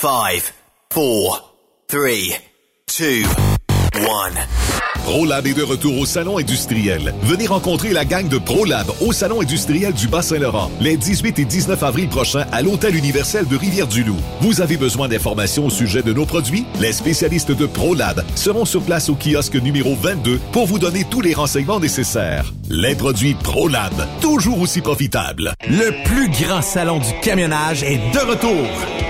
5, 4, 3, 2, 1. ProLab est de retour au Salon industriel. Venez rencontrer la gang de ProLab au Salon industriel du Bas-Saint-Laurent les 18 et 19 avril prochains à l'Hôtel universel de Rivière-du-Loup. Vous avez besoin d'informations au sujet de nos produits? Les spécialistes de ProLab seront sur place au kiosque numéro 22 pour vous donner tous les renseignements nécessaires. Les produits ProLab, toujours aussi profitables. Le plus grand salon du camionnage est de retour.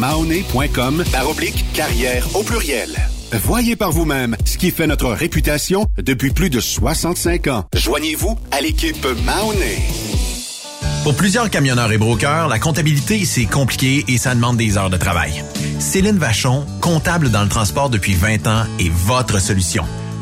guimauné.com par oblique carrière au pluriel. Voyez par vous-même ce qui fait notre réputation depuis plus de 65 ans. Joignez-vous à l'équipe Mahoney. Pour plusieurs camionneurs et brokers, la comptabilité, c'est compliqué et ça demande des heures de travail. Céline Vachon, comptable dans le transport depuis 20 ans, est votre solution.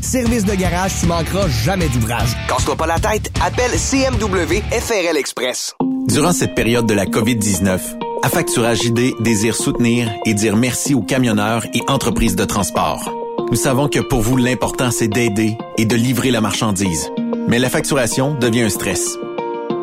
Service de garage, tu manqueras jamais d'ouvrage. Casse-toi pas la tête, appelle CMW FRL Express. Durant cette période de la COVID-19, Affacturage JD désire soutenir et dire merci aux camionneurs et entreprises de transport. Nous savons que pour vous, l'important, c'est d'aider et de livrer la marchandise. Mais la facturation devient un stress.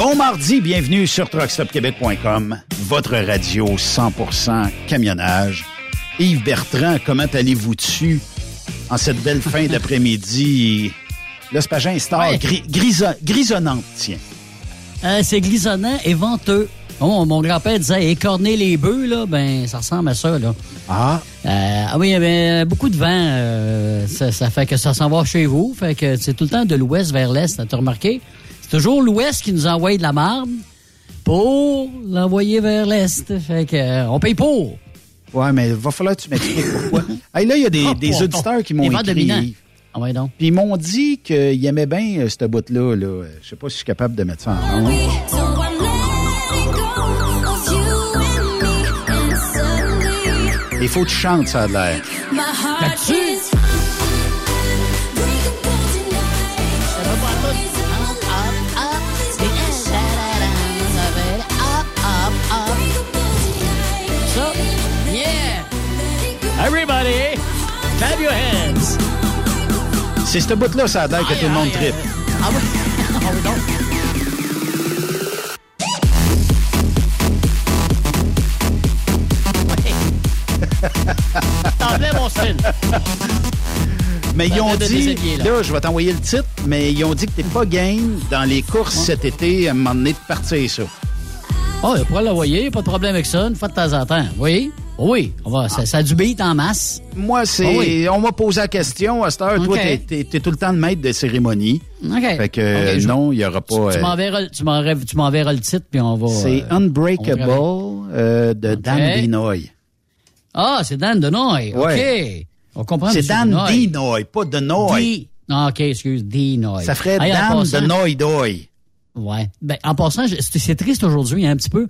Bon mardi, bienvenue sur truckstopquebec.com, votre radio 100% camionnage. Yves Bertrand, comment allez-vous dessus en cette belle fin d'après-midi? Un star Ouais. gris- griso- grisonnante, tiens. Euh, c'est glisonnant et venteux. Oh, mon grand-père disait écorner les bœufs, là, ben, ça ressemble à ça, là. Ah. ah oui, il y avait beaucoup de vent. euh, ça, ça fait que ça s'en va chez vous. Fait que c'est tout le temps de l'ouest vers l'est, t'as remarqué? C'est toujours l'ouest qui nous envoie de la marde pour l'envoyer vers l'est. Fait que, euh, on paye pour. Ouais, mais il va falloir que tu m'expliques pourquoi. hey, là, il y a des, Ah, des auditeurs qui m'ont écrit. Ah ouais, donc. Puis ils m'ont dit qu'ils aimaient bien euh, cette bout-là. Là. Je sais pas si je suis capable de mettre ça en. Il faut que tu chantes, ça a l'air. C'est cette bout-là, ça a l'air que tout le monde tripe. Ah oui, ah oui, donc. T'enlèves mon style. Mais ils ont dit, là. je vais t'envoyer le titre, mais ils ont dit que t'es pas game dans les courses cet été, à un moment donné, de partir ça. Oh, il pourra l'envoyer, pas de problème avec ça, une fois de temps en temps. Oui, oui, on va, ça, ça a du beat en masse. Moi, c'est, oui. on m'a posé la question, à cette heure, toi, t'es, t'es tout le temps le maître de cérémonie. OK. Fait que, non, il y aura pas... Tu, tu euh, m'enverras, tu m'enverras- le titre, puis on va... c'est euh, Unbreakable euh, de Dan Dinoy. Ah, c'est Dan Denoy. Ouais. OK. On comprend. C'est Dan Denoy. Dinoy, pas Denoy. Di- Ah, OK, excuse, Dinoy. Ça ferait Hey, Dan passant- Denoy Doy. Ouais. Ben, en passant, c'est triste aujourd'hui, hein, un petit peu.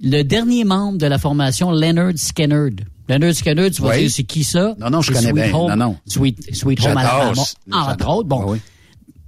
Le dernier membre de la formation, Leonard Skinner. Leonard Skinner, tu vas Oui. dire c'est qui ça? Non, non, je connais Sweet bien. Home- Non, non. Sweet, Sweet Home Alabama. ça. Entre autres, bon. Ah oui.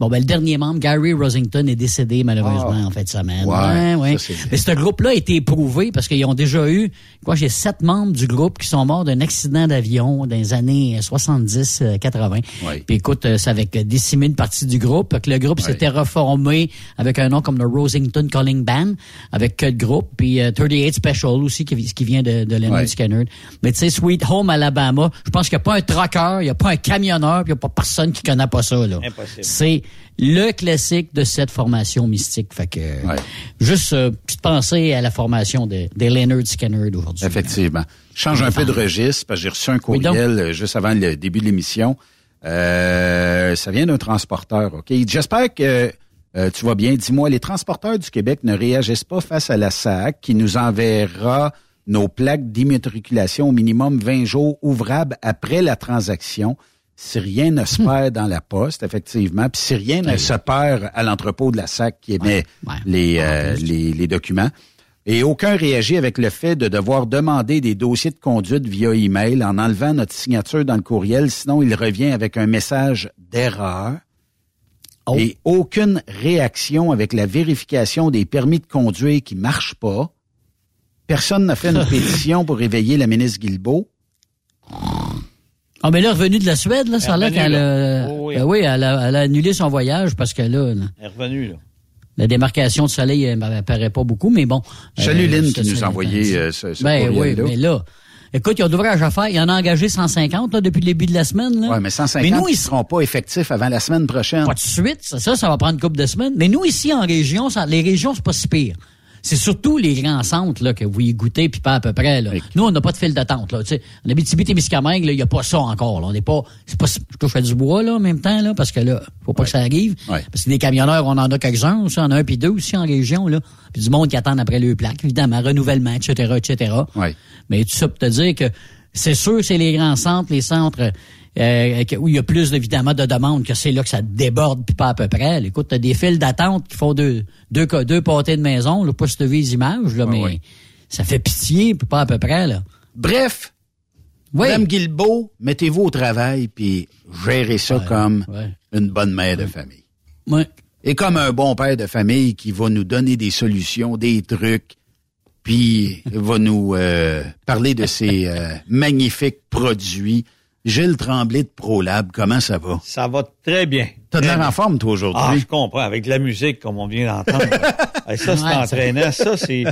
Bon, ben, le dernier membre, Gary Rosington, est décédé malheureusement Ah. en fin de semaine. Ouais, Ouais, ouais. ça, Mais ce groupe-là a été éprouvé parce qu'ils ont déjà eu, quoi, j'ai sept membres du groupe qui sont morts d'un accident d'avion dans les années 70-80. Ouais. Puis écoute, euh, ça avait décimé une partie du groupe. Fait que le groupe s'était reformé avec un nom comme le Rosington Calling Band, avec que de groupe. Puis euh, 38 Special aussi, qui, qui vient de, de Leonard. Skinner. Mais tu sais, Sweet Home Alabama, je pense qu'il n'y a pas un trucker, il n'y a pas un camionneur, puis il n'y a pas personne qui connaît pas ça. Là. Impossible. C'est le classique de cette formation mystique. Fait que juste euh, petite pensée à la formation de, des Leonard Skinner d'aujourd'hui. Effectivement. Je change un peu de registre parce que j'ai reçu un courriel euh, juste avant le début de l'émission. Euh, ça vient d'un transporteur, OK? J'espère que euh, tu vas bien. Dis-moi, les transporteurs du Québec ne réagissent pas face à la SAC qui nous enverra nos plaques d'immatriculation au minimum 20 jours ouvrables après la transaction. Si rien ne se perd dans la poste, effectivement, puis si rien ne se perd à l'entrepôt de la SAC qui émet les, euh, les, les documents. Et aucun réagit avec le fait de devoir demander des dossiers de conduite via email en enlevant notre signature dans le courriel, sinon il revient avec un message d'erreur. Et aucune réaction avec la vérification des permis de conduire qui marche pas. Personne n'a fait une pétition pour réveiller la ministre Guilbeault. Ah, mais là, revenue de la Suède, là, ça a l'air qu'elle a, Oh, oui. ben oui, elle a, elle a annulé son voyage parce que là, là, Elle est revenue, là. la démarcation de soleil elle m'apparaît pas beaucoup, mais bon. Salut Euh, Lynn ça, qui nous a envoyé euh, ce, ce Ben oui, mais là, écoute, ils ont d'ouvrage à faire. Ils en ont engagé 150 là, depuis le début de la semaine. Là. Ouais, mais 150 Mais nous, ils ils seront pas effectifs avant la semaine prochaine. Pas de suite, ça, ça, ça va prendre une couple de semaines. Mais nous, ici, en région, ça- les régions, c'est pas si pire. C'est surtout les grands centres là, que vous y goûtez, puis pas à peu près. Là. Nous, on n'a pas de file d'attente. Là, tu sais. en Abitibi-Témiscamingue, là, il n'y a pas ça encore. Là. On n'est pas, c'est pas, je touche à du bois là, en même temps, là, parce que là, faut pas que ça arrive. Parce que des camionneurs, on en a quelques-uns aussi, on en a un puis deux aussi en région. Là. Puis du monde qui attend après le plaque, évidemment, renouvellement, etc., etc. Mais tout ça pour te dire que c'est sûr, c'est les grands centres, les centres euh, que- où il y a plus évidemment de demandes, que c'est là que ça déborde, puis pas à peu près. Là, Écoute, t'as des files d'attente qui font deux, deux, deux pâtés de maison, là, pas si tu les images, là, mais ça fait pitié, puis pas à peu près. Là. Bref, Madame Guilbeault, mettez-vous au travail puis gérez ça comme une bonne mère de famille. Et comme un bon père de famille qui va nous donner des solutions, des trucs, puis va nous euh, parler de ses euh, magnifiques produits. Gilles Tremblay de ProLab, comment ça va? Ça va très bien. T'as de l'air en forme, toi, aujourd'hui. Ah, je comprends. Avec la musique, comme on vient d'entendre. Hey, ça, c'est Ouais, ça- entraînant. Ça, c'est...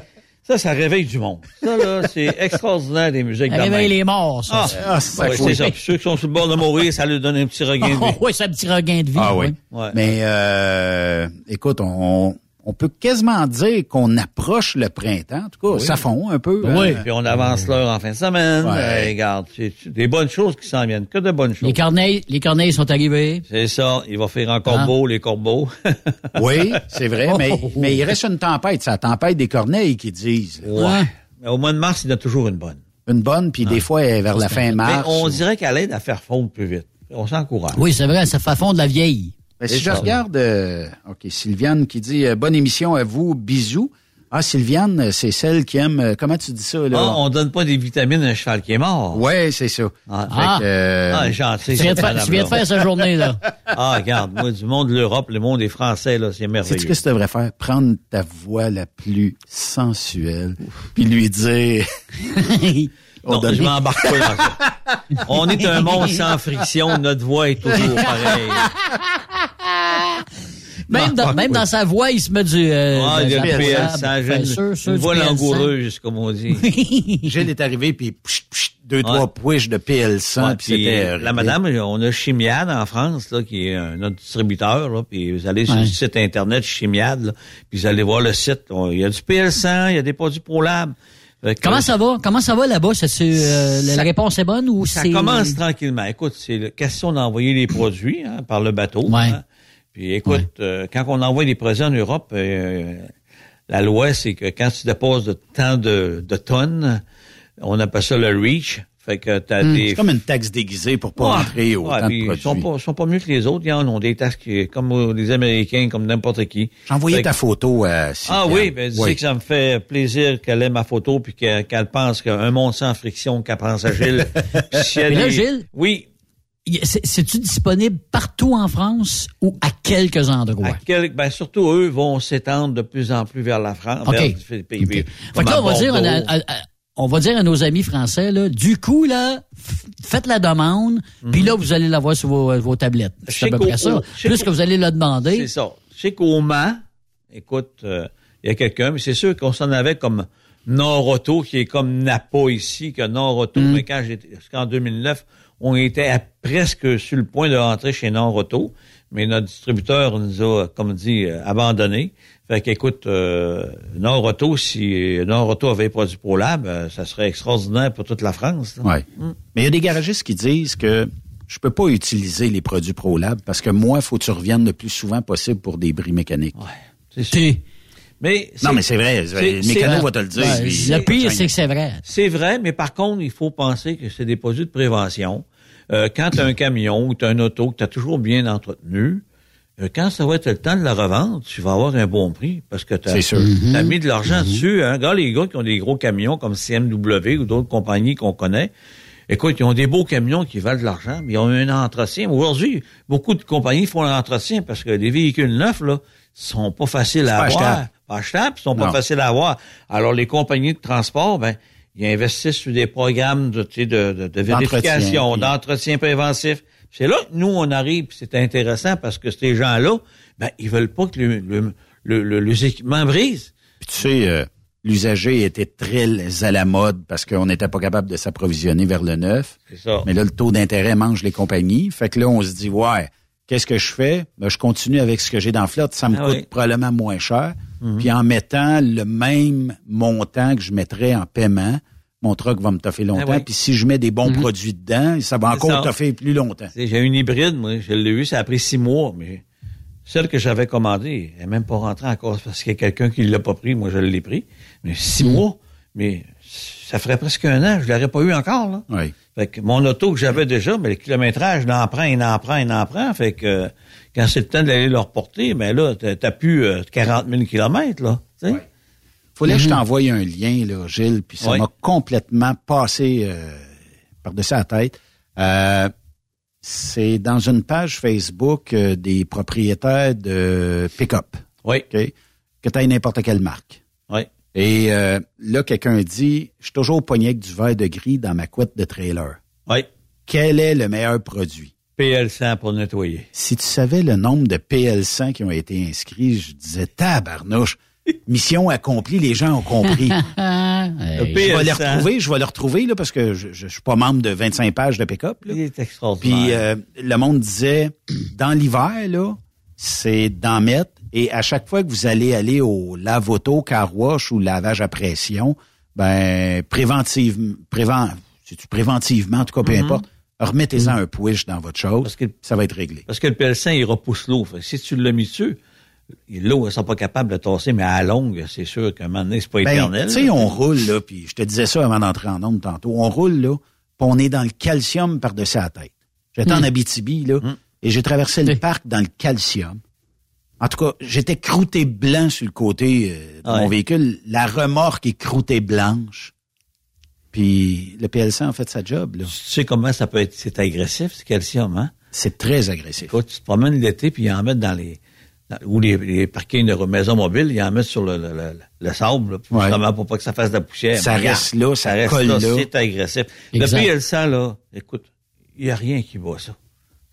Ça, ça réveille du monde. Ça, là, c'est extraordinaire des musiques Ça réveille les morts, ça. Ah, Ah, ça, ça, c'est oui. ça. Puis ceux qui sont sur le bord de mourir, ça leur donne un petit regain de vie. oui, c'est un petit regain de vie. Ah oui. Ouais. Mais euh, écoute, on, on peut quasiment dire qu'on approche le printemps. En tout cas, Oui. ça fond un peu. Oui, hein. puis on avance l'heure en fin de semaine. Ouais. Euh, regarde, c'est des bonnes choses qui s'en viennent, que de bonnes choses. Les corneilles, les corneilles sont arrivées. C'est ça, il va faire encore Ah. beau, les corbeaux. Oui, c'est vrai, Oh, mais, oh, oh. mais il reste une tempête. C'est la tempête des corneilles qui disent. Ouais. Mais au mois de mars, il y en a toujours une bonne. Une bonne, puis des fois, elle est vers la fin mars. Mais on ou- dirait qu'elle aide à faire fondre plus vite. On s'encourage. Oui, c'est vrai, ça fait fond de la vieille. Ben, si je regarde, euh, OK, Sylviane qui dit euh, bonne émission à vous, bisous. Ah, Sylviane, euh, c'est celle qui aime, euh, comment tu dis ça, là? Ah, on donne pas des vitamines à un cheval qui est mort. Ouais, c'est ça. Ah, Fait que, euh, Ah, gentil. Tu viens de cette faire- tu viens de madame-là. faire sa journée, là. Ah, regarde, moi, du monde de l'Europe, le monde des Français, là, c'est Sais-tu merveilleux. qu'est-ce que tu devrais faire? Prendre ta voix la plus sensuelle, puis lui dire... On Non, donne- je m'embarque pas dans ça. On est un monde sans friction, notre voix est toujours pareille. Même dans, même dans sa voix, il se met du... Euh, Ah, de il y a la le poissable. PL100, Fait j'ai sûr, une, du voix PL100. langoureuse, comme on dit. Gilles est arrivé, puis deux, trois pouiches de PL100, Ouais, puis la madame, on a Chimiade en France, là, qui est un, notre distributeur, là, puis vous allez sur Ouais. le site internet Chimiade, là, puis vous allez voir le site. Il y a du PL100, il y a des produits ProLab. Comment ça va? Comment ça va là-bas? Euh, la- réponse est bonne ou Ça commence tranquillement. Écoute, c'est la question d'envoyer les produits hein, par le bateau. Ouais. Puis écoute, euh, quand on envoie des produits en Europe, euh, la loi, c'est que quand tu déposes de tant de, de tonnes, On appelle ça le reach. Fait que t'as Hmm, des... C'est comme une taxe déguisée pour pas entrer autant puis de Ils sont pas, sont pas mieux que les autres. Ils en ont des taxes qui- comme les Américains, comme n'importe qui. J'ai envoyé ta que- photo à Ah Sylviane. oui, ben, Oui. sais que ça me fait plaisir qu'elle ait ma photo puis qu'elle pense qu'un monde sans friction qu'elle pense à Gilles. Si elle là, Gilles? Oui. C'est- C'est-tu disponible partout en France ou à quelques endroits? À ben, surtout eux vont s'étendre de plus en plus vers la France, vers les pays. Fait comme que là, à on va, dire, Bordeaux. à- on va dire à nos amis français, là, du coup, là, faites la demande, puis là, vous allez l'avoir sur vos, vos tablettes. C'est à peu près ça. Plus que vous allez le demander. C'est ça. Sais qu'au Mans, écoute, euh, il y a quelqu'un, mais c'est sûr qu'on s'en avait comme Nord-Auto, qui est comme Napa ici, que Nord-Auto, Mm. mais quand j'étais, jusqu'en 2009, on était à presque sur le point de rentrer chez Nord-Auto, mais notre distributeur nous a, comme dit, euh, abandonnés. Fait qu'écoute, euh, Nord-Auto, si Nord-Auto avait produit ProLab, euh, ça serait extraordinaire pour toute la France. Ouais. Mm. Mais il y a des garagistes qui disent que je peux pas utiliser les produits ProLab parce que moi, il faut que tu reviennes le plus souvent possible pour des bris mécaniques. C'est sûr. Mais Non, mais c'est vrai. Le mécano va te le dire. Ouais, le pire, c'est que c'est vrai. C'est vrai, mais par contre, il faut penser que c'est des produits de prévention. Euh, quand tu as un camion ou tu as un auto que tu as toujours bien entretenu, euh, quand ça va être le temps de la revendre, tu vas avoir un bon prix parce que tu as, mis de l'argent dessus. Hein. Regarde les gars qui ont des gros camions comme CMW ou d'autres compagnies qu'on connaît. Écoute, ils ont des beaux camions qui valent de l'argent, mais ils ont un entretien. Aujourd'hui, beaucoup de compagnies font l'entretien parce que les véhicules neufs, là, sont pas faciles à pas avoir. achetable. Pas achetables, ils sont pas faciles à avoir. Alors, les compagnies de transport, ben, ils investissent sur des programmes de, tu sais, de, de, de vérification, D'entretien, préventif. C'est là que nous, on arrive, puis c'est intéressant parce que ces gens-là, ben, ils veulent pas que le, le, le, le- les équipements brisent. Puis tu sais, euh, l'usager était très à la mode parce qu'on n'était pas capable de s'approvisionner vers le neuf. C'est ça. Mais là, le taux d'intérêt mange les compagnies. Fait que là, on se dit, ouais, qu'est-ce que je fais? Ben, je continue avec ce que j'ai dans la flotte. Ça me Ah coûte oui. probablement moins cher. Mhm. Puis en mettant le même montant que je mettrais en paiement, mon truck va me toffer longtemps. Ah oui. Puis si je mets des bons Mhm. produits dedans, ça va encore toffer plus longtemps. J'ai une hybride, moi, je l'ai eu, ça a pris six mois, mais celle que j'avais commandée, elle n'est même pas rentrée encore parce qu'il y a quelqu'un qui l'a pas pris, moi je l'ai pris. Mais six mois, mais ça ferait presque un an, je l'aurais pas eu encore, là. Oui. Fait que mon auto que j'avais déjà, mais le kilométrage, il en prend, il en prend, il en prend. Fait que quand c'est le temps d'aller le reporter, ben là, t'as plus euh, 40 000 kilomètres, là. tu sais. Fallait que je Mhm. t'envoie un lien, là, Gilles, puis ça m'a complètement passé euh, par-dessus la tête. Euh, c'est dans une page Facebook euh, des propriétaires de pick-up. Oui. OK? Que tu n'importe quelle marque. Oui. Et euh, là, quelqu'un dit Je suis toujours au poignet avec du verre de gris dans ma couette de trailer. Oui. Quel est le meilleur produit? PL100 pour nettoyer. Si tu savais le nombre de PL100 qui ont été inscrits, je disais tabarnouche. Mission accomplie, les gens ont compris. Hey. Je vais les PL100. retrouver, je vais les retrouver là, parce que je, je, je suis pas membre de 25 pages de pick-up. Il est extraordinaire. Puis euh, le monde disait, dans l'hiver, là, c'est d'en mettre. Et à chaque fois que vous allez aller au lave-auto, car wash ou lavage à pression, ben préventive, prévent, préventivement, en tout cas, peu Mhm. importe, remettez-en un push dans votre chose, ça va être réglé. Parce que le PL100, il repousse l'eau. Que si tu l'as mis dessus, l'eau, elle sera pas capable de tasser, mais à la longue, c'est sûr qu'à un moment donné, c'est pas Ben, éternel. tu sais, on roule, là, puis je te disais ça avant d'entrer en nombre tantôt, on roule, là, puis on est dans le calcium par-dessus la tête. J'étais en Mm. Abitibi, là, et j'ai traversé le parc dans le calcium. En tout cas, j'étais croûté blanc sur le côté euh, de mon Ouais. véhicule. La remorque est croûtée blanche. Puis le PL100 a fait sa job, là. Tu sais comment ça peut être, c'est agressif, ce calcium, hein? C'est très agressif. Écoute, tu te promènes l'été, puis ils en mettent dans les, dans- ou les, les parkings de maisons mobiles, ils en mettent sur le, le, le, le sable, là, Ouais. justement, pour pas que ça fasse de la poussière. Ça Mais reste là, ça reste colle là. C'est agressif. Exact. Le PL100, là, écoute, il y a rien qui bat ça.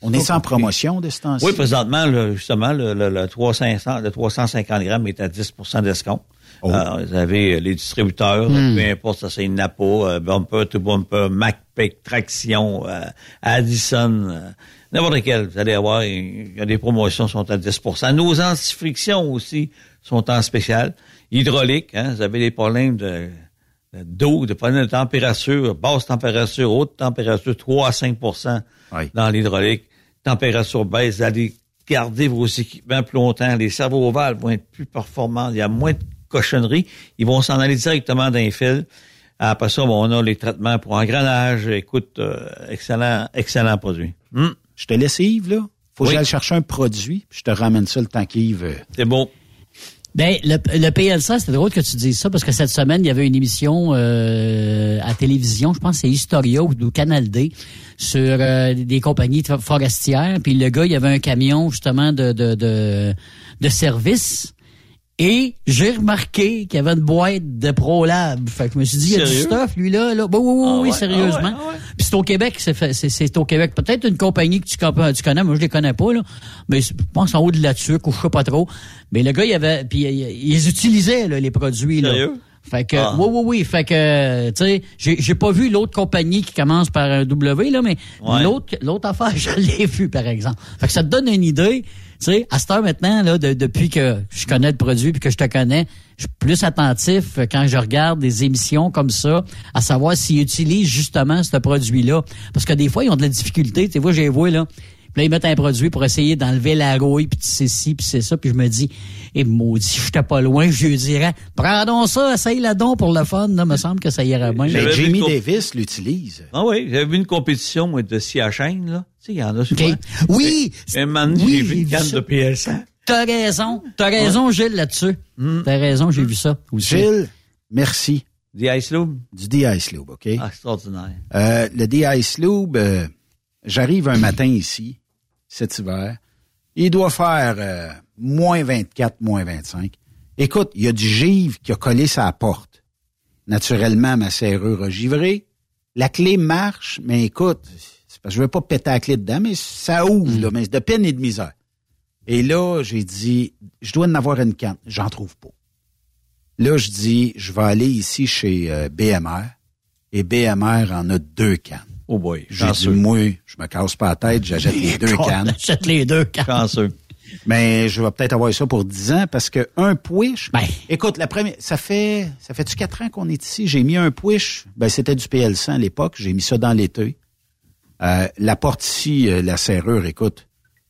On est sans promotion de ce temps-ci? Oui, présentement, le- justement, le, le, le 300, le 350 grammes est à 10% d'escompte. Oh. Euh, vous avez les distributeurs, Hmm. peu importe si c'est Napa, euh, Bumper to Bumper, MacPac, Traction, euh, Addison, euh, n'importe quel. Vous allez avoir, il y a des promotions qui sont à 10 Nos antifrictions aussi sont en spécial. Hydraulique, hein, vous avez des problèmes de d'eau, de problèmes de température, basse température, haute température, 3 à 5% dans l'hydraulique. Température baisse, vous allez garder vos équipements plus longtemps. Les cerveaux ovales vont être plus performants. Il y a moins de cochonneries. Ils vont s'en aller directement dans les fils. Après ça, bon, on a les traitements pour engrenage. Écoute, euh, excellent, excellent produit. Hum. Je te laisse Yves, là. Faut que Oui. j'aille chercher un produit, puis je te ramène ça le temps qu'Yves... euh, C'est bon. Ben, le, le PLSA, c'était drôle que tu dises ça parce que cette semaine, il y avait une émission euh, à télévision, je pense que c'est Historia ou, ou Canal D, sur euh, des compagnies forestières. Puis le gars, il y avait un camion justement de, de, de, de service. Et j'ai remarqué qu'il y avait une boîte de ProLab. Fait que je me suis dit, il y a du stuff, lui, là. là. Bon, oui, oui, Ah oui, ouais, sérieusement. ah ouais, ah ouais. Puis c'est au Québec, c'est fait- c'est c'est au Québec. Peut-être une compagnie que tu, compa- tu connais, moi je les connais pas là, mais je pense en haut de la tuque ou je sais pas trop. Mais le gars, il avait, puis il- il- ils utilisaient là, les produits là. Sérieux? Fait que, Ah. oui, oui, oui. Fait que, tu sais, j'ai j'ai pas vu l'autre compagnie qui commence par un W, là, mais Ouais. l'autre l'autre affaire, je l'ai vu, par exemple. Fait que ça te donne une idée. Tu sais, à cette heure maintenant, là, de- depuis que je connais le produit puis que je te connais, je suis plus attentif euh, quand je regarde des émissions comme ça, à savoir s'ils utilisent justement ce produit-là. Parce que des fois, ils ont de la difficulté. Tu sais, moi, j'ai vu, là. Puis là, ils mettent un produit pour essayer d'enlever la rouille, puis c'est ci, puis c'est ça. Puis je me dis, et maudit, si j'étais pas loin, je lui dirais, prends donc ça, essaye la don pour le fun. Là, me semble que ça irait bien. Ben, le co- Davis l'utilise. Ah oui, j'avais vu une compétition moi, de scie à chaîne, là. Tu sais, il y en a souvent. OK. Oui! Un moment donné, Oui, j'ai vu une canne de PL100. T'as raison. T'as raison, Gilles, là-dessus. T'as raison, j'ai vu ça aussi. Gilles, merci. Du Ice Lube? Du D-Ice Lube, OK? Ah, extraordinaire. Euh, le D-Ice Lube, euh, j'arrive un matin ici, cet hiver. Il doit faire euh, moins 24, moins 25. Écoute, il y a du givre qui a collé sa porte. Naturellement, ma serrure a givré. La clé marche, mais écoute, je veux pas péter la clé dedans, mais ça ouvre, là, mais c'est de peine et de misère. Et là, j'ai dit, je dois en avoir une canne. J'en trouve pas. Là, je dis, je vais aller ici chez euh, BMR. Et BMR en a deux cannes. Oh boy, J'ai dit, moi, je me casse pas la tête, j'achète les deux cannes. J'achète les deux cannes. Chanceux. Mais je vais peut-être avoir ça pour 10 ans parce que un push. Ben. Écoute, la première, ça fait, ça fait-tu quatre ans qu'on est ici? J'ai mis un push. Ben, c'était du PL100 à l'époque. J'ai mis ça dans l'été. Euh, la porte ici, euh, la serrure, écoute,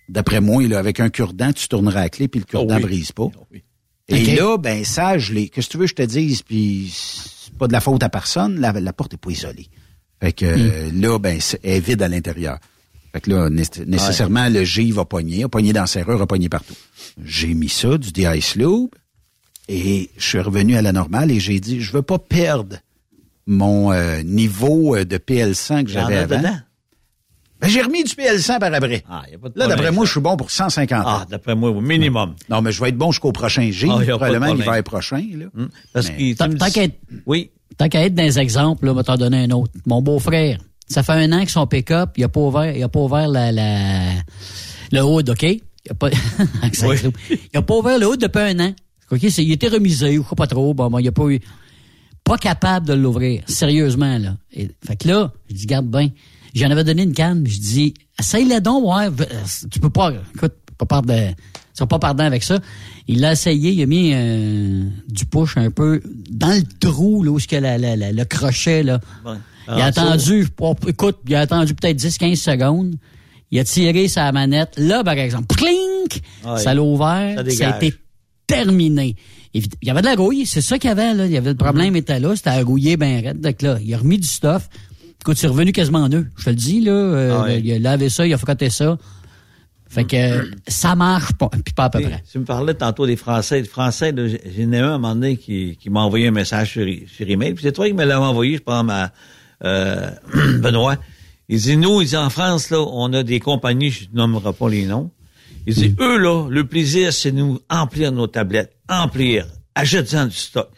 d'après moi, là, avec un cure-dent, tu tourneras la clé puis le cure-dent Oh oui. brise pas. Oh oui. Et là, ben, ça, je l'ai. Qu'est-ce que tu veux que je te dise? Puis, c'est pas de la faute à personne. La, la porte est pas isolée. Fait que, euh, là, ben, c'est, elle est vide à l'intérieur. Fait que là, né- nécessairement, le G va pogner, a pogné dans la serrure, a pogné partout. J'ai mis ça, du D-Ice Lube, et je suis revenu à la normale et j'ai dit, je veux pas perdre mon euh, niveau de PL100 que j'avais avant. dedans. Ben, j'ai remis du PL100 par après. Ah, y a pas de Là, d'après moi, je suis bon pour 150 Ah, d'après moi, au minimum. Non, mais je vais être bon jusqu'au prochain G, Ah, probablement l'hiver prochain. Là. Hum. Parce Mais- être, Oui. tant qu'à être dans les exemples, là, on va t'en donner un autre. Mon beau-frère, ça fait un an que son pick-up, il a pas ouvert, il a pas ouvert la, la, le hood, OK? Il a pas, Oui. il a pas ouvert le hood depuis un an. OK? c'est- Il était remisé, ou je pas trop. Bon, bon, il a pas eu, pas capable de l'ouvrir. Sérieusement, là. Et, fait que là, je dis, garde bien. J'en avais donné une canne. Je dis, essaye-la donc, ouais. euh, Tu peux pas, écoute, pas part de, tu pas pardon avec ça. Il l'a essayé, il a mis euh, du push un peu dans le trou, là, où que la, la- la- le crochet, là. Ouais. Il a Ah, attendu, oh, écoute, il a attendu peut-être 10-15 secondes. Il a tiré sa manette. Là, par exemple, clink! Ouais. Ça l'a ouvert. Ça Ça, a été terminé. Il y avait de la rouille, c'est ça qu'il y avait, là. Il y avait le problème était là, c'était à rouiller ben raide. Donc là, il a remis du stuff. Écoute, c'est revenu quasiment neuf. Je te le dis, là. euh, Ah ouais. Il a lavé ça, il a frotté ça. Fait que ça marche pas, puis pas à peu près. tu me parlais tantôt des Français. Les Français, j'en ai un à un moment donné qui, qui m'a envoyé un message sur, sur email. Puis c'est toi qui me l'avais envoyé, je pense, à euh, Benoît. Il dit, nous, il dit, en France, là, on a des compagnies, je ne nommerai pas les noms. Il dit, eux, là, le plaisir, c'est de nous emplir nos tablettes, emplir, acheter du stock.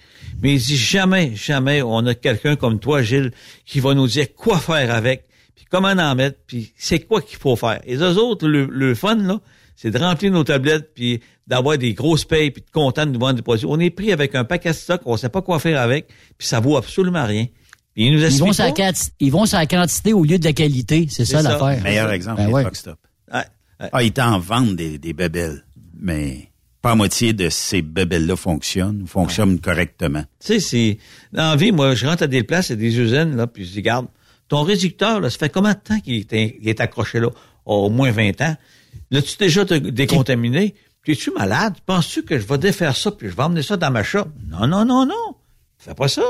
Mais il dit, jamais, jamais, on a quelqu'un comme toi, Gilles, qui va nous dire quoi faire avec, puis comment en mettre, puis c'est quoi qu'il faut faire. Et eux autres, le, le fun, là, c'est de remplir nos tablettes, puis d'avoir des grosses payes, puis de content de nous vendre des produits. On est pris avec un paquet de stock, on sait pas quoi faire avec, puis ça vaut absolument rien. Puis ils nous Ils vont, sur la ils vont sur la quantité au lieu de la qualité. C'est ça, ça. l'affaire. Meilleur exemple, Ben les ouais. truck stops. Ouais, ouais. Ah, ils t'en vendent des, des bébelles, mais pas à moitié de ces bébelles-là fonctionnent, fonctionnent correctement. Tu sais, c'est. Dans la vie, moi, je rentre à des places, il y a des usines, là, puis je dis, regarde, ton réducteur, là, ça fait combien de temps qu'il est, accroché là? Oh, au moins 20 ans. L'as-tu déjà te décontaminé? Puis es-tu malade? Penses-tu que je vais défaire ça, puis je vais emmener ça dans ma shop? Non, non, non, non. Fais pas ça.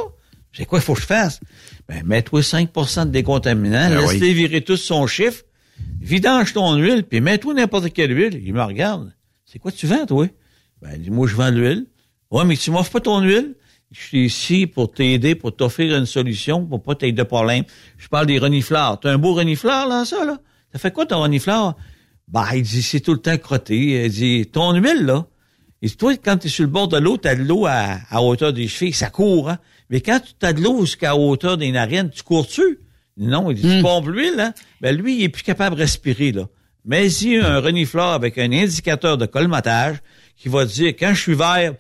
C'est quoi il faut que je fasse? Ben, mets-toi 5% de décontaminants, Ben laisse-les oui. virer tous son chiffre, vidange ton huile, puis mets-toi n'importe quelle huile. Il me regarde. C'est quoi tu vends, toi? Ben, dis moi, je vends de l'huile. Ouais, mais tu m'offres pas ton huile? Je suis ici pour t'aider, pour t'offrir une solution, pour pas t'aider de problème. Je parle des reniflards. T'as un beau reniflard, là, ça, là? Ça fait quoi, ton reniflard? Ben, il dit, c'est tout le temps crotté. Il dit, ton huile, là? Et toi, quand tu es sur le bord de l'eau, tu as de l'eau à, à hauteur des chevilles, ça court, hein? Mais quand tu as de l'eau jusqu'à hauteur des narines, tu cours-tu? Non, il dit, tu pompes l'huile, hein? Ben, lui, il est plus capable de respirer, là. Mais il y a un renifleur avec un indicateur de colmatage qui va dire, quand je suis vert,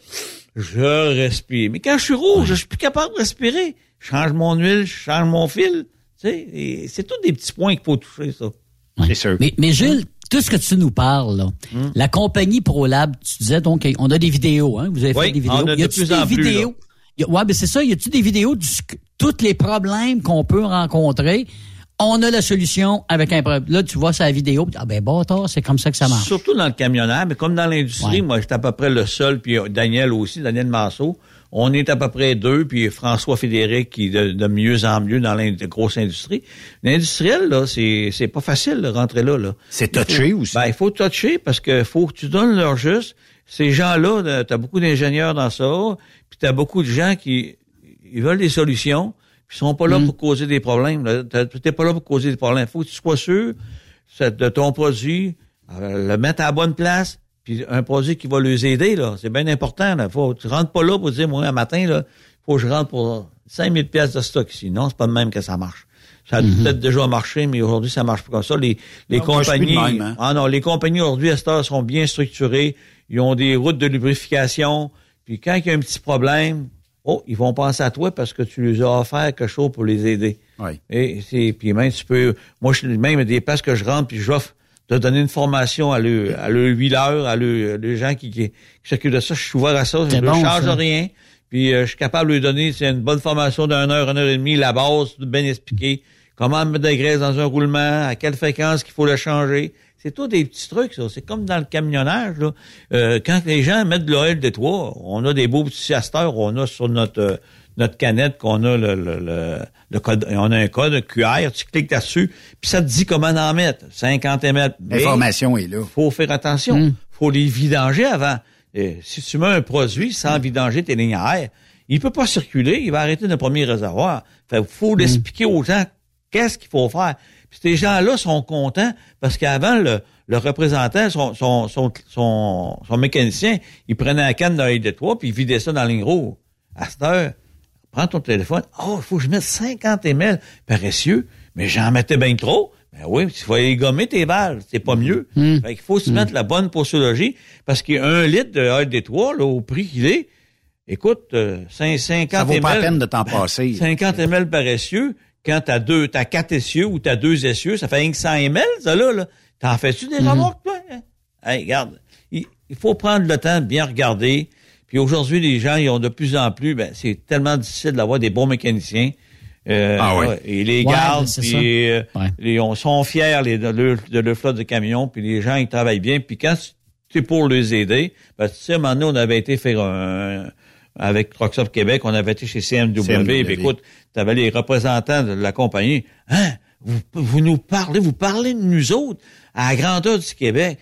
je respire. Mais quand je suis rouge, je suis plus capable de respirer. Je change mon huile, je change mon fil. Tu sais, c'est tous des petits points qu'il faut toucher, ça. C'est sûr. Mais, mais Gilles, tout ce que tu nous parles, là, Hmm. la compagnie ProLab, tu disais donc, on a des vidéos, hein? Vous avez Oui, fait des vidéos. on a de y a-tu plus des en plus, vidéos? Y a- ouais, mais c'est ça. Y a-tu des vidéos de tous les problèmes qu'on peut rencontrer? On a la solution avec un problème. Là, tu vois sa vidéo. Ah ben, bâtard, c'est comme ça que ça marche. Surtout dans le camionnage, mais comme dans l'industrie, Ouais. moi, j'étais à peu près le seul, puis euh, Daniel aussi, Daniel Marceau. On est à peu près deux, puis François Fédéric qui de, de mieux en mieux dans la grosse industrie. L'industriel, là, c'est c'est pas facile de rentrer là. là. C'est touché aussi. Ben, il faut toucher parce que faut que tu donnes leur juste. Ces gens-là, tu as beaucoup d'ingénieurs dans ça, puis tu as beaucoup de gens qui ils veulent des solutions, ils sont pas là Mm. pour causer des problèmes. Tu n'es pas là pour causer des problèmes. faut que tu sois sûr de ton produit, euh, le mettre à la bonne place, puis un produit qui va les aider, là. C'est bien important, là. Faut, tu rentres pas là pour dire, moi, un matin, là, faut que je rentre pour 5000 pièces de stock ici. Non, c'est pas de même que ça marche. Ça a peut-être déjà marché, mais aujourd'hui, ça marche pas comme ça. Les, les Non, moi, je suis plus de compagnies, même, hein. ah non, les compagnies aujourd'hui, à cette heure, sont bien structurées. Ils ont des routes de lubrification. Puis quand il y a un petit problème, oh, ils vont penser à toi parce que tu les as offert quelque chose pour les aider. Oui. Et c'est puis même tu peux moi je même des places que je rentre puis j'offre de donner une formation à le à le huileur, à le les gens qui, qui, qui s'occupent de ça, je suis ouvert à ça, je ne bon, charge ça. rien. Puis euh, je suis capable de lui donner c'est une bonne formation d'une heure, une heure et demie, la base, tout bien expliqué. Comment mettre de la graisse dans un roulement, à quelle fréquence qu'il faut le changer. C'est tout des petits trucs, ça. C'est comme dans le camionnage, là. Euh, quand les gens mettent de l'oil de toit, on a des beaux petits asters, on a sur notre euh, notre canette qu'on a le, le, le, le code, on a un code QR, tu cliques là-dessus, puis ça te dit comment en mettre. 50 ml. Mais L'information est là. faut faire attention. Hmm. faut les vidanger avant. Et si tu mets un produit sans vidanger tes lignes à air, il peut pas circuler, il va arrêter le premier réservoir. Fait faut l'expliquer aux gens qu'est-ce qu'il faut faire. Puis ces gens-là sont contents parce qu'avant, le, le représentant, son, son, son, son, mécanicien, il prenait la canne d'œil de toi puis il vidait ça dans rouge. À cette heure, prends ton téléphone. Oh, il faut que je mette 50 ml. Paresseux. Mais j'en mettais bien trop. Ben oui, il faut aller gommer tes valves. C'est pas mieux. Fait qu'il faut se mettre la bonne posologie parce qu'un litre de oil d'étoile, là, au prix qu'il est, écoute, euh, cin- 50 Ça vaut pas la ml, peine de t'en passer. 50 ml par essieu, quand t'as deux, t'as quatre essieux ou t'as deux essieux, ça fait rien que 100 ml, ça là, là. T'en fais-tu des remorques, toi? hein? Hey, regarde. Il, il faut prendre le temps de bien regarder. Puis aujourd'hui, les gens, ils ont de plus en plus, ben, c'est tellement difficile d'avoir des bons mécaniciens. Euh, Ah ouais. Et les Ouais, gardent, ben, puis euh, Ouais. les- on sont fiers les, de, leur, de leur flotte de camions, puis les gens, ils travaillent bien. Puis quand tu es pour les aider, ben, tu sais, à un moment donné, on avait été faire un... Avec Trucks Up Québec, on avait été chez CMW. CMW. Puis écoute, tu avais les représentants de la compagnie. Hein? Vous, vous nous parlez, vous parlez de nous autres à la grandeur du Québec.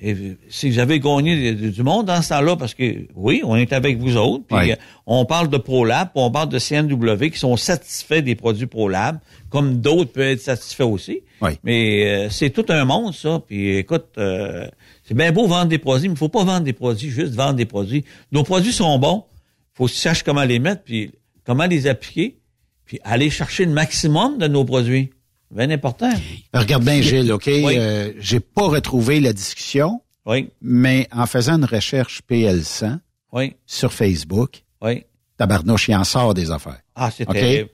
Et si vous avez gagné du monde dans ce temps-là, parce que oui, on est avec vous autres, puis euh, on parle de ProLab, puis on parle de CNW qui sont satisfaits des produits ProLab, comme d'autres peuvent être satisfaits aussi. Ouais. Mais euh, c'est tout un monde, ça. Puis écoute, euh, c'est bien beau vendre des produits, mais il faut pas vendre des produits, juste vendre des produits. Nos produits sont bons, faut que tu saches comment les mettre, puis comment les appliquer, puis aller chercher le maximum de nos produits. Bien important. Regarde bien, Gilles, OK? Oui. Euh, J'ai pas retrouvé la discussion, Oui, mais en faisant une recherche PL100 oui, sur Facebook, oui. tabarnouche, il en sort des affaires. Ah, c'est terrible.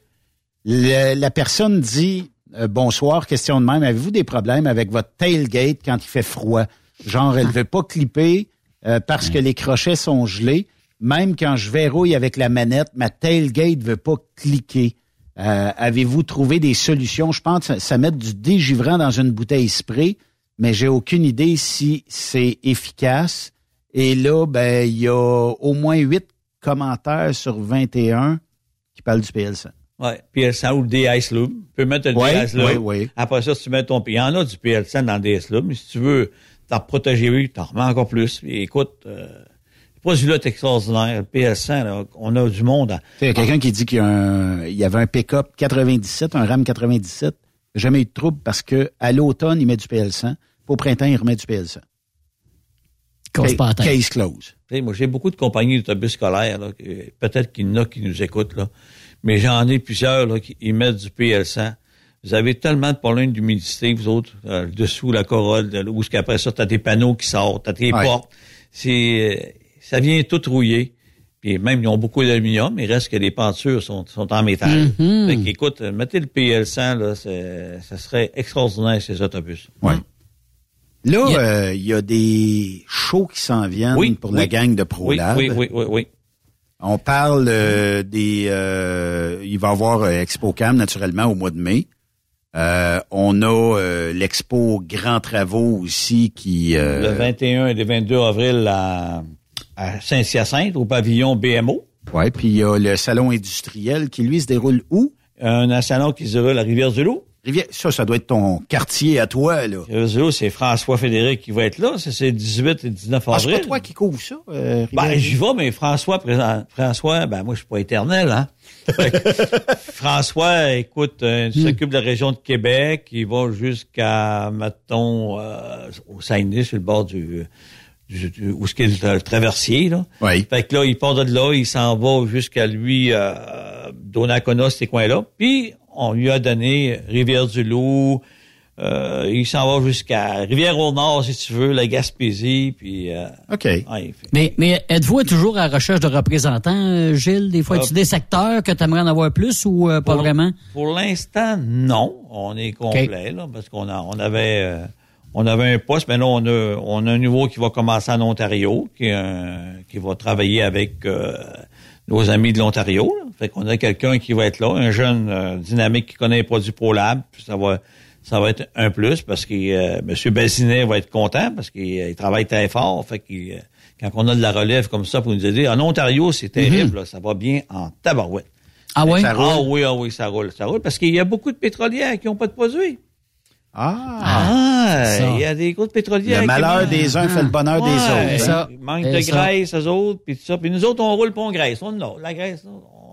Le- la personne dit euh, Bonsoir, question de même, avez-vous des problèmes avec votre tailgate quand il fait froid? Genre, elle veut pas clipper euh, parce que les crochets sont gelés. Même quand je verrouille avec la manette, ma tailgate veut pas cliquer. Euh, Avez-vous trouvé des solutions? Je pense que ça, ça met du dégivrant dans une bouteille spray, mais j'ai aucune idée si c'est efficace. Et là, ben, il y a au moins huit commentaires sur 21 qui qui parle du PL100. Oui, PL100 ou le DS Lube. Tu peux mettre le Ouais, DS ouais, ouais. Après ça, si tu mets ton... Il y en a du PL100 dans le DS mais si tu veux t'en protéger, t'en remets encore plus. Et écoute, euh, produit-là est extraordinaire. Le PL100, là, on a du monde. à- Il y a quelqu'un qui dit qu'il y, a un- il y avait un pick-up 97, un RAM 97. Jamais eu de trouble parce que à l'automne, il met du PL100. puis Au printemps, il remet du PL100. Casse pas. Case close. Moi, j'ai beaucoup de compagnies d'autobus scolaires. là, que- Peut-être qu'il y en a qui nous écoutent, là. mais j'en ai plusieurs là, qui ils mettent du PL100. Vous avez tellement de problèmes d'humidité, vous autres, euh, le dessous, la corolle, là, où est-ce qu'après ça, t'as tes panneaux qui sortent, t'as tes Ouais. portes. C'est, euh, ça vient tout rouiller. Puis même, ils ont beaucoup d'aluminium, mais il reste que les pentures sont, sont en métal. Mhm. Fait qu'écoute, euh, mettez le PL100, là, ça serait extraordinaire, ces autobus. Ouais. Là, euh, il y a des shows qui s'en viennent Oui, pour la oui. gang de Oui, ProLab. oui, oui, oui, oui. On parle euh, des... euh, il va y avoir ExpoCam, naturellement, au mois de mai. Euh, on a euh, l'Expo Grand Travaux aussi qui... euh, le 21 et le 22 avril à, à Saint-Hyacinthe, au pavillon BMO. Ouais, puis il y a le salon industriel qui, lui, se déroule où? Un salon qui se déroule à Rivière-du-Loup. Rivière, ça, ça doit être ton quartier à toi, là. Rivière-du-Loup, c'est François Fédéric qui va être là. C'est 18 et 19 Ah, c'est avril. pas toi qui couvre ça, euh, Ben, j'y vais, mais François, présent, François, ben, moi, je suis pas éternel, hein. François, écoute, euh, il s'occupe de la région de Québec. Il va jusqu'à, mettons, euh, au Saguenay, sur le bord du- où ce qu'est le, le traversier, là. Oui. Fait que là, il part de là, il s'en va jusqu'à lui, euh, Donnacona, ces coins-là. Puis, on lui a donné Rivière-du-Loup, euh, il s'en va jusqu'à Rivière-au-Nord, si tu veux, la Gaspésie, puis... euh, OK. ouais, il fait- Mais, mais êtes-vous toujours à la recherche de représentants, euh, Gilles? Des fois, Euh, as-tu des secteurs que tu aimerais en avoir plus ou euh, pas Pour- vraiment? Pour l'instant, non. On est complet, là, parce qu'on a, on avait, euh, on avait un poste, mais là, on a, on a un nouveau qui va commencer en Ontario, qui, est un- qui va travailler avec euh, nos amis de l'Ontario. là. Fait qu'on a quelqu'un qui va être là, un jeune euh, dynamique qui connaît les produits ProLab. Puis ça va, ça va être un plus parce que euh, M. Bazinet va être content parce qu'il euh, il travaille très fort. Fait qu'il, quand on a de la relève comme ça pour nous aider, en Ontario, c'est terrible, là, ça va bien en tabarouette. Ah roule? Ah oui, ah oui, ça roule, ça roule. Parce qu'il y a beaucoup de pétrolières qui n'ont pas de produits. Ah! Ah, il y a des grosses pétrolières. Le malheur des uns fait le bonheur des autres. hein? ça. Il manque Et de ça. graisse, eux autres, puis tout ça. Puis nous autres, on roule pas en graisse. On en a. La graisse,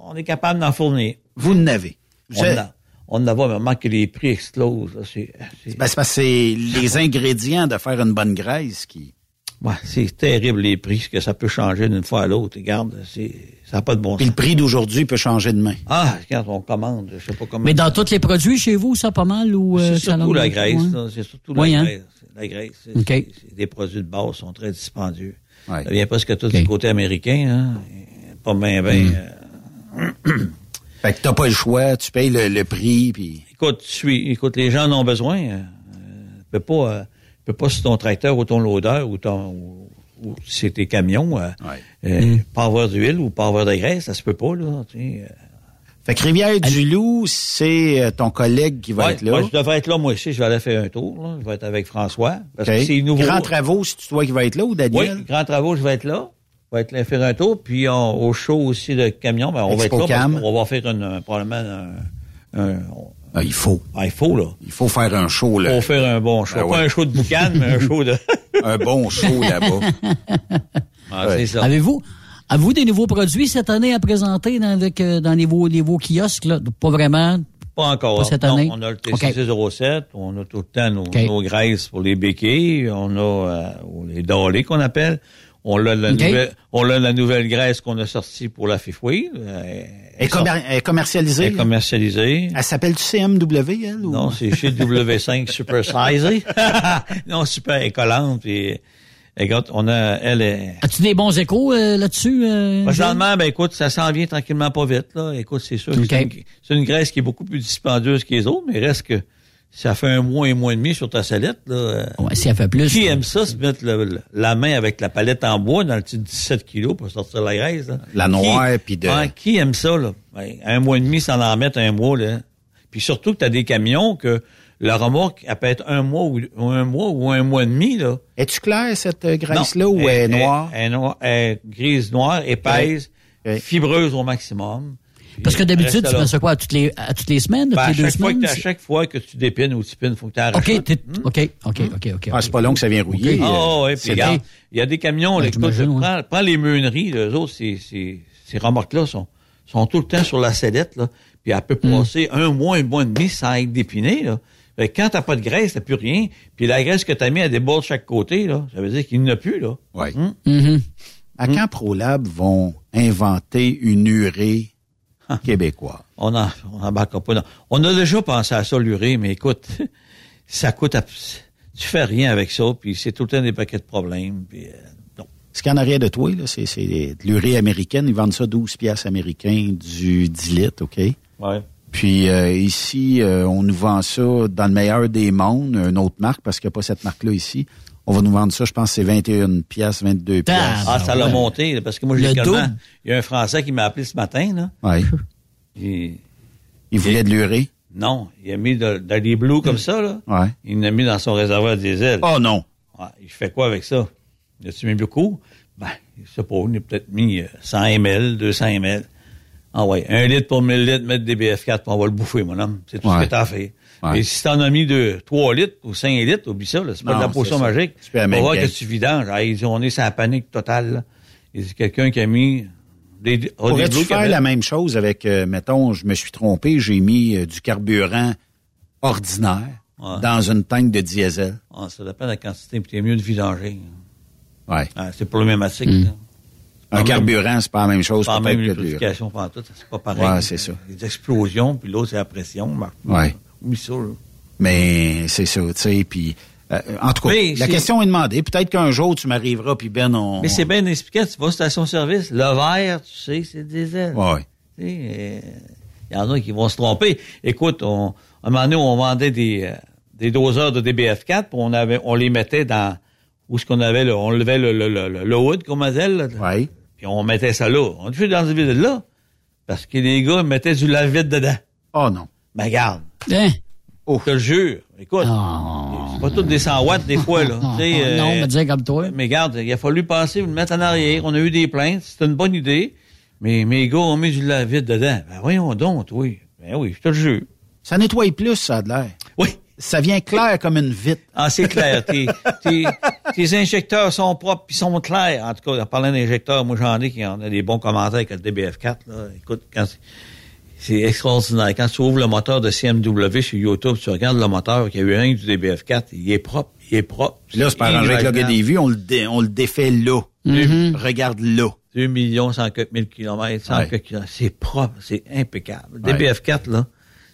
on est capable d'en fournir. Vous n'avez. On en a. On en a, mais il manque que les prix explosent. C'est, Ben, c'est parce que c'est les ingrédients de faire une bonne graisse qui... ouais, c'est terrible, les prix, ce que ça peut changer d'une fois à l'autre. Regarde, c'est, ça n'a pas de bon Puis sens. le prix d'aujourd'hui peut changer demain. Ah, quand on commande, je sais pas comment. Mais dans tous les produits chez vous, ça pas mal ou euh, C'est ça surtout la graisse. C'est surtout la hein? graisse. La graisse. C'est, OK. c'est- c'est des produits de base, sont très dispendieux. Ouais. Ça vient presque tout OK. du côté américain, hein. Pas bien, bien. Mm. euh, Fait que t'as pas le choix, tu payes le, le prix, puis... écoute, tu suis, écoute, les gens en ont besoin. Euh, euh, peux pas, euh, peux pas sur ton tracteur ou ton loader ou ton, ou, ou c'est tes camions, euh, Ouais. euh, pas avoir d'huile ou pas avoir de graisse, ça se peut pas, là. Tu sais, euh. Fait que Rivière-du-Loup, c'est euh, ton collègue qui va Ouais, être là. ouais, je devrais être là, moi aussi. Je vais aller faire un tour, là. Je vais être avec François. Parce que c'est nouveau. Grand travaux, c'est toi qui va être là ou Oui, Daniel? Grand Travaux, je vais être là. Je vais être là faire un tour. Puis on- au show aussi de camion, ben, on va être là parce qu'on va faire une, un- probablement un, un- Ah, il faut. ah, il faut, là. Il faut faire un show, là. Pour faire un bon show. Ben Pas un show de boucan, mais un show de... un bon show là-bas. Ah, Ouais. C'est ça. Avez-vous avez-vous des nouveaux produits cette année à présenter dans, avec, euh, dans les, vos, les vos kiosques? Là? Pas vraiment. Pas encore. Pas cette Non, année? on a le OK. TC07, on a tout le temps nos graisses pour les béquilles, on a euh, les dorés qu'on appelle. On a la nouvelle, on a la nouvelle graisse qu'on a sortie pour la fifouille. Euh, Elle est, commer- elle est commercialisée. Elle est commercialisée. Elle s'appelle-tu CMW, elle? Ou... Non, c'est chez W5 Super Size. non, super écollante. Puis, écoute, on a, elle est. As-tu des bons échos euh, là-dessus? euh? Présentement, ben écoute, ça s'en vient tranquillement pas vite. Là. Écoute, c'est sûr c'est une, c'est une graisse qui est beaucoup plus dispendieuse que les autres, mais reste que ça fait un mois, un mois et demi sur ta salette. Là. Ouais, elle fait plus. Qui aime ça, se mettre le- la main avec la palette en bois dans le petit 17 kilos pour sortir la graisse? là? La noire, puis de... Ouais, qui aime ça, là? Ben, un mois et demi sans en mettre un mois, là. Puis surtout que tu as des camions que la remorque, elle peut être un mois ou, ou un mois ou un mois et demi, là. Es-tu clair, cette euh, graisse-là, ou elle est noire? Elle, est noire, elle est grise noire, épaisse, fibreuse au maximum. Parce que d'habitude, tu fais ça quoi, à toutes les, à toutes les semaines, Ben, à, toutes les deux chaque fois semaines? que, à chaque fois que tu dépines ou tu pines, faut que tu arraches. OK, ça. t'es- OK, OK, OK, OK. Ah, c'est pas long que ça vient rouiller. Ah, euh, ouais, puis regarde, il y a des camions, là, écoute, prends, prends les meuneries, là, eux autres, ces, ces, ces remorques-là sont, sont tout le temps sur la sellette, là, puis elle peut Hmm. passer un mois, un mois et demi sans être dépinée, là. Fait que quand t'as pas de graisse, t'as plus rien, puis la graisse que t'as mis, elle déborde de chaque côté, là. Ça veut dire qu'il n'y en a plus, là. Ouais. Hum? Mhm. À quand ProLab vont inventer une urée québécoise? On en, on embarque pas. On a déjà pensé à ça, l'urée, mais écoute, ça coûte, abs- tu fais rien avec ça, puis c'est tout le temps des paquets de problèmes, puis euh, non. Ce qu'il y en arrière de toi, là, c'est de l'urée américaine. Ils vendent ça 12 piastres américains du 10 litres, OK? Ouais. Puis euh, ici, euh, on nous vend ça dans le meilleur des mondes, une autre marque, parce qu'il n'y a pas cette marque-là ici. On va nous vendre ça, je pense, c'est 21 piastres, 22 piastres. Ah, ça l'a Ouais. monté, parce que moi, j'ai. Il y a un Français qui m'a appelé ce matin, là. Ouais. Il, Il voulait de l'urée? non, il a mis de, dans des blues comme ça, là. Ouais. Il l'a mis dans son réservoir diesel. Oh non! Ouais, il fait quoi avec ça? Il a-tu mis beaucoup? Ben, je sais pas, il a peut-être mis euh, 100 ml, 200 ml. Ah ouais, un litre pour 1000 litres, mettre des BF4, puis on va le bouffer, mon homme. C'est tout Ouais. ce que t'as fait. Mais si t'en as mis de 3 litres ou 5 litres, oublie ça. C'est pas de la potion magique. Pas la On voir que tu vidanges. Ah, ils ont est sa panique totale, c'est quelqu'un qui a mis des, des Pourrais-tu faire la même chose avec, euh, mettons, je me suis trompé, j'ai mis euh, du carburant ordinaire dans une tank de diesel? Ah, ça dépend de la quantité, puis t'es mieux de vidanger. Ouais. Ah, c'est problématique, Mm. là. Un Pas carburant, c'est pas la même chose Pas peut-être même purification pendant tout, c'est pas pareil. Ouais, c'est ça. Des explosions, puis l'autre, c'est la pression. Ouais. Ça, là. Mais c'est ça, tu sais, puis... euh, en tout cas, Mais la question est demandée. Peut-être qu'un jour, tu m'arriveras, puis Ben, on... Mais c'est bien expliqué, tu vas à station-service, le vert, tu sais, c'est diesel. Ouais. Tu sais, euh, Il y en a qui vont se tromper. Écoute, on, à un moment donné, on vendait des, euh, des doseurs de DBF4, puis on, avait, on les mettait dans... Où est-ce qu'on avait, le, on levait le, le, le, le, le hood, comme on disait, là. Ouais. Puis on mettait ça là. On le fait dans ce vide-là. Parce que les gars mettaient du lave-vide dedans. Oh non. Ben, regarde. Hein? Je te le jure. Écoute, c'est pas tout des 100 watts des fois, là. Ah, non, euh, me dire comme toi. mais regarde, il a fallu passer, le mettre en arrière. On a eu des plaintes. C'était une bonne idée. Mais mes gars ont mis du lave-vide dedans. Ben, voyons donc, oui. Ben oui, je te le jure. Ça nettoie plus, ça a de l'air. Oui. Ça vient clair comme une vitre. Ah, c'est clair. tes, tes, tes injecteurs sont propres puis sont clairs. En tout cas, en parlant d'injecteurs, moi, j'en ai qui en a des bons commentaires avec le DBF4, là. Écoute, quand c'est- extraordinaire. Quand tu ouvres le moteur de CMW sur YouTube, tu regardes le moteur qui a eu un du DBF4, il est propre, il est propre. Puis là, c'est pas arrangé avec le gars des vues, on le, dé- on le défait là. Mhm. Regarde là. 2 millions 104 000 kilomètres, 104 Ouais. kilomètres. C'est propre, c'est impeccable. Ouais. DBF4, là,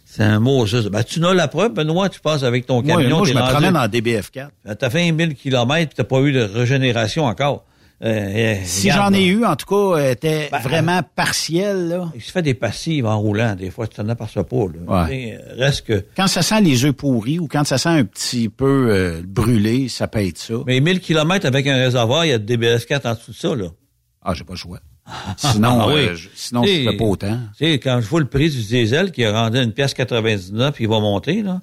c'est un mot juste. Ben, tu n'as la preuve, Benoît, tu passes avec ton Moi, camion. moi, je t'es me promène en DBF4. Ben, T'as fait 000 kilomètres puis t'as pas eu de régénération encore. Euh, euh, Si j'en ai eu, en tout cas, euh, était Ben, vraiment partiel, là. Il se fait des passives en roulant, des fois, tu t'en aperçois pas, là. Ouais. Reste que. Quand ça sent les œufs pourris ou quand ça sent un petit peu euh, brûlé, ça peut être ça. Mais 1000 kilomètres avec un réservoir, il y a des DBS4 en dessous de ça, là. Ah, j'ai pas le choix. Sinon, Ah oui. euh, je, sinon, je fais pas autant. Tu sais, quand je vois le prix du diesel qui a rendu une pièce 99 puis il va monter, là,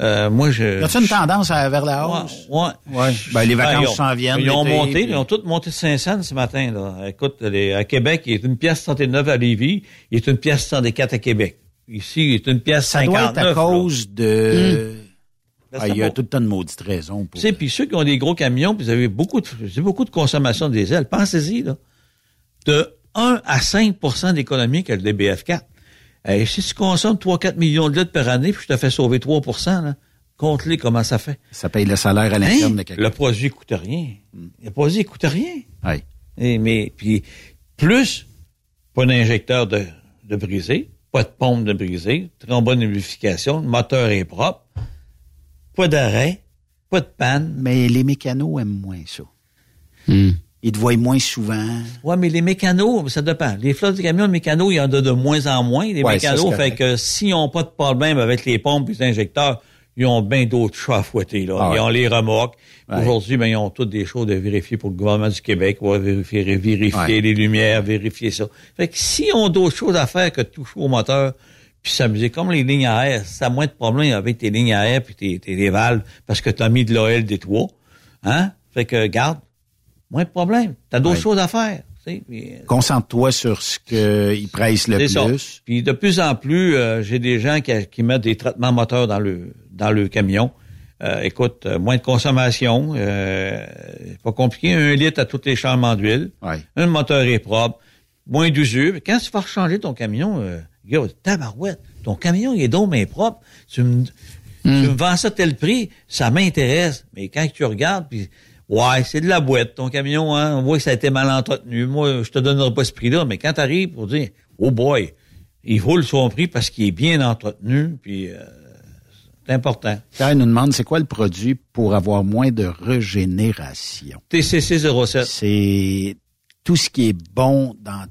euh, moi, je... Y a-tu une tendance à- vers la hausse? Ouais. Ouais. Ben, les vacances ils ont- s'en viennent, Ils ont monté, puis- ils ont tous monté de 500 ce matin, là. Écoute, les- à Québec, il est une pièce 69 à Lévis, il est une pièce 104 à Québec. Ici, il est une pièce Ça 59. doit être à cause de... Ben, Ah, ça il y a tout le temps de maudite raison. Pour... Tu sais, puis ceux qui ont des gros camions, puis vous avez beaucoup de, beaucoup de consommation de diesel, pensez-y, là. De 1 à 5% d'économie que le DBF4. Si tu consommes 3-4 millions de litres par année, puis je te fais sauver 3 là, compte-les comment ça fait. Ça paye le salaire à l'interne Hein? de quelqu'un. Le produit coûte rien. Le produit coûte rien. Et, mais, puis, plus, pas d'injecteur de, de brisé, pas de pompe de brisé, très bonne lubrification, le moteur est propre, pas d'arrêt, pas de panne. Mais les mécanos aiment moins ça. Hmm. Ils te voient moins souvent. Ouais, mais les mécanos, ça dépend. Les flottes de camions de mécanos, il y en a de moins en moins. Les Ouais, mécanos, fait que s'ils n'ont pas de problème avec les pompes et les injecteurs, ils ont bien d'autres chats à fouetter, là. Ah ouais. Ils ont les remorques. Ouais. Aujourd'hui, ben, ils ont toutes des choses à vérifier pour le gouvernement du Québec. Va vérifier, vérifier Ouais. les lumières, vérifier ça. Fait que s'ils ont d'autres choses à faire que de toucher au moteur, puis s'amuser, comme les lignes à air, ça a moins de problème avec tes lignes à air puis tes, tes, tes valves, parce que tu as mis de l'OL des toits. Hein? Fait que, garde, moins de problème. T'as d'autres Ouais. choses à faire. euh, Concentre-toi sur ce qu'il presse le ça. plus. Puis de plus en plus, euh, j'ai des gens qui, qui mettent des traitements moteurs dans le dans le camion. Euh, écoute, euh, moins de consommation, pas compliqué, un litre à tous les changements d'huile. Un moteur est propre, moins d'usure. Quand tu vas changer ton camion, euh, gars, tabarouette, ton camion il est donc bien propre. Tu me, tu me vends ça tel prix, ça m'intéresse. Mais quand tu regardes, puis ouais, c'est de la boîte, ton camion, hein, on voit que ça a été mal entretenu. Moi, je te donnerai pas ce prix-là, mais quand tu arrives pour dire, oh boy, il vaut son prix parce qu'il est bien entretenu, puis euh, c'est important. Pierre nous demande, c'est quoi le produit pour avoir moins de régénération? TCC 07. C'est tout ce qui est bon dans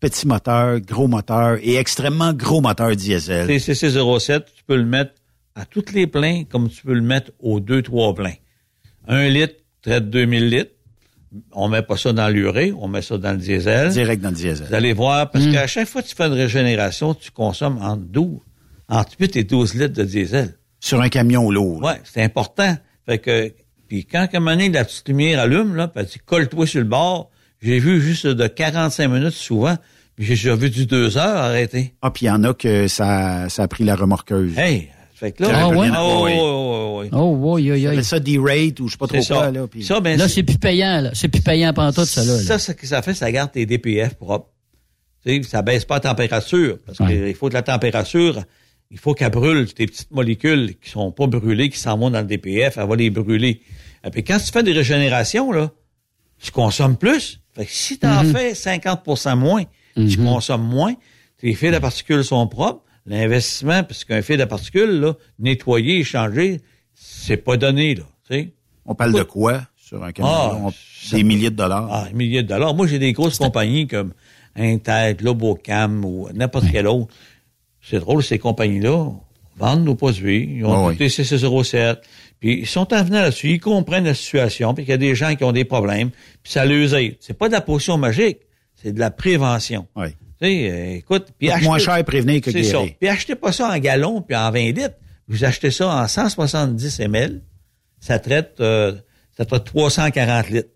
petit moteur, gros moteur et extrêmement gros moteur diesel. TCC 07, tu peux le mettre à toutes les pleins comme tu peux le mettre aux deux, trois pleins. Un litre traite 2000 litres. On met pas ça dans l'urée, on met ça dans le diesel. Direct dans le diesel. Vous allez voir, parce qu'à chaque fois que tu fais une régénération, tu consommes entre 12, entre 8 et 12 litres de diesel. Sur un camion lourd. Ouais, c'est important. Fait que, puis quand à un moment donné, la petite lumière allume, là, puis colle-toi sur le bord. J'ai vu juste de 45 minutes souvent, puis j'ai déjà vu du 2 heures arrêter. Ah, puis il y en a que ça, ça a pris la remorqueuse. Hey! Fait que là, Ah ouais? oh, Oui. ouais, ouais, ouais. Oh, oui, oui, Ça oui. ça D-rate ou je sais pas trop C'est quoi. ça. Là, puis- Ça, ben, Là, c'est- plus payant, là. C'est plus payant pendant tout, ça, là. Ça, ce que ça fait, ça garde tes DPF propres. Tu sais, ça baisse pas la température. Parce qu'il faut que la température, il faut qu'elle brûle tes petites molécules qui sont pas brûlées, qui s'en vont dans le DPF, elle va les brûler. Et puis quand tu fais des régénérations, là, tu consommes plus. Fait que si tu en Mhm. fais 50% moins, tu consommes moins, tes fils de particules sont propres, l'investissement, parce qu'un fil de particules, là, nettoyer, changer, c'est pas donné, là. Tu sais. On parle de quoi sur un camion? Ah? On- des milliers de dollars. Ah, des milliers de dollars. Moi, j'ai des grosses compagnies comme Intel, Globocam ou n'importe quelle autre. C'est drôle, ces compagnies-là vendent nos produits. Ils ont Ah oui. tout TCC07. Puis ils sont en venant là-dessus. Ils comprennent la situation. Puis qu'il y a des gens qui ont des problèmes. Puis ça les aide. C'est pas de la potion magique. C'est de la prévention. Oui. Sais, euh, écoute, puis Coûte moins cher prévenir que c'est ça. guérir. Puis achetez pas ça en gallons puis en 20 litres. Vous achetez ça en 170 ml. Ça traite, euh, ça traite 340 litres.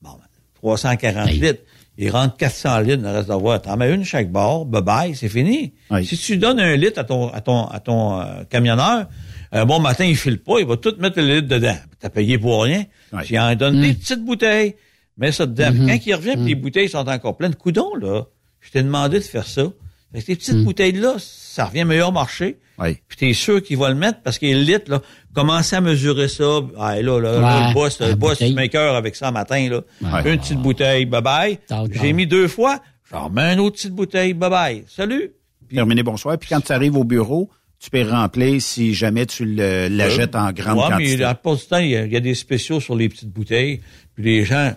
Bon, ben, 340 litres. Il rentre 400 litres dans le réservoir. T'en mets une chaque bord, bye bye, c'est fini. Si tu donnes un litre à ton, à ton, à ton euh, camionneur, un bon matin, il file pas, il va tout mettre le litre dedans. T'as payé pour rien. Tu en donnes des petites bouteilles, mets ça dedans. Puis Quand il revient, puis les bouteilles sont encore pleines. Coudon, là, je t'ai demandé de faire ça. Fait que ces petites bouteilles-là, ça revient meilleur marché. Oui. Puis t'es sûr qu'il va le mettre parce qu'il est litre, là. Commencez à mesurer ça. Ah, là, là, là, le boss, le boss bouteille. maker avec ça matin, là. Ouais. Une petite bouteille, bye bye. J'ai mis deux fois. J'en remets une autre petite bouteille, bye bye. Salut. Terminé, bonsoir. Puis quand tu arrives au bureau, tu peux remplir si jamais tu le- la jettes en grande ouais, mais quantité. la plupart du temps, il y, a, il y a des spéciaux sur les petites bouteilles. Puis les gens,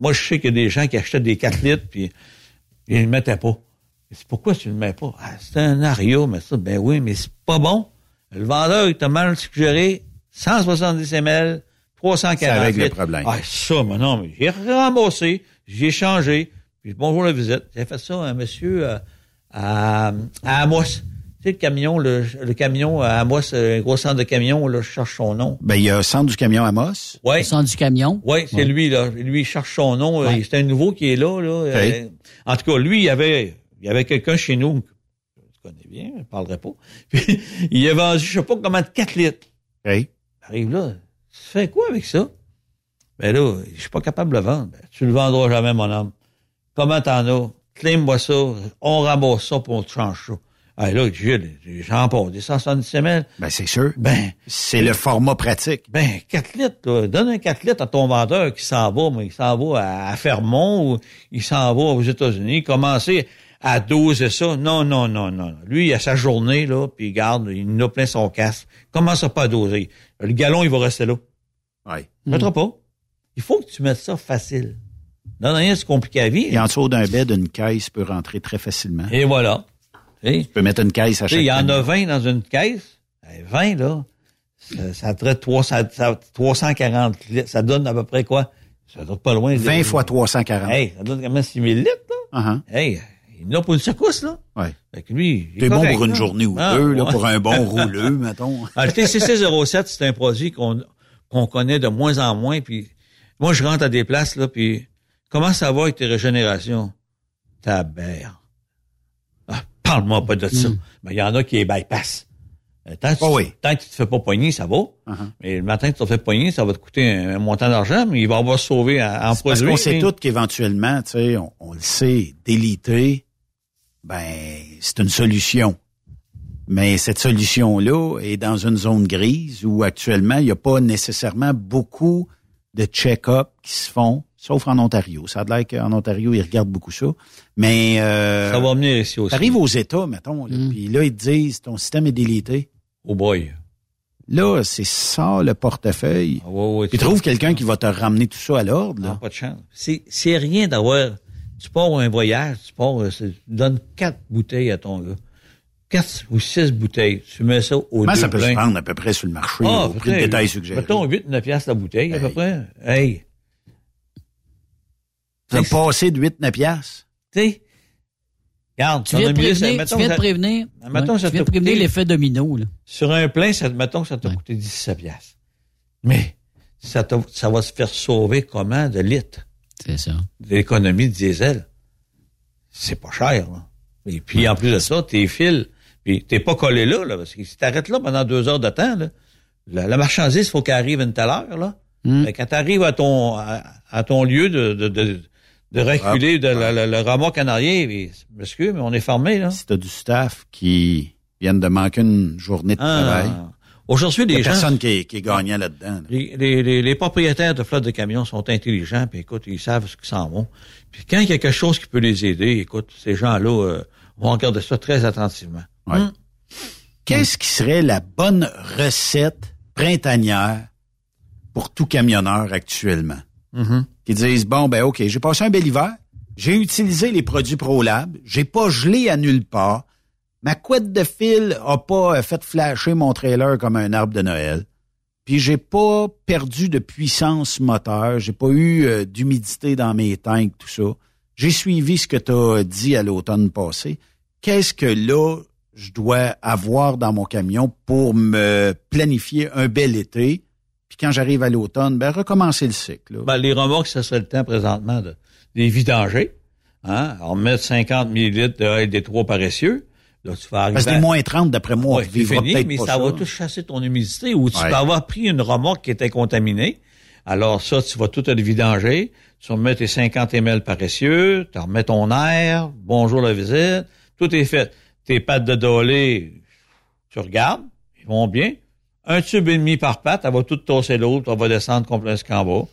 moi, je sais qu'il y a des gens qui achetaient des 4 litres, puis ils ne le mettaient pas. C'est pourquoi tu ne le mets pas? Ah, c'est un aria, mais ça, ben oui, mais c'est pas bon. Le vendeur, il t'a mal suggéré 170 ml, 340 Ça règle le problème. Ah, ça, mais non, mais j'ai remboursé, j'ai changé, puis bonjour la visite. J'ai fait ça à un monsieur euh, à, à Amos. Tu sais, le camion, le, le camion à Amos, euh, un gros centre de camion, là, je cherche son nom. Ben, il y a centre du camion Amos. Ouais. Le centre du camion? Oui, c'est Ouais. lui, là. Lui, il cherche son nom. euh, Ouais. C'est un nouveau qui est là, là. Euh, en tout cas, lui, il y avait, il y avait quelqu'un chez nous, je connais bien, je ne parlerai pas. Puis, il a vendu, je sais pas comment, de 4 litres. Hey. Arrive là. Tu fais quoi avec ça? Ben là, je suis pas capable de le vendre. Ben, tu le vendras jamais, mon homme. Comment t'en as? Claim-moi ça. On rembourse ça pour on te change ça. Ah, là, j'en des 170 ml. Ben, c'est sûr. Ben. C'est le format pratique. Ben, 4 litres, là. Donne un 4 litres à ton vendeur qui s'en va, mais il s'en va à, à Fermont ou il s'en va aux États-Unis. Commencer à doser ça. Non, non, non, non. Lui, il a sa journée, là, puis il garde, il a plein son casque. Commence à pas doser. Le galon, il va rester là. Oui. Tu mettras pas. Il faut que tu mettes ça facile. Non, rien, c'est compliqué à vivre. Et en dessous d'un bed, une caisse peut rentrer très facilement. Et voilà. Tu peux mettre une caisse à chaque il y en a 20 dans une caisse. Ben, 20, là, ça, ça traite 300, ça- 340 litres. Ça donne à peu près quoi? Ça doit pas loin. de- 20 fois 340. Hey, ça donne quand même 6 000 litres, là. Uh-huh. Hey, il en a pour une secousse, là. Ouais. Fait que lui, il est C'est bon pour une là. journée ou Ah, deux, là, pour un bon rouleux, mettons. Le TCC07, c'est un produit qu'on qu'on connaît de moins en moins. Puis moi, je rentre à des places, là, puis comment ça va avec tes régénérations? Tabère. Ah, parle-moi pas de ça. Mm. Mais il y en a qui les bypassent. Euh, Tant que, tu, Oh oui. tant que tu te fais pas poigner, ça va. Uh-huh. Mais le matin que tu te fais poigner, ça va te coûter un, un montant d'argent, mais il va avoir sauvé en, en Parce produit. qu'on sait tous qu'éventuellement, tu sais, on, on le sait, déliter, ben, c'est une solution. Mais cette solution-là est dans une zone grise où actuellement, il n'y a pas nécessairement beaucoup de check-up qui se font, sauf en Ontario. Ça a l'air qu'en Ontario, ils regardent beaucoup ça. Mais euh, Ça va venir ici aussi. t'arrives aux États, mettons, Mm. là, puis là, ils te disent, ton système est délité. Oh boy. Là, c'est ça le portefeuille. Ah, ouais, ouais, Puis tu- trouve quelqu'un qui va te ramener tout ça à l'ordre. Non, là. pas de chance. C'est, c'est rien d'avoir. Tu pars un voyage, tu pars, euh, c'est- donne quatre bouteilles à ton gars. Quatre ou six bouteilles. Tu mets ça au Comment deux ça peut se prendre à peu près sur le marché, Ah, au prix de détail suggéré? Mettons 8, 9 piastres la bouteille, à peu près. Hey. Tu as passé de 8-9 piastres. Tu sais, regarde, Tu viens, de ça- prévenir, mettons tu viens de ça- prévenir, mettons, ouais, ça tu viens de prévenir l'effet domino. Là. Sur un plein, ça, mettons que ça t'a coûté 17 piastres. Mais, ça, ça va se faire sauver comment de litres? C'est ça. de l'économie de diesel. C'est pas cher, là. Et puis, en plus de ça, tes fils, puis t'es pas collé là, là, parce que si t'arrêtes là pendant deux heures de temps, là, la, la marchandise, faut qu'elle arrive à une telle heure, là. Mm. Quand t'arrives à ton, à, à ton lieu de, de, de, de reculer de la- la- le remorque en arrière, monsieur, mais on est fermé, là. Si tu as du staff qui viennent de manquer une journée de Ah. travail, Aujourd'hui, les gens, personne qui est, qui est gagnant là-dedans. là. les, les, les, les propriétaires de flottes de camions sont intelligents, puis écoute, ils savent ce qu'ils s'en vont. Puis quand il y a quelque chose qui peut les aider, écoute, ces gens-là euh, vont regarder ça très attentivement. Ouais. Hum. Qu'est-ce qui serait la bonne recette printanière pour tout camionneur actuellement? Mhm. Qui disent, bon, ben OK, j'ai passé un bel hiver, j'ai utilisé les produits ProLab, j'ai pas gelé à nulle part, ma couette de fil a pas euh, fait flasher mon trailer comme un arbre de Noël, puis j'ai pas perdu de puissance moteur, j'ai pas eu euh, d'humidité dans mes tanks, tout ça. J'ai suivi ce que tu as dit à l'automne passé. Qu'est-ce que là, je dois avoir dans mon camion pour me planifier un bel été? Puis quand j'arrive à l'automne, ben recommencer le cycle. là. Ben, les remorques, ça serait le temps présentement de les vidanger. Hein? Alors, mettre 50 millilitres de LD3 paressieux. Là, tu vas Parce que à- des moins 30, d'après moi, Ouais, on vivra fini, peut-être mais pas ça, ça. va tout chasser ton humidité ou tu Ouais. peux avoir pris une remorque qui était contaminée. Alors ça, tu vas tout le vidanger. Tu remets tes 50 ml paressieux, tu remets ton air, bonjour la visite, tout est fait. Tes pattes de dolé, tu regardes, ils vont bien. Un tube et demi par patte, elle va tout tosser l'autre, elle va descendre complètement jusqu'en bas.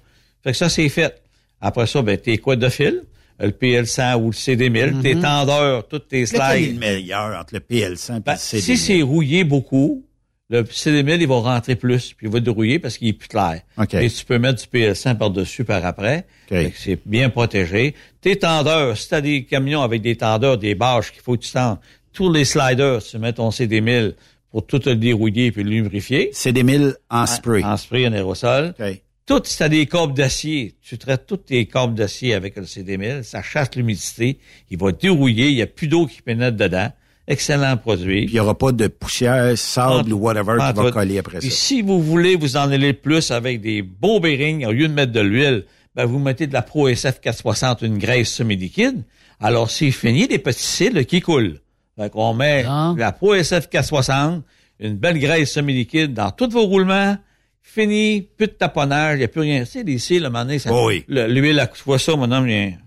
Fait que ça, c'est fait. Après ça, ben, tes couettes de fil, le PL100 ou le CD1000, tes tendeurs, toutes tes Lequel est slides. le meilleur entre le PL100 et Ben, le CD? si c'est rouillé beaucoup, le CD1000, il va rentrer plus, puis il va dérouiller parce qu'il est plus clair. OK. Et tu peux mettre du PL100 par-dessus par après. Que C'est bien protégé. Tes tendeurs, si tu as des camions avec des tendeurs, des bâches qu'il faut que tu tendes, tous les sliders, tu mets ton CD1000 pour tout le dérouiller puis le lubrifier. CD1000 en spray. En spray, en aérosol. OK. Tout, si tu as des câbles d'acier, tu traites toutes tes câbles d'acier avec le CD1000, ça chasse l'humidité, il va dérouiller, il n'y a plus d'eau qui pénètre dedans. Excellent produit. Puis il n'y aura pas de poussière, sable ou whatever qui va coller après Puis ça. si vous voulez vous en aller plus avec des beaux bearings, au lieu de mettre de l'huile, ben vous mettez de la Pro SF 460, une graisse semi-liquide. Alors, c'est fini les petits cils qui coulent. Fait qu'on met la Pro SF 460, une belle graisse semi-liquide dans tous vos roulements. Fini, plus de taponnage, il n'y a plus rien. Tu sais, les cils, un moment donné, ça, Oh oui. le- l'huile, tu vois ça, mon homme, il-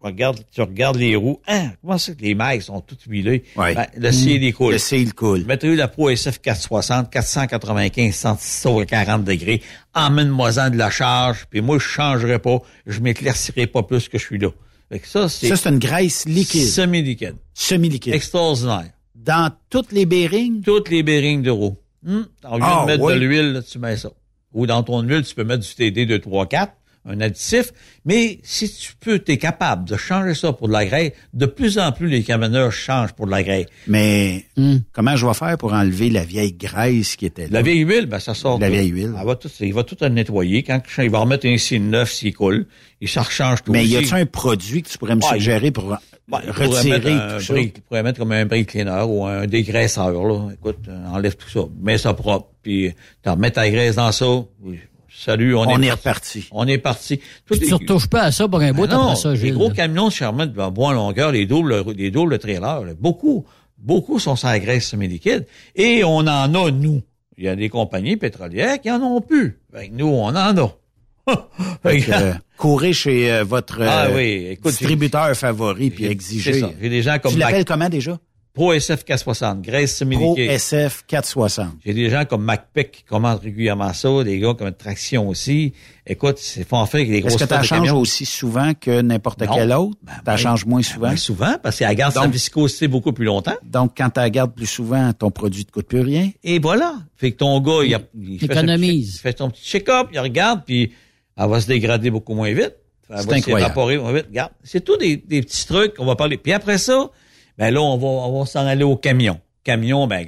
regarde, tu regardes les roues. Hein, comment c'est que les mailles sont toutes huilées? Ouais. Ben, le cil, il coule. Le cil coule. Mettez-lui la Pro SF 460, 495, 106 au 40 degrés. Emmène-moi-en de la charge, puis moi, je changerai pas. Je m'éclaircirai pas plus que je suis là. Fait que ça, c'est Ça, c'est une graisse liquide, semi-liquide. semi-liquide. Extraordinaire. Dans toutes les bearings, Toutes les bearings de roue. Hum, Au lieu Ah, de mettre ouais. de l'huile, tu mets ça. Ou dans ton huile, tu peux mettre du TD 2, 3, 4, un additif. Mais si tu peux, tu es capable de changer ça pour de la graisse, de plus en plus, les camionneurs changent pour de la graisse. mais Hmm. comment je vais faire pour enlever la vieille graisse qui était là? La vieille huile, ben, ça sort. La tout. vieille huile. Elle va tout, il va tout nettoyer. Quand il va remettre un cil neuf s'il coule, il s'en rechange tout Mais y aussi. a-tu un produit que tu pourrais me Ouais, suggérer pour Ben, retirer un tout ça? brick- il pourrait mettre comme un brake cleaner ou un dégraisseur, là. Écoute, euh, enlève tout ça. Mets ça propre. Puis, tu remets ta graisse dans ça. oui, salut, on, On est, est parti. reparti. On est parti. Tu retouches pas à ça pour un bout Ah non, ça, les gros camions de charment de bois en longueur, les doubles, les doubles trailers, là, beaucoup, beaucoup sont sans graisse semi-liquide. Et on en a, nous. Il y a des compagnies pétrolières qui en ont plus. Que nous, on en a. Que- euh, courez chez euh, votre Ah euh, oui, écoute, distributeur favori puis C'est exigez. ça. J'ai des gens comme Tu l'appelles comment déjà? Pro SF 460, graisse Pro semi-liquide. SF 460. J'ai des gens comme MacPic qui commandent régulièrement ça, des gars comme Traction aussi. Écoute, c'est font faire avec des Est-ce grosses que tu changes aussi souvent que n'importe quel autre? Ben, tu ben, changes moins souvent? Ben, souvent, parce qu'elle garde sa Donc- viscosité beaucoup plus longtemps. Donc, quand tu la gardes plus souvent, ton produit ne te coûte plus rien? Et voilà. Fait que ton gars, il, a- il fait, son Économise. petit- il fait son petit check-up, il regarde, puis elle va se dégrader beaucoup moins vite. Elle C'est va incroyable. s'évaporer moins vite. Regarde, c'est tout des, des petits trucs qu'on va parler. Puis après ça, ben là, on va, on va s'en aller au camion. Camion, ben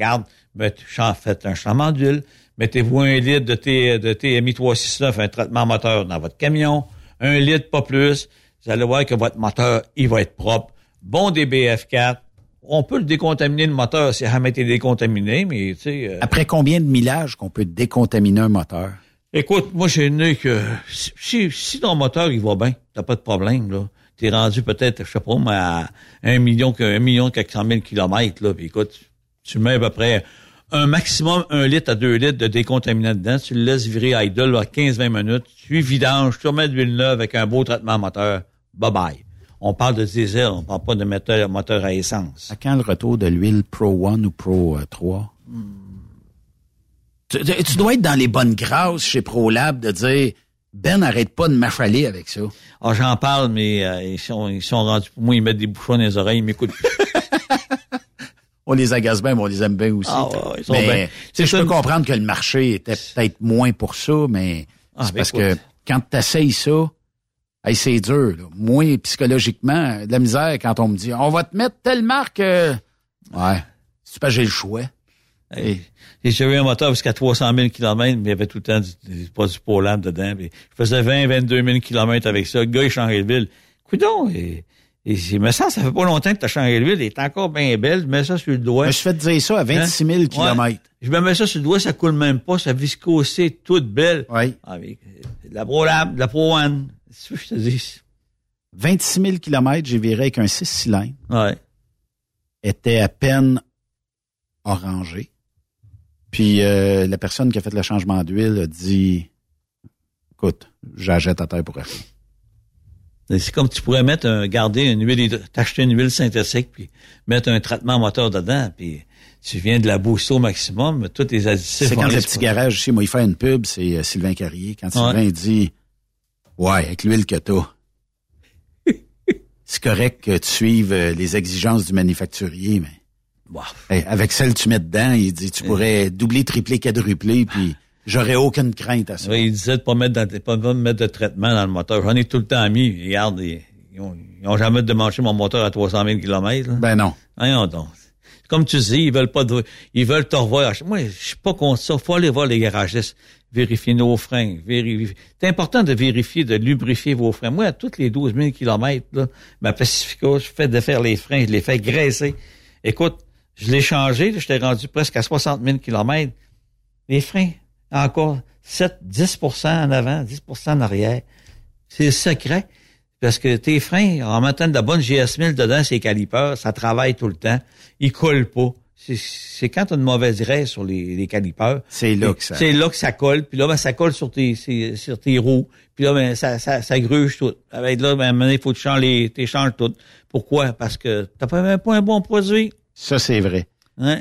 mettez- chan- faites un changement d'huile, mettez-vous un litre de, T, de TMI 369, un traitement moteur dans votre camion, un litre, pas plus. Vous allez voir que votre moteur, il va être propre. Bon DBF4. On peut le décontaminer, le moteur, si jamais été décontaminé, mais tu sais... euh, Après combien de millages qu'on peut décontaminer un moteur? Écoute, moi, j'ai né que si, si- si ton moteur, il va bien, t'as pas de problème, là. T'es rendu peut-être, je sais pas, mais à un million, un million, quatre cent mille kilomètres, là. Puis écoute, tu mets à peu près un maximum un litre à deux litres de décontaminant dedans. Tu le laisses virer idle à 15-20 minutes. Tu vidanges, tu remets de l'huile neuve avec un beau traitement moteur. Bye-bye. On parle de diesel, on parle pas de moteur, moteur à essence. À quand le retour de l'huile Pro One ou Pro euh, 3? Tu, tu- tu dois être dans les bonnes grâces chez ProLab de dire Ben, arrête pas de m'affaler avec ça. Ah, j'en parle, mais euh, ils, sont, ils sont rendus, pour moi, ils mettent des bouchons dans les oreilles, ils m'écoutent plus. On les agace bien, mais on les aime bien aussi. Ah, ouais, ils sont mais, bien. je peux comprendre que le marché était peut-être moins pour ça, mais Ah, c'est ben, parce écoute. que quand tu essayes ça, hey, c'est dur. Là. Moi, psychologiquement, de la misère quand on me dit on va te mettre telle marque. euh, Ouais. C'est pas j'ai le choix. Hey, J'ai eu un moteur jusqu'à 300 000 km, mais il y avait tout le temps du, du produit Poland dedans. Puis je faisais 20, 22 000 km avec ça. Le gars, il changeait de ville. Coudon, et, et c'est- me semble, ça fait pas longtemps que tu as changé de ville. Elle est encore bien belle. Je mets ça sur le doigt. Je me suis fait dire ça à 26 000 Hein? kilomètres. Ouais. Je me mets ça sur le doigt, ça coule même pas. Sa viscosité est toute belle. Oui. Ah, mais, euh, de la ProLab, de la Pro One. C'est ce que je te dis. 26 000 kilomètres, j'ai viré avec un 6 cylindres. Ouais. Était à peine orangé. Puis euh, la personne qui a fait le changement d'huile a dit Écoute, j'achète à terre pour acheter. C'est comme tu pourrais mettre un, garder une huile, t'acheter une huile synthétique, puis mettre un traitement moteur dedans, puis tu viens de la booster au maximum, tous les additifs. C'est quand le petit garage ici, moi, il fait une pub, c'est euh, Sylvain Carrier. Quand Ouais. Sylvain dit Ouais, avec l'huile que t'as, c'est correct que tu suives euh, les exigences du manufacturier, mais hey, avec celle que tu mets dedans, il dit tu pourrais doubler, tripler, quadrupler, puis j'aurais aucune crainte à ça. Ouais, il disait de pas mettre dans, pas mettre de traitement dans le moteur. J'en ai tout le temps mis. Regarde, ils, ils ont, ils ont jamais démanché mon moteur à 300 000 km. Ben non. Voyons donc. Comme tu dis, ils veulent pas de, ils veulent te revoir. Moi, je suis pas contre ça. Faut aller voir les garagistes. Vérifier nos freins. Vérifier. C'est important de vérifier, de lubrifier vos freins. Moi, à toutes les 12 000 km, là, ma Pacifica, je fais de faire les freins, je les fais graisser. Écoute, je l'ai changé, j'étais rendu presque à 60 000 km. Les freins, encore 7, 10% en avant, 10% en arrière. C'est le secret. Parce que tes freins, en mettant de la bonne GS1000 dedans, ces calipers, ça travaille tout le temps. Ils collent pas. C'est- quand tu as une mauvaise graisse sur les, les calipers. C'est là que ça- C'est là que ça colle. Puis là, ben, ça colle sur tes, sur tes roues. Puis là, ben, ça, ça, ça gruge tout. Avec là, ben, maintenant, il faut que tu changes les, tu changes tout. Pourquoi? Parce que t'as pas même pas un bon produit. Ça, c'est vrai.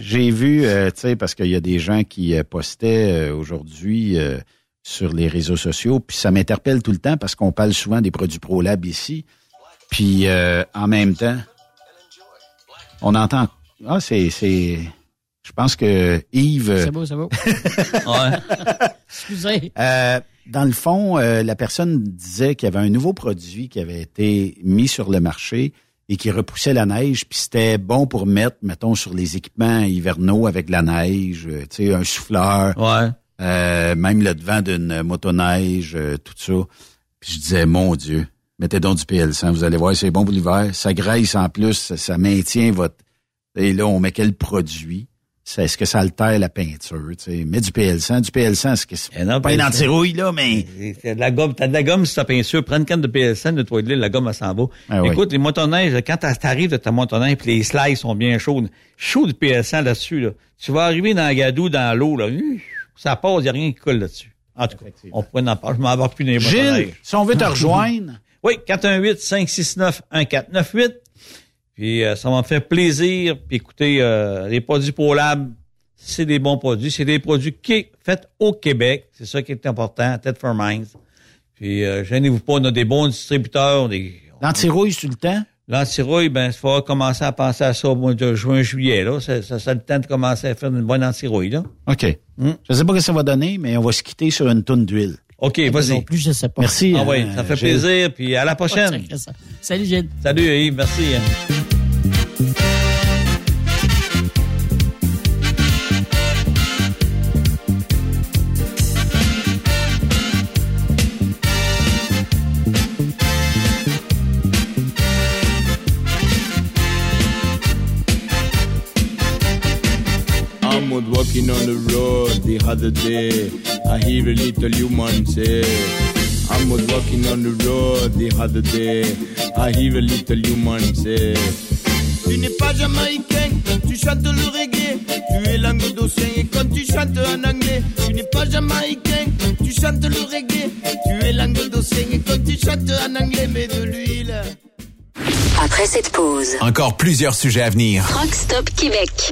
J'ai vu, euh, tu sais, parce qu'il y a des gens qui euh, postaient euh, aujourd'hui euh, sur les réseaux sociaux, puis ça m'interpelle tout le temps parce qu'on parle souvent des produits ProLab ici. Puis euh, en même temps, on entend. Ah, c'est. c'est je pense que Yves. C'est beau, c'est beau. Excusez. Euh, dans le fond, euh, la personne disait qu'il y avait un nouveau produit qui avait été mis sur le marché et qui repoussait la neige, puis c'était bon pour mettre, mettons, sur les équipements hivernaux avec la neige, euh, tu sais, un souffleur, euh, même le devant d'une motoneige, euh, tout ça. Puis je disais, mon Dieu, mettez donc du PL100, vous allez voir, c'est bon pour l'hiver, ça graisse en plus, ça, ça maintient votre... Et là, on met quel produit? C'est- est-ce que ça altère la peinture? Tu sais, mets du PL100. Du PL100, c'est que c'est pas une anti-rouille, là, mais... T'as de la gomme, t'as de la gomme sur ta peinture, prends une canne de PSN, nettoie-le, la gomme, elle s'en va. Ah oui. Écoute, les motoneiges, quand t'arrives de ta motoneige puis les slides sont bien chaudes, chaud de PSN là-dessus, là. Tu vas arriver dans la gadoue, dans l'eau, là, hum, ça passe, il n'y a rien qui colle là-dessus. En tout cas, on pourrait en parler, je m'en vais plus les Gilles, si on veut te rejoindre, Oui, 418-569-1498. Puis euh, ça m'a fait plaisir. Puis écoutez, euh, les produits ProLab, c'est des bons produits. C'est des produits qui faits au Québec. C'est ça qui est important, Tête for Minds. Puis euh, gênez-vous pas, on a des bons distributeurs. Des... L'antirouille, sur le temps? L'antirouille, ben, il faut commencer à penser à ça au mois de juin, juillet. Là. Ça, ça, ça le temps de commencer à faire une bonne antirouille. Là. OK. Je sais pas ce que ça va donner, mais on va se quitter sur une tonne d'huile. OK, vas-y. Non plus, je sais pas. Merci. Ah oui, euh, ça fait Gilles. plaisir. Puis à la prochaine. Salut, Gilles. Salut, Yves. Merci. I'm out walking on the road the other day. I hear a little human say. I'm out walking on the road the other day. I hear a little human say. Tu n'es pas jamaïcain, tu chantes le reggae. Tu es languedocien et quand tu chantes en anglais. Tu n'es pas jamaïcain, tu chantes le reggae. Tu es languedocien et quand tu chantes en anglais, mais de l'huile. Après cette pause, Encore plusieurs sujets à venir. Rock Stop Québec.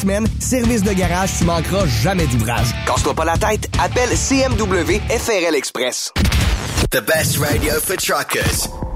semaines. Service de garage, tu manqueras jamais d'ouvrage. Casse-toi pas la tête, appelle CMW FRL Express. The best radio for truckers.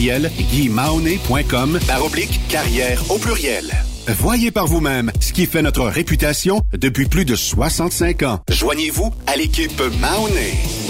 guimauné.com par oblique carrière au pluriel. Voyez par vous-même ce qui fait notre réputation depuis plus de 65 ans. Joignez-vous à l'équipe Mahoney.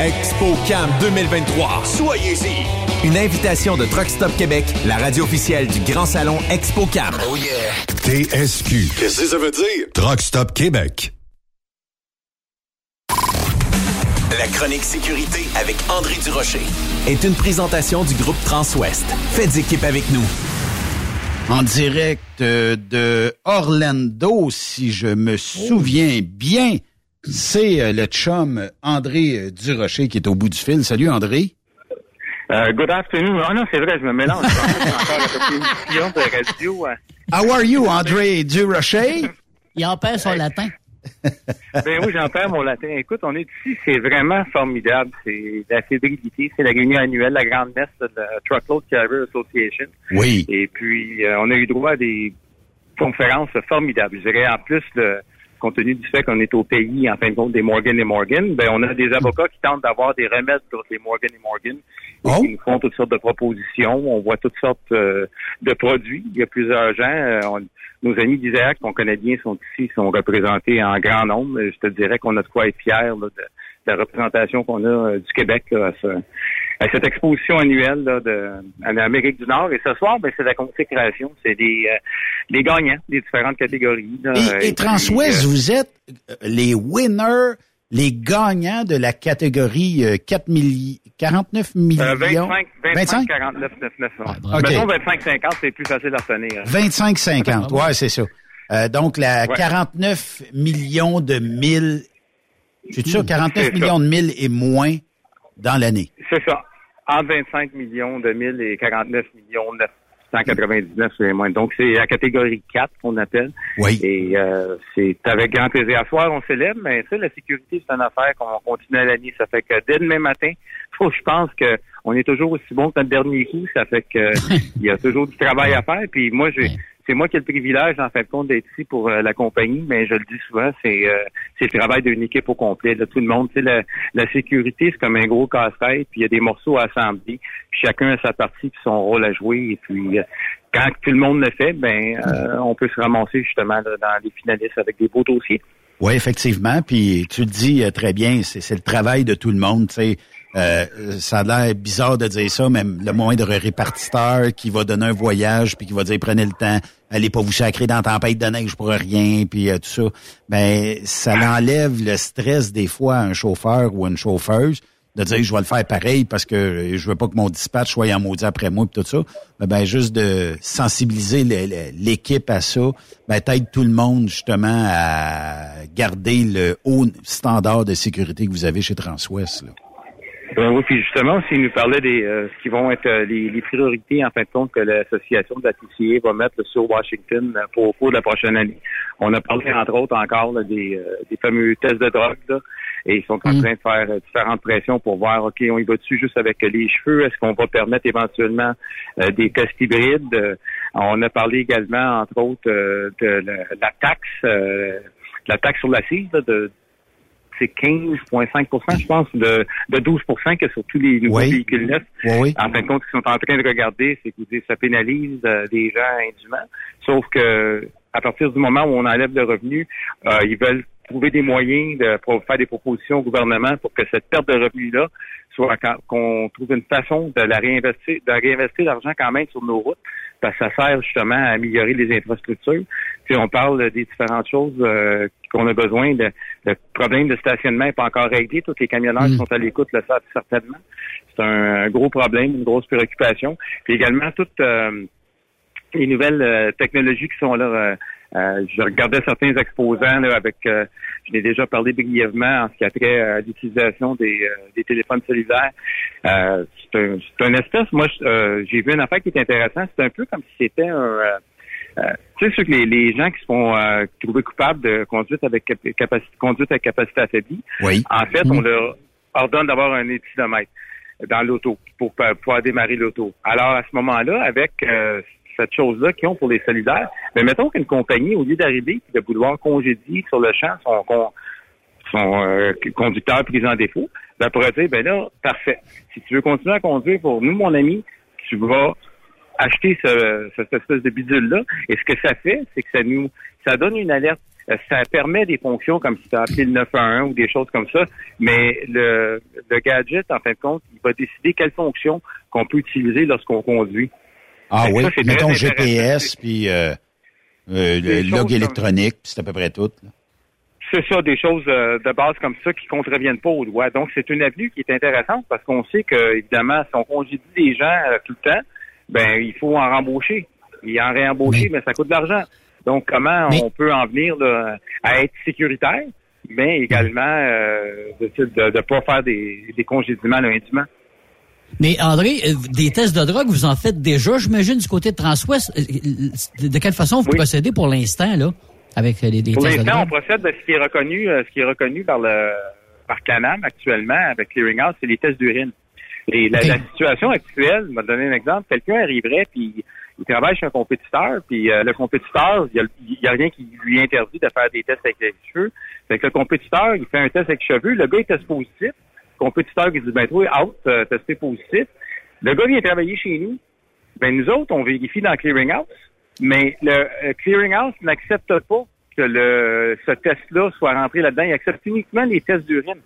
ExpoCam 2023. Soyez-y. Une invitation de Truck Stop Québec, la radio officielle du Grand Salon ExpoCam. Oh yeah! TSQ. Qu'est-ce que ça veut dire? Truck Stop Québec. La chronique sécurité avec André Durocher est une présentation du groupe Transouest. Faites équipe avec nous. En direct euh, de Orlando, si je me souviens bien, c'est euh, le chum André euh, Durocher qui est au bout du fil. Salut André. Uh, good afternoon. Ah non, c'est vrai, je me mélange. Je encore de radio. How are you, André Durocher? Il en perd son latin. Ben oui, j'en perds mon latin. Écoute, on est ici, c'est vraiment formidable. C'est la fébrilité, c'est la réunion annuelle, la grande messe de la Truckload Carrier Association. Oui. Et puis, euh, on a eu droit à des conférences formidables. Je dirais, en plus, le, compte tenu du fait qu'on est au pays, en fin de compte, des Morgan et Morgan, ben, on a des avocats qui tentent d'avoir des remèdes contre les Morgan et Morgan. Et qui nous font toutes sortes de propositions. On voit toutes sortes euh, de produits. Il y a plusieurs gens. euh, on- nos amis d'Isaac, qu'on connaît bien, sont ici, sont représentés en grand nombre. Je te dirais qu'on a de quoi être fiers là, de, de la représentation qu'on a euh, du Québec là, à, ce- à cette exposition annuelle là, de, à l'Amérique du Nord. Et ce soir, ben, c'est la consécration. C'est des, euh, les gagnants des différentes catégories. là. Et, et euh, vous êtes euh, les winners, les gagnants de la catégorie euh, 4 milli- 49 millions. euh, 25, 25, 25? 49, 99. ouais. OK. Mettons 25, 50, c'est plus facile à retenir. 25-50, ouais, c'est ça. Euh, donc, la Ouais. 49 millions de mille, c'est ça, 49 C'est millions de mille et moins dans l'année. C'est ça. Entre 25 millions de 1000 et 49 millions 999, c'est moins. Donc, c'est la catégorie 4 qu'on appelle. Oui. Et euh, c'est avec grand plaisir. À soir, on célèbre, mais ça, la sécurité, c'est une affaire qu'on continue à l'année. Ça fait que dès demain matin, faut je pense que on est toujours aussi bon que notre dernier coup. Ça fait que il y a toujours du travail à faire. Puis moi, j'ai c'est moi qui ai le privilège, en fin de compte, d'être ici pour euh, la compagnie, mais je le dis souvent, c'est euh, c'est le travail d'une équipe au complet. Là, tout le monde, tu sais, la, la sécurité, c'est comme un gros casse-tête, puis il y a des morceaux à assembler, puis chacun a sa partie, puis son rôle à jouer. Et puis, euh, quand tout le monde le fait, ben, euh, on peut se ramasser justement là, dans les finalistes avec des beaux dossiers. Oui, effectivement. Puis tu le dis euh, très bien, c'est le travail de tout le monde. tu sais. euh, ça a l'air bizarre de dire ça, mais le moindre répartiteur qui va donner un voyage puis qui va dire prenez le temps, allez pas vous sacrer dans tempête de neige pour rien puis euh, tout ça, ben ça enlève le stress des fois à un chauffeur ou à une chauffeuse de dire je vais le faire pareil parce que je veux pas que mon dispatch soit en maudit après moi et tout ça. Ben, ben, juste de sensibiliser l'équipe à ça, ben t'aide tout le monde justement à garder le haut standard de sécurité que vous avez chez Transwest. Là. Ben oui, puis justement, s'il nous parlait des euh, ce qui vont être euh, les, les priorités en fin de compte que l'association de la TCA va mettre sur Washington euh, pour au cours de la prochaine année. On a parlé entre autres encore là, des, euh, des fameux tests de drogue là, et ils sont en train de faire euh, différentes pressions pour voir ok on y va dessus juste avec les cheveux? Est-ce qu'on va permettre éventuellement euh, des tests hybrides? Euh, On a parlé également entre autres euh, de la, la taxe, euh, la taxe sur l'assise de c'est 15,5% je pense, de, de 12 que sur tous les nouveaux Oui. véhicules neufs. Oui. En fin de compte, ce qu'ils sont en train de regarder, c'est que ça pénalise euh, des gens indûment. Sauf que à partir du moment où on enlève le revenu, euh, ils veulent trouver des moyens de pour faire des propositions au gouvernement pour que cette perte de revenu-là soit qu'on trouve une façon de la réinvestir, de réinvestir l'argent quand même sur nos routes, parce que ça sert justement à améliorer les infrastructures. Puis on parle des différentes choses euh, qu'on a besoin. De, le problème de stationnement n'est pas encore réglé. Tous les camionneurs qui sont à l'écoute le savent certainement. C'est un, un gros problème, une grosse préoccupation. Puis également toutes euh, les nouvelles euh, technologies qui sont là. euh, euh, je regardais certains exposants là, avec, euh, je l'ai déjà parlé brièvement en ce qui a trait à l'utilisation des, euh, des téléphones cellulaires. Euh, c'est un, une espèce, moi, euh, j'ai vu une affaire qui est intéressante. C'est un peu comme si c'était un... euh, tu sais, ceux que les, les gens qui se font euh, trouver coupables de conduite avec cap- capacité, conduite avec capacité affaiblie, Oui. en fait, on leur ordonne d'avoir un éthylomètre dans l'auto pour pouvoir démarrer l'auto. Alors, à ce moment-là, avec euh, cette chose-là qu'ils ont pour les solidaires, mais mettons qu'une compagnie, au lieu d'arriver et de vouloir congédier sur le champ son, son euh, conducteur pris en défaut, ben, pourrait dire, ben là, parfait. Si tu veux continuer à conduire pour nous, mon ami, tu vas acheter ce, cette espèce de bidule-là. Et ce que ça fait, c'est que ça nous, ça donne une alerte. Euh, Ça permet des fonctions comme si tu as appelé le 911 ou des choses comme ça, mais le, le gadget, en fin de compte, il va décider quelles fonctions qu'on peut utiliser lorsqu'on conduit. Ah oui, ça, mettons. GPS, puis euh, euh, le log comme- électronique, puis c'est à peu près tout. là. C'est ça, des choses euh, de base comme ça qui contreviennent pas aux lois. Donc, c'est une avenue qui est intéressante parce qu'on sait que, évidemment, si on congédie des gens euh, tout le temps, ben il faut en rembaucher. Et en réembaucher, mais, ça coûte de l'argent. Donc, comment on peut en venir là, à être sécuritaire, mais également euh, de ne pas faire des, des congédiements indûment. Mais André, euh, des tests de drogue, vous en faites déjà, j'imagine, du côté de Transwest. Euh, euh, De quelle façon vous procédez pour l'instant, là, avec les, des Pour tests de l'instant, on drogue? procède de ce qui est reconnu, ce qui est reconnu par le par Canam actuellement avec Clearinghouse, c'est les tests d'urine. Et la, la situation actuelle, je vais te donner un exemple, quelqu'un arriverait puis il travaille chez un compétiteur, puis euh, le compétiteur, il y, a, a rien qui lui interdit de faire des tests avec les cheveux. Fait que le compétiteur, il fait un test avec les cheveux, le gars il teste positif. Le compétiteur il dit ben toi, out, euh, testé positif. Le gars vient travailler chez nous. Ben nous autres, on vérifie dans le Clearinghouse, mais le euh, Clearinghouse n'accepte pas que le ce test-là soit rentré là-dedans. Il accepte uniquement les tests d'urine.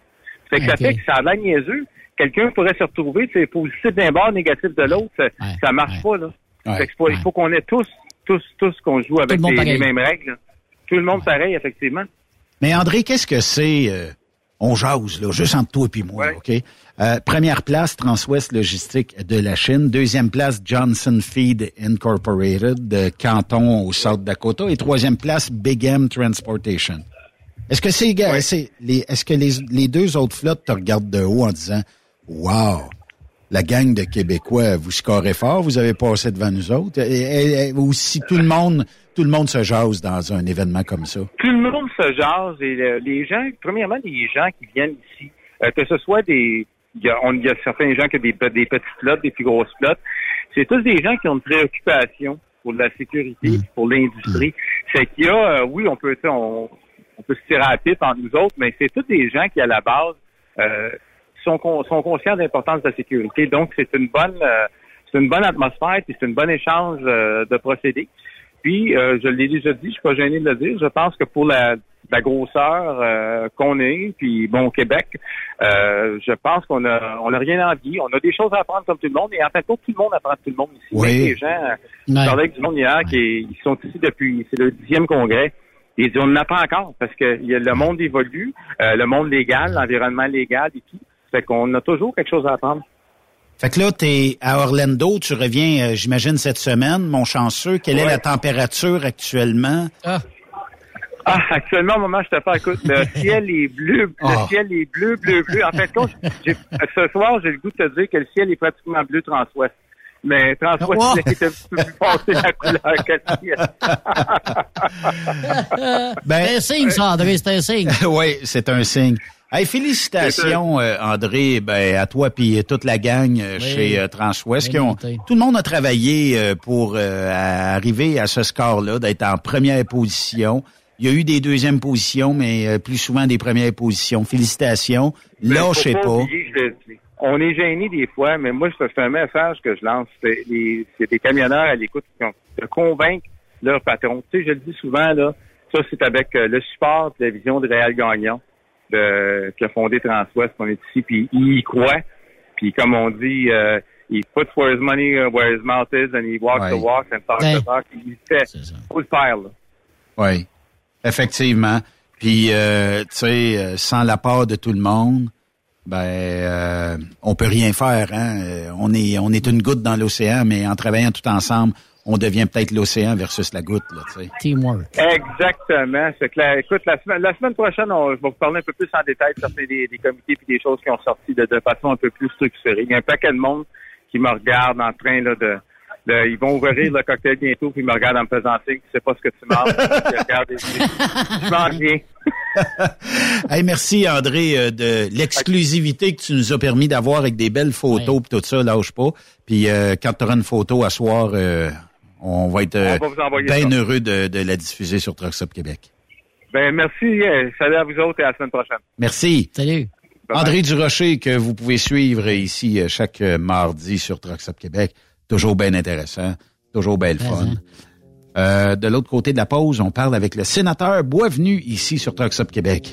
Fait que ça fait que ça a l'air niaiseux. Quelqu'un pourrait se retrouver, c'est positif d'un bord, négatif de l'autre. Ça, ça marche pas, là. Ouais, Fait que Il faut qu'on ait tous, tous, tous qu'on joue avec le les, mêmes règles. là. Tout le monde pareil, effectivement. Mais André, qu'est-ce que c'est? euh, on jase, là, juste entre toi et moi, OK? Euh, première place, Transwest Logistique de la Chine. Deuxième place, Johnson Feed Incorporated de Canton au South Dakota. Et troisième place, Big M Transportation. Est-ce que c'est, est-ce que les, les deux autres flottes te regardent de haut en disant, wow, la gang de Québécois, vous scorez fort, vous avez passé devant nous autres? Et- et- et- ou si tout le monde, tout le monde se jase dans un événement comme ça? Tout le monde se jase et euh, les gens, premièrement, les gens qui viennent ici, euh, que ce soit des, il y a, on- il y a certains gens qui ont des, pe- des petites flottes, des plus grosses flottes, c'est tous des gens qui ont une préoccupation pour la sécurité, pour l'industrie. C'est qu'il y a, euh, oui, on peut, on, on peut se tirer à la pipe entre nous autres, mais c'est tous des gens qui, à la base, euh, sont, con- sont conscients de l'importance de la sécurité. Donc, c'est une bonne, euh, c'est une bonne atmosphère, puis c'est une bonne échange euh, de procédés. Puis, euh, je l'ai déjà dit, je suis pas gêné de le dire, je pense que pour la la grosseur euh, qu'on est, puis bon, au Québec, euh, je pense qu'on a on a rien envie. On a des choses à apprendre comme tout le monde, et en fait, tout le monde apprend de tout le monde ici. Oui. Les gens, euh, je parlais avec du monde hier qui ils sont ici depuis, c'est le dixième congrès. Et ils disent, on n'apprend encore parce que le monde évolue, euh, le monde légal, l'environnement légal et tout. Fait qu'on a toujours quelque chose à apprendre. Fait que là, t'es à Orlando, tu reviens, euh, j'imagine, cette semaine, mon chanceux. Quelle est la température actuellement? Ah, actuellement, au moment, je te fais, écoute, le ciel est bleu, Ah. le ciel est bleu, bleu, bleu. En fait, compte, j'ai- ce soir, j'ai le goût de te dire que le ciel est pratiquement bleu transouest. Mais transouest Oh. est un petit peu plus foncé la couleur que le ciel. Ben, c'est un signe, ça, André, c'est un signe. oui, c'est un signe. Hey, félicitations, euh, André, ben, à toi puis toute la gang euh, Oui. chez euh, Transwest. qui ont- tout le monde a travaillé euh, pour euh, arriver à ce score-là, d'être en première position. Il y a eu des deuxièmes positions, mais euh, plus souvent des premières positions. Félicitations. Mais Lâchez pas. oublier, je le dis. On est gêné des fois, mais moi, c'est un message que je lance. C'est les- c'est des camionneurs à l'écoute qui ont de convaincre leur patron. Tu sais, je le dis souvent, là, ça, c'est avec euh, le support de la vision de Réal Gagnon, de, qui a fondé Transwest, qu'on est ici, puis il y croit. Puis comme on dit, euh, he puts where his money, uh, where his mouth is, and he walks Ouais. the walk and talks Ouais. the talk. Il fait. Faut le faire. Oui, effectivement. Puis, euh, tu sais, euh, sans l'apport de tout le monde, ben, euh, on peut rien faire. Hein? Euh, On est, on est une goutte dans l'océan, mais en travaillant tout ensemble, on devient peut-être l'océan versus la goutte. Là, tu sais. Teamwork. Exactement. C'est clair. Écoute, la semaine, la semaine prochaine, on, je vais vous parler un peu plus en détail de certains des, des comités et des choses qui ont sorti de, de façon un peu plus structurée. Il y a un paquet de monde qui me regarde en train là, de, de- ils vont ouvrir le cocktail bientôt, puis ils me regardent en me faisant signe, tu sais pas ce que tu manges. Je regarde et je dis, je m'en viens. Hey, merci André euh, de l'exclusivité que tu nous as permis d'avoir avec des belles photos pis tout ça, lâche pas. Puis euh, quand tu auras une photo à soir, euh, on va être euh, On va vous envoyer bien ça. heureux de, de la diffuser sur Trucks Up Québec. Ben, merci. euh, Salut à vous autres et à la semaine prochaine. Merci. Salut. André Durocher, que vous pouvez suivre ici euh, chaque mardi sur Trucks Up Québec. Toujours bien intéressant, toujours bien le fun. Euh, de l'autre côté de la pause, on parle avec le sénateur Boisvenu ici sur Trucks Up Québec.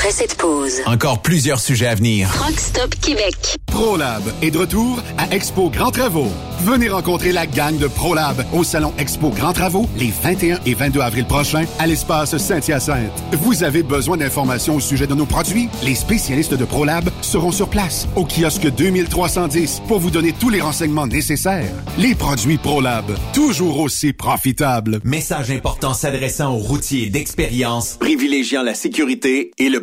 Après cette pause, Encore plusieurs sujets à venir. Rock Stop Québec. ProLab est de retour à Expo Grand Travaux. Venez rencontrer la gang de ProLab au salon Expo Grand Travaux les 21 et 22 avril prochains à l'espace Saint-Hyacinthe. Vous avez besoin d'informations au sujet de nos produits? Les spécialistes de ProLab seront sur place au kiosque 2310 pour vous donner tous les renseignements nécessaires. Les produits ProLab, toujours aussi profitables. Message important s'adressant aux routiers d'expérience, privilégiant la sécurité et le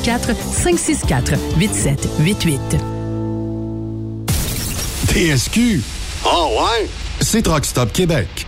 1-844-564-8788. TSQ. Oh ouais? C'est Truck Stop Québec.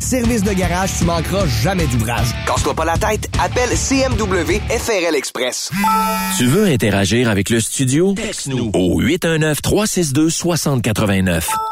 Service de garage, tu manqueras jamais d'ouvrage. Casse-toi pas la tête, appelle CMW FRL Express. Tu veux interagir avec le studio? Texte-nous au 819-362-6089.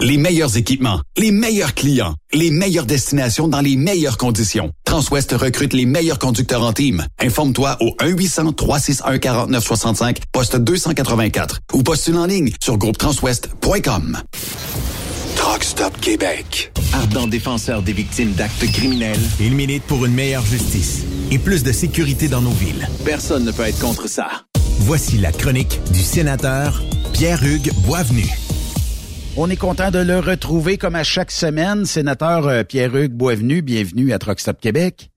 Les meilleurs équipements, les meilleurs clients, les meilleures destinations dans les meilleures conditions. Transwest recrute les meilleurs conducteurs en team. Informe-toi au 1-800-361-4965, poste 284 ou postule en ligne sur groupetranswest.com. Truck Stop Québec. Ardent défenseur des victimes d'actes criminels, il milite pour une meilleure justice et plus de sécurité dans nos villes. Personne ne peut être contre ça. Voici la chronique du sénateur Pierre-Hugues Boisvenu. On est content de le retrouver comme à chaque semaine. Sénateur euh, Pierre-Hugues Boisvenu, bienvenue à Truck Stop Québec.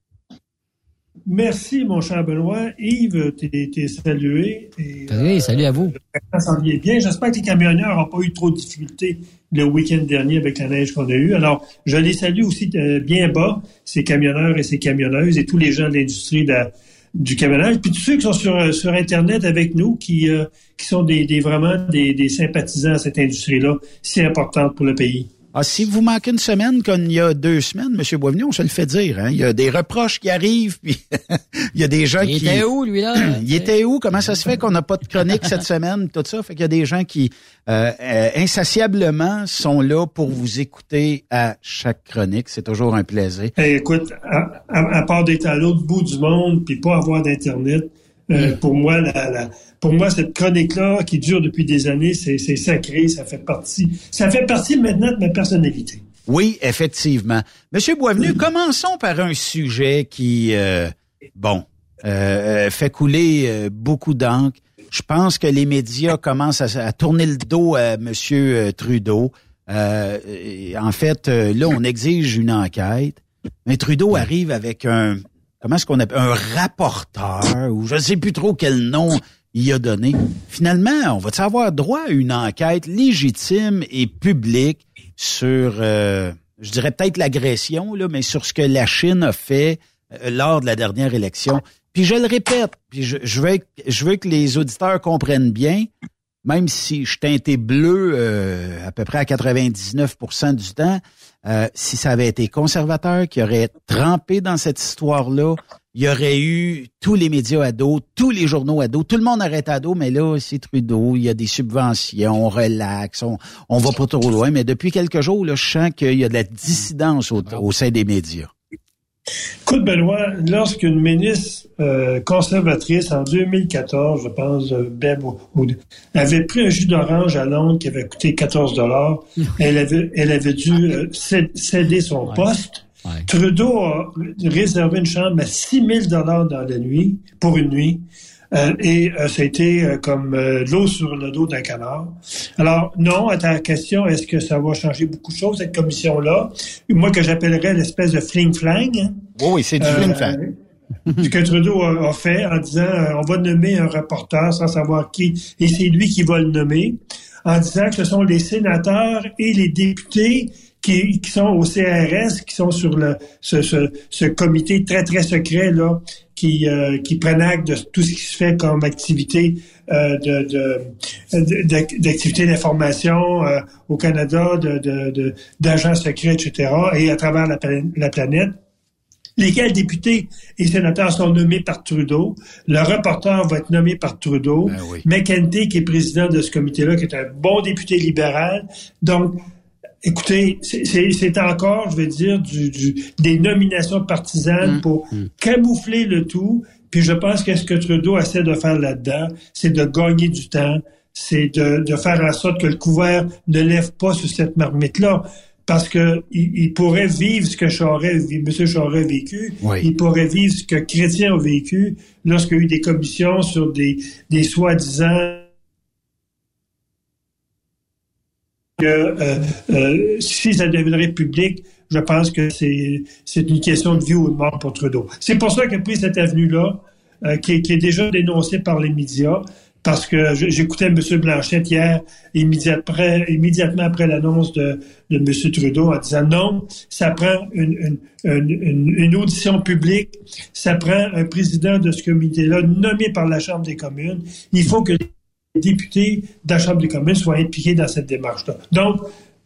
Merci, mon cher Benoît. Yves, t'es salué. Et, oui, salut à vous. Ça s'en vient bien. J'espère que les camionneurs n'ont pas eu trop de difficultés le week-end dernier avec la neige qu'on a eue. Alors, je les salue aussi euh, bien bas, ces camionneurs et ces camionneuses et tous les gens de l'industrie de, du camionnage. Puis tous ceux qui sont sur, sur Internet avec nous, qui, euh, qui sont des, des vraiment des, des sympathisants à cette industrie-là, si importante pour le pays. Ah, si vous manquez une semaine comme il y a deux semaines, M. Boisvenu, on se le fait dire. Hein? Il y a des reproches qui arrivent, puis il y a des gens qui... Il était où, lui, là? il était où? Comment ça se fait qu'on n'a pas de chronique cette semaine? Tout ça? Fait qu'il y a des gens qui, euh, euh, insatiablement, sont là pour vous écouter à chaque chronique. C'est toujours un plaisir. écoute, à, à part d'être à l'autre bout du monde, puis pas avoir d'Internet, euh, pour moi, la, la, pour moi, cette chronique-là, qui dure depuis des années, c'est sacré, ça fait partie, ça fait partie maintenant de ma personnalité. Oui, effectivement. Monsieur Boisvenu, commençons par un sujet qui, euh, bon, euh, fait couler beaucoup d'encre. Je pense que les médias commencent à, tourner le dos à Monsieur Trudeau. en fait, là, on exige une enquête. Mais Trudeau arrive avec un, comment est-ce qu'on appelle un rapporteur ou je ne sais plus trop quel nom il a donné. Finalement, on va avoir droit à une enquête légitime et publique sur, euh, je dirais peut-être l'agression là, mais sur ce que la Chine a fait euh, lors de la dernière élection? Puis je le répète, puis je, je, veux, je veux que les auditeurs comprennent bien, même si je teintais bleu euh, à peu près à 99% du temps, euh, si ça avait été conservateur qui aurait trempé dans cette histoire-là, il y aurait eu tous les médias à dos, tous les journaux à dos, tout le monde aurait été à dos, mais là, c'est Trudeau, il y a des subventions, on relaxe, on, on va pas trop loin. Mais depuis quelques jours, là, je sens qu'il y a de la dissidence au sein des médias. Écoute, Benoît, lorsqu'une ministre euh, conservatrice en 2014, je pense, euh, avait pris un jus d'orange à Londres qui avait coûté 14 dollars, elle avait, elle avait dû euh, céder son poste. Trudeau a réservé une chambre à 6 000 dollars dans la nuit, pour une nuit. Euh, et euh, ça a été euh, comme l'eau sur le dos d'un canard. Alors, non, à ta question, est-ce que ça va changer beaucoup de choses, cette commission-là? Moi, que j'appellerais l'espèce de fling-flang. Hein? Oui, c'est du fling-flang. ce que Trudeau a, fait en disant on va nommer un rapporteur sans savoir qui, et c'est lui qui va le nommer, en disant que ce sont les sénateurs et les députés qui, qui sont au CRS, qui sont sur le, ce, ce, ce comité très, très secret là, qui, euh, qui prennent acte de tout ce qui se fait comme activité euh, de, d'activité d'information euh, au Canada, de, d'agents secrets, etc., et à travers la, la planète lesquels députés et sénateurs sont nommés par Trudeau. Le reporter va être nommé par Trudeau. Ben qui est président de ce comité-là, qui est un bon député libéral. Donc, Écoutez, c'est encore, je vais dire, du, du, des nominations partisanes mm. pour mm. camoufler le tout. Puis je pense que ce que Trudeau essaie de faire là-dedans, c'est de gagner du temps, c'est de, de, faire en sorte que le couvert ne lève pas sur cette marmite-là. Parce que il, pourrait vivre ce que Charest, M. Charest a vécu. Il pourrait vivre ce que Chrétien a vécu lorsqu'il y a eu des commissions sur des, des soi-disant euh, euh, si ça deviendrait public, je pense que c'est une question de vie ou de mort pour Trudeau. C'est pour ça qu'il a pris cette avenue-là, euh, qui, est déjà dénoncée par les médias, parce que j'écoutais M. Blanchette hier, immédiatement, après l'annonce de, M. Trudeau, en disant non, ça prend une, audition publique, ça prend un président de ce comité-là nommé par la Chambre des communes. Il faut que députés de la Chambre des communes soient impliqués dans cette démarche-là. Donc,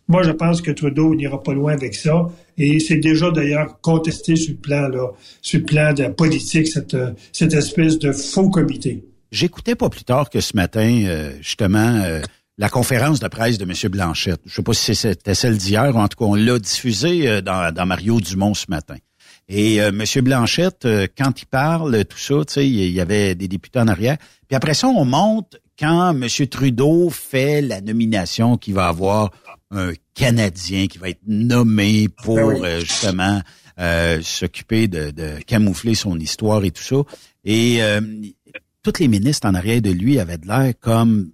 Moi, je pense que Trudeau n'ira pas loin avec ça. Et c'est déjà d'ailleurs contesté sur le plan, là, sur le plan de la politique, cette, euh, espèce de faux comité. J'écoutais pas plus tard que ce matin, euh, justement, euh, la conférence de presse de M. Blanchette. Je sais pas si c'était celle d'hier, en tout cas, on l'a diffusée dans, Mario Dumont ce matin. Et M. Blanchette, quand il parle, tout ça, tu sais, il y avait des députés en arrière. Puis après ça, on monte quand M. Trudeau fait la nomination qu'il va avoir un Canadien qui va être nommé pour ben euh, justement euh, s'occuper de, camoufler son histoire et tout ça. Et euh, tous les ministres en arrière de lui avaient de l'air comme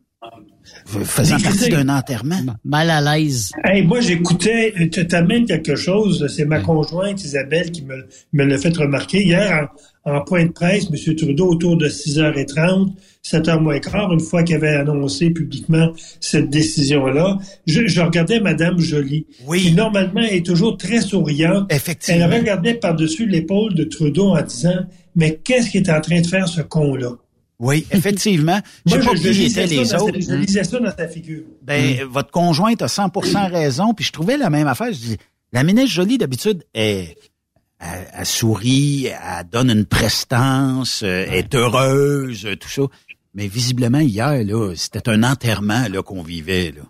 faisant partie d'un enterrement. Mal à l'aise. Hey, moi, j'écoutais, tu t'amènes quelque chose, c'est ma conjointe Isabelle qui me, me l'a fait remarquer. Hier, en, point de presse, M. Trudeau, autour de 6h30, 7h moins quart, une fois qu'il avait annoncé publiquement cette décision-là, je, regardais Madame Jolie, oui. qui normalement est toujours très souriante. Effectivement. Elle regardait par-dessus l'épaule de Trudeau en disant, mais qu'est-ce qu'il est en train de faire ce con-là? Oui, effectivement. je sais pas qui étaient les autres. je lisais ça dans ta figure. Ben, mm. votre conjointe a 100% raison, puis je trouvais la même affaire. Je dis, la ministre Jolie, d'habitude, est, elle, sourit, elle donne une prestance, euh, est heureuse, tout ça. Mais visiblement, hier, là, c'était un enterrement là qu'on vivait. Là.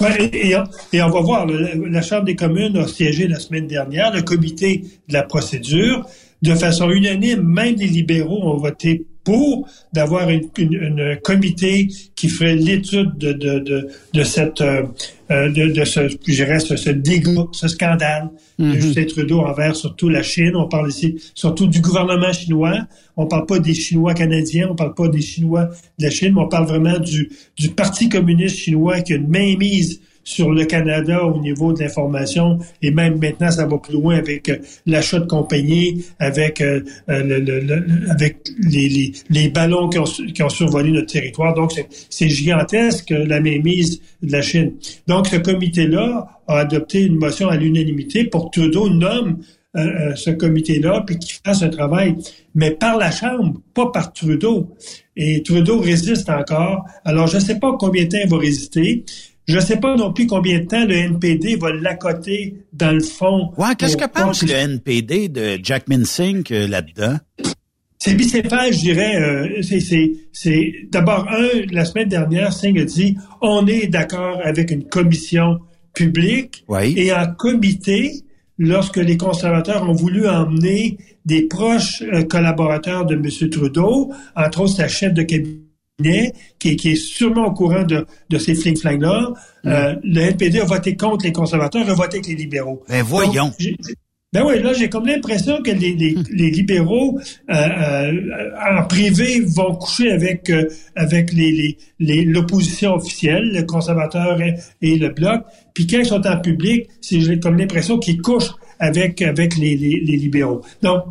Ouais, et, et, on va voir, la Chambre des communes a siégé la semaine dernière, le comité de la procédure. De façon unanime, même les libéraux ont voté pour d'avoir une, une, comité qui ferait l'étude de, de, de, de, cette euh, euh, de, de ce je dirais ce, ce dégât, ce scandale de mm-hmm. Justin Trudeau envers surtout la Chine. On parle ici surtout du gouvernement chinois. On parle pas des Chinois canadiens, on parle pas des Chinois de la Chine, mais on parle vraiment du, du Parti communiste chinois qui a une mainmise sur le Canada au niveau de l'information et même maintenant ça va plus loin avec euh, l'achat de compagnies, avec euh, euh, avec les, les, les, ballons qui ont, qui survolé notre territoire. Donc c'est gigantesque la mainmise de la Chine. Donc ce comité-là a adopté une motion à l'unanimité pour que Trudeau nomme ce comité-là, puis qu'il fasse un travail, mais par la Chambre, pas par Trudeau. Et Trudeau résiste encore. Alors, je ne sais pas combien de temps il va résister. Je ne sais pas non plus combien de temps le NPD va l'accoter dans le fond. Ouais, qu'est-ce que pense le NPD de Jack Minsink euh, là-dedans? C'est bicéphale, je dirais. Euh, c'est d'abord un. La semaine dernière, Singh a dit on est d'accord avec une commission publique et en comité. Lorsque les conservateurs ont voulu emmener des proches euh, collaborateurs de M. Trudeau, entre autres sa chef de cabinet qui, est sûrement au courant de, ces fling-flang-là. Mm. Euh, le NPD a voté contre les conservateurs, a voté avec les libéraux. Ben voyons. ben oui, là, j'ai comme l'impression que les, mm. libéraux, euh, euh, en privé, vont coucher avec avec les l'opposition officielle, le conservateur et, le bloc. Puis quand ils sont en public, c'est j'ai comme l'impression qu'ils couchent avec avec les, les libéraux. Donc,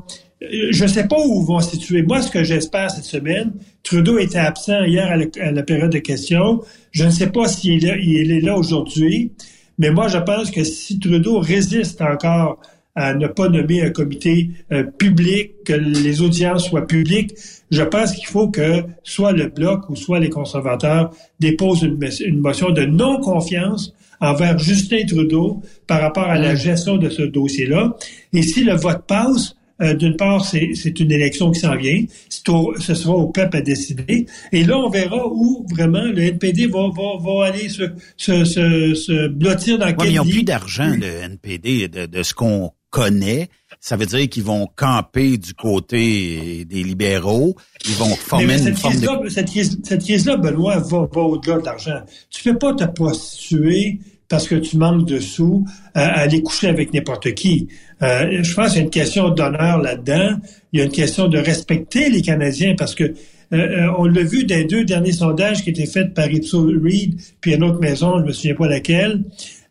je ne sais pas où vont se situer. Moi, ce que j'espère cette semaine, Trudeau était absent hier à la, période de questions. Je ne sais pas s'il est, il est là aujourd'hui, mais moi, je pense que si Trudeau résiste encore à ne pas nommer un comité euh, public, que les audiences soient publiques, je pense qu'il faut que soit le Bloc ou soit les conservateurs déposent une, une motion de non-confiance envers Justin Trudeau par rapport à la gestion de ce dossier-là. Et si le vote passe, euh, d'une part, c'est une élection qui s'en vient. ce sera au peuple à décider. Et là, on verra où vraiment le NPD va, va, va aller se, se, se, se blottir dans ouais, quel Ils n'ont plus d'argent, le NPD, de, de ce qu'on connaît. Ça veut dire qu'ils vont camper du côté des libéraux. Ils vont former une forme de... Cette crise-là, Benoît, va, va au-delà de l'argent. Tu peux pas te prostituer parce que tu manques de sous à, aller coucher avec n'importe qui. Euh, je pense qu'il y a une question d'honneur là-dedans. Il y a une question de respecter les Canadiens parce que euh, euh, on l'a vu dans les deux derniers sondages qui étaient faits par Ipso Reid, puis une autre maison, je me souviens pas laquelle,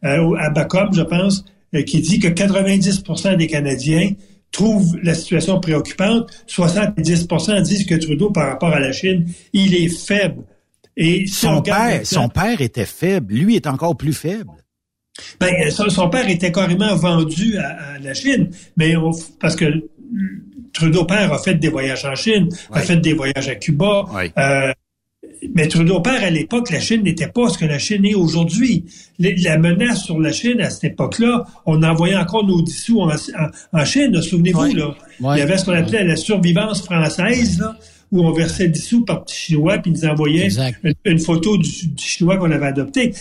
à Bacom, je pense, qui dit que 90% des Canadiens trouvent la situation préoccupante. 70% disent que Trudeau, par rapport à la Chine, il est faible. Et son père, son père était faible. Lui est encore plus faible. Ben, son, père était carrément vendu à, la Chine, mais parce que Trudeau père a fait des voyages en Chine, a fait des voyages à Cuba. Euh, mais Trudeau père, à l'époque, la Chine n'était pas ce que la Chine est aujourd'hui. La menace sur la Chine, à cette époque-là, on envoyait encore nos dissous en, en, Chine, souvenez-vous, là. Il y avait ce qu'on appelait la survivance française, là, où on versait 10 sous par petit chinois, puis ils nous envoyaient une, photo du, chinois qu'on avait adopté.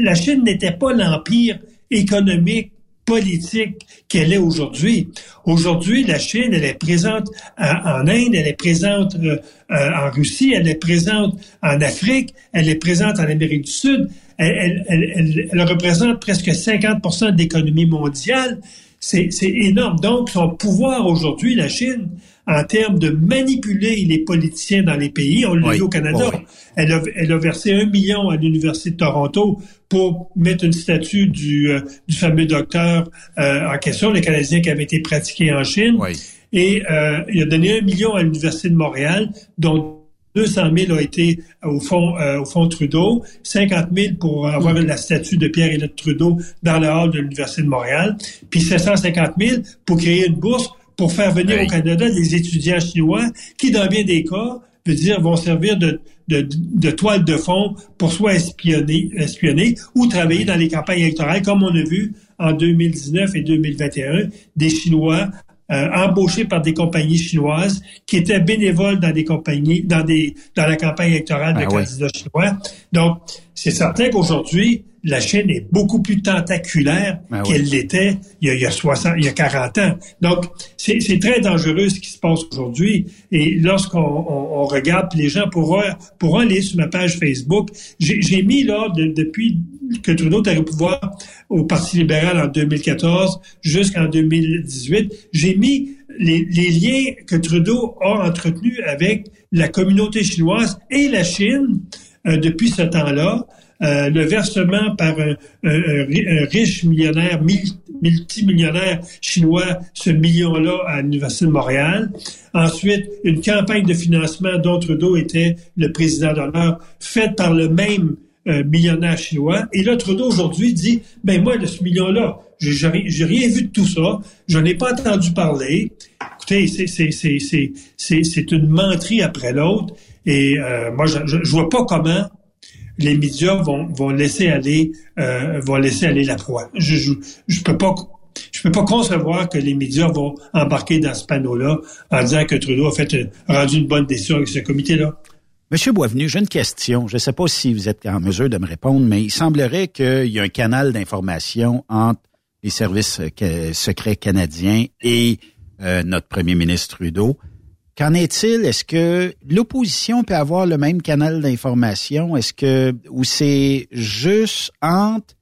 La Chine n'était pas l'empire économique politique qu'elle est aujourd'hui. Aujourd'hui, la Chine, elle est présente en, Inde, elle est présente euh, euh, en Russie, elle est présente en Afrique, elle est présente en Amérique du Sud. Elle, elle, elle, représente presque 50 de l'économie mondiale. C'est énorme. Donc, son pouvoir aujourd'hui, la Chine, en termes de manipuler les politiciens dans les pays. On l'a vu au Canada. Elle, a, elle, a, versé un million à l'Université de Toronto pour mettre une statue du, euh, du fameux docteur euh, en question, le Canadien qui avait été pratiqué en Chine. Et euh, il a donné un million à l'Université de Montréal, dont 200 000 a été au fond, au fond Trudeau, 50 000 pour avoir la statue de pierre et de Trudeau dans le hall de l'Université de Montréal, puis 750 000 pour créer une bourse pour faire venir au Canada des étudiants chinois qui, dans bien des cas, veut dire, vont servir de, de, de toile de fond pour soit espionner, espionner ou travailler dans les campagnes électorales, comme on a vu en 2019 et 2021, des Chinois euh, embauchés par des compagnies chinoises qui étaient bénévoles dans des compagnies, dans des, dans la campagne électorale de ah candidats chinois. Donc, c'est certain qu'aujourd'hui, la Chine est beaucoup plus tentaculaire ben qu'elle l'était il, y a 60, il y a 40 ans. Donc, c'est très dangereux ce qui se passe aujourd'hui. Et lorsqu'on on, regarde, les gens pourront, pourront aller sur ma page Facebook. J'ai mis là, depuis que Trudeau est au pouvoir au Parti libéral en 2014 jusqu'en 2018, j'ai mis les, les liens que Trudeau a entretenus avec la communauté chinoise et la Chine euh, depuis ce temps-là. Euh, le versement par un, riche millionnaire, multimillionnaire chinois, ce million-là à l'Université de Montréal. Ensuite, une campagne de financement dont Trudeau était le président d'honneur, faite par le même euh, millionnaire chinois. Et là, Trudeau aujourd'hui dit, ben moi, de ce million-là, j'ai rien vu de tout ça, j'en ai pas entendu parler. Écoutez, c'est une menterie après l'autre. Et euh, moi, je, je, je vois pas comment les médias vont, vont laisser aller euh, vont laisser aller la proie. Je, je, je peux pas je peux pas concevoir que les médias vont embarquer dans ce panneau-là en disant que Trudeau a fait rendu une bonne décision avec ce comité-là. Monsieur Boisvenu, j'ai une question. Je ne sais pas si vous êtes en mesure de me répondre, mais il semblerait qu'il y a un canal d'information entre les services euh, secrets canadiens et euh, notre premier ministre Trudeau. Qu'en est-il? Est-ce que l'opposition peut avoir le même canal d'information? Est-ce que, ou c'est juste entre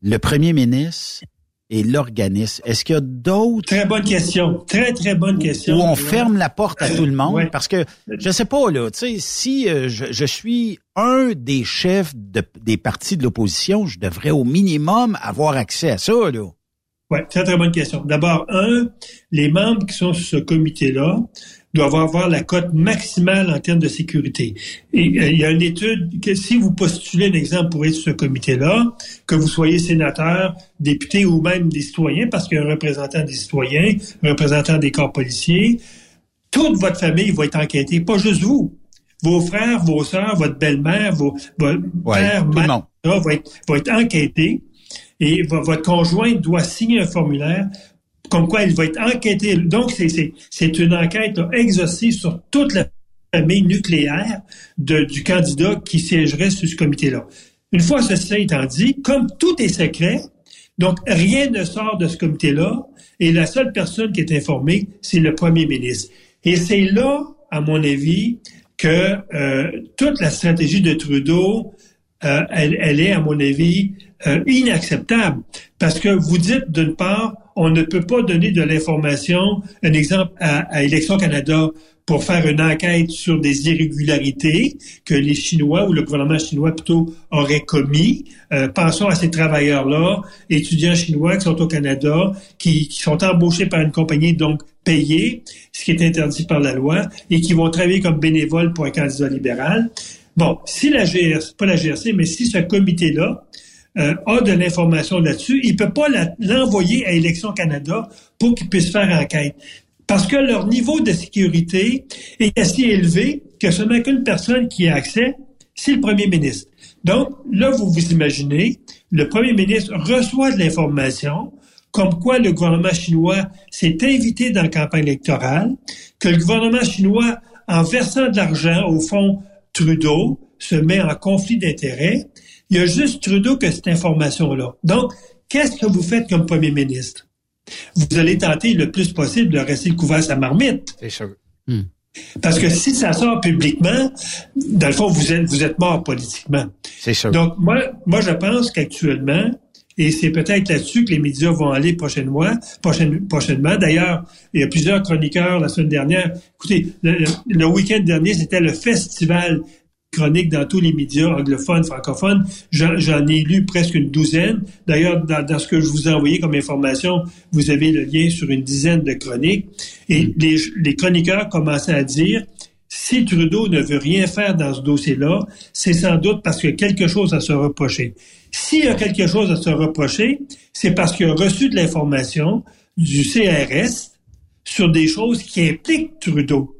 le premier ministre et l'organisme? Est-ce qu'il y a d'autres... Très bonne question. Très, très bonne question. Où on ferme la porte à tout le monde? Parce que, je sais pas, là, tu sais, si euh, je, suis un des chefs des partis de l'opposition, je devrais au minimum avoir accès à ça, là. Oui, très, très bonne question. D'abord, un, les membres qui sont sur ce comité-là, doivent avoir la cote maximale en termes de sécurité. Et euh, il y a une étude que si vous postulez un exemple pour être sur ce comité-là, que vous soyez sénateur, député ou même des citoyens, parce qu'il y a un représentant des citoyens, un représentant des corps policiers, toute votre famille va être enquêtée, pas juste vous. Vos frères, vos sœurs, votre belle-mère, vos, votre père, mère, va être, va être enquêté et votre conjoint doit signer un formulaire comme quoi il va être enquêté. Donc, c'est une enquête exhaustive sur toute la famille nucléaire du candidat qui siégerait sur ce comité-là. Une fois ceci étant dit, comme tout est secret, donc rien ne sort de ce comité-là, et la seule personne qui est informée, c'est le premier ministre. Et c'est là, à mon avis, que euh, toute la stratégie de Trudeau, euh, elle, est, à mon avis, euh, inacceptable. Parce que vous dites, d'une part, on ne peut pas donner de l'information, un exemple à, à Canada, pour faire une enquête sur des irrégularités que les Chinois ou le gouvernement chinois plutôt aurait commis. Euh, pensons à ces travailleurs-là, étudiants chinois qui sont au Canada, qui, qui, sont embauchés par une compagnie donc payée, ce qui est interdit par la loi, et qui vont travailler comme bénévoles pour un candidat libéral. Bon, si la GRC, pas la GRC, mais si ce comité-là euh, a de l'information là-dessus, il peut pas l'envoyer à Élections Canada pour qu'il puisse faire enquête. Parce que leur niveau de sécurité est assez élevé que seulement qu'une personne qui a accès c'est le premier ministre. Donc, là, vous vous imaginez, le premier ministre reçoit de l'information comme quoi le gouvernement chinois s'est invité dans la campagne électorale, que le gouvernement chinois, en versant de l'argent au fond Trudeau, se met en conflit d'intérêts. Il y a juste Trudeau que cette information-là. Donc, qu'est-ce que vous faites comme premier ministre? Vous allez tenter le plus possible de rester couvert sa marmite. C'est sûr. Hmm. Parce que si ça sort publiquement, dans le fond, vous êtes, vous êtes mort politiquement. C'est sûr. Donc, moi, moi, je pense qu'actuellement, et c'est peut-être là-dessus que les médias vont aller prochainement. prochainement. D'ailleurs, il y a plusieurs chroniqueurs la semaine dernière. Écoutez, le week-end dernier, c'était le festival chroniques dans tous les médias anglophones, francophones. J'en ai lu presque une douzaine. D'ailleurs, dans, ce que je vous ai envoyé comme information, vous avez le lien sur une dizaine de chroniques. Et mm. les, les chroniqueurs commençaient à dire, si Trudeau ne veut rien faire dans ce dossier-là, c'est sans doute parce qu'il y a quelque chose à se reprocher. S'il y a quelque chose à se reprocher, c'est parce qu'il a reçu de l'information du CRS sur des choses qui impliquent Trudeau.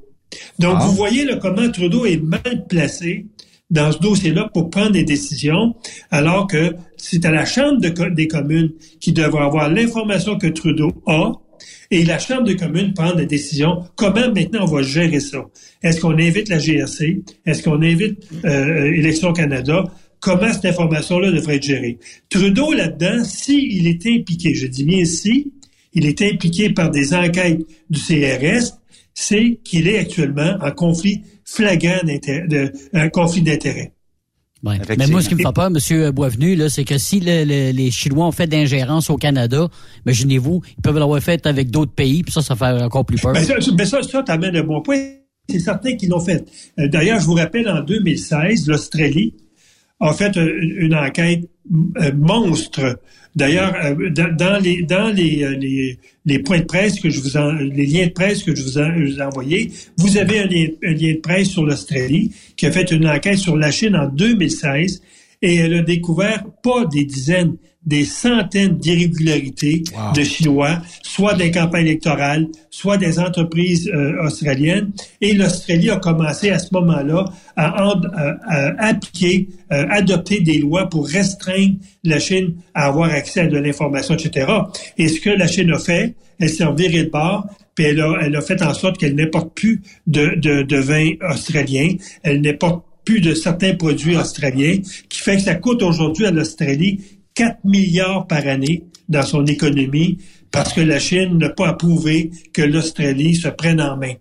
Donc, ah. vous voyez là, comment Trudeau est mal placé dans ce dossier-là pour prendre des décisions, alors que c'est à la Chambre des communes qui devrait avoir l'information que Trudeau a, et la Chambre des communes prend des décisions. Comment maintenant on va gérer ça? Est-ce qu'on invite la GRC? Est-ce qu'on invite euh, Élections Canada? Comment cette information-là devrait être gérée? Trudeau, là-dedans, s'il est impliqué, je dis bien si, il est impliqué par des enquêtes du CRS, c'est qu'il est actuellement en conflit flagrant d'intérêt, un conflit d'intérêt. Ouais. Mais moi, ce qui me fait peur, M. Boisvenu, là, c'est que si les Chinois ont fait d'ingérence au Canada, imaginez-vous, ils peuvent l'avoir fait avec d'autres pays, puis ça, ça fait encore plus peur. Mais ça, mais ça, ça t'amène un bon point. C'est certain qu'ils l'ont fait. Euh, d'ailleurs, je vous rappelle, en 2016, l'Australie a fait une enquête euh, monstre D'ailleurs, euh, dans, les dans les, euh, les, les, points de presse que je vous en, les liens de presse que je vous, ai envoyés, vous avez un lien, un lien de presse sur l'Australie qui a fait une enquête sur la Chine en 2016 et elle a découvert pas des dizaines, des centaines d'irrégularités de Chinois, soit des campagnes électorales, soit des entreprises euh, australiennes. Et l'Australie a commencé à ce moment-là à, appliquer, euh, adopter des lois pour restreindre la Chine à avoir accès à de l'information, etc. Et ce que la Chine a fait, elle s'est virée de bord, puis elle a, elle a fait en sorte qu'elle n'importe plus de, de, de vin australien, elle n'importe plus de certains produits australiens, qui fait que ça coûte aujourd'hui à l'Australie 4 milliards par année dans son économie parce que la Chine n'a pas approuvé que l'Australie se prenne en main.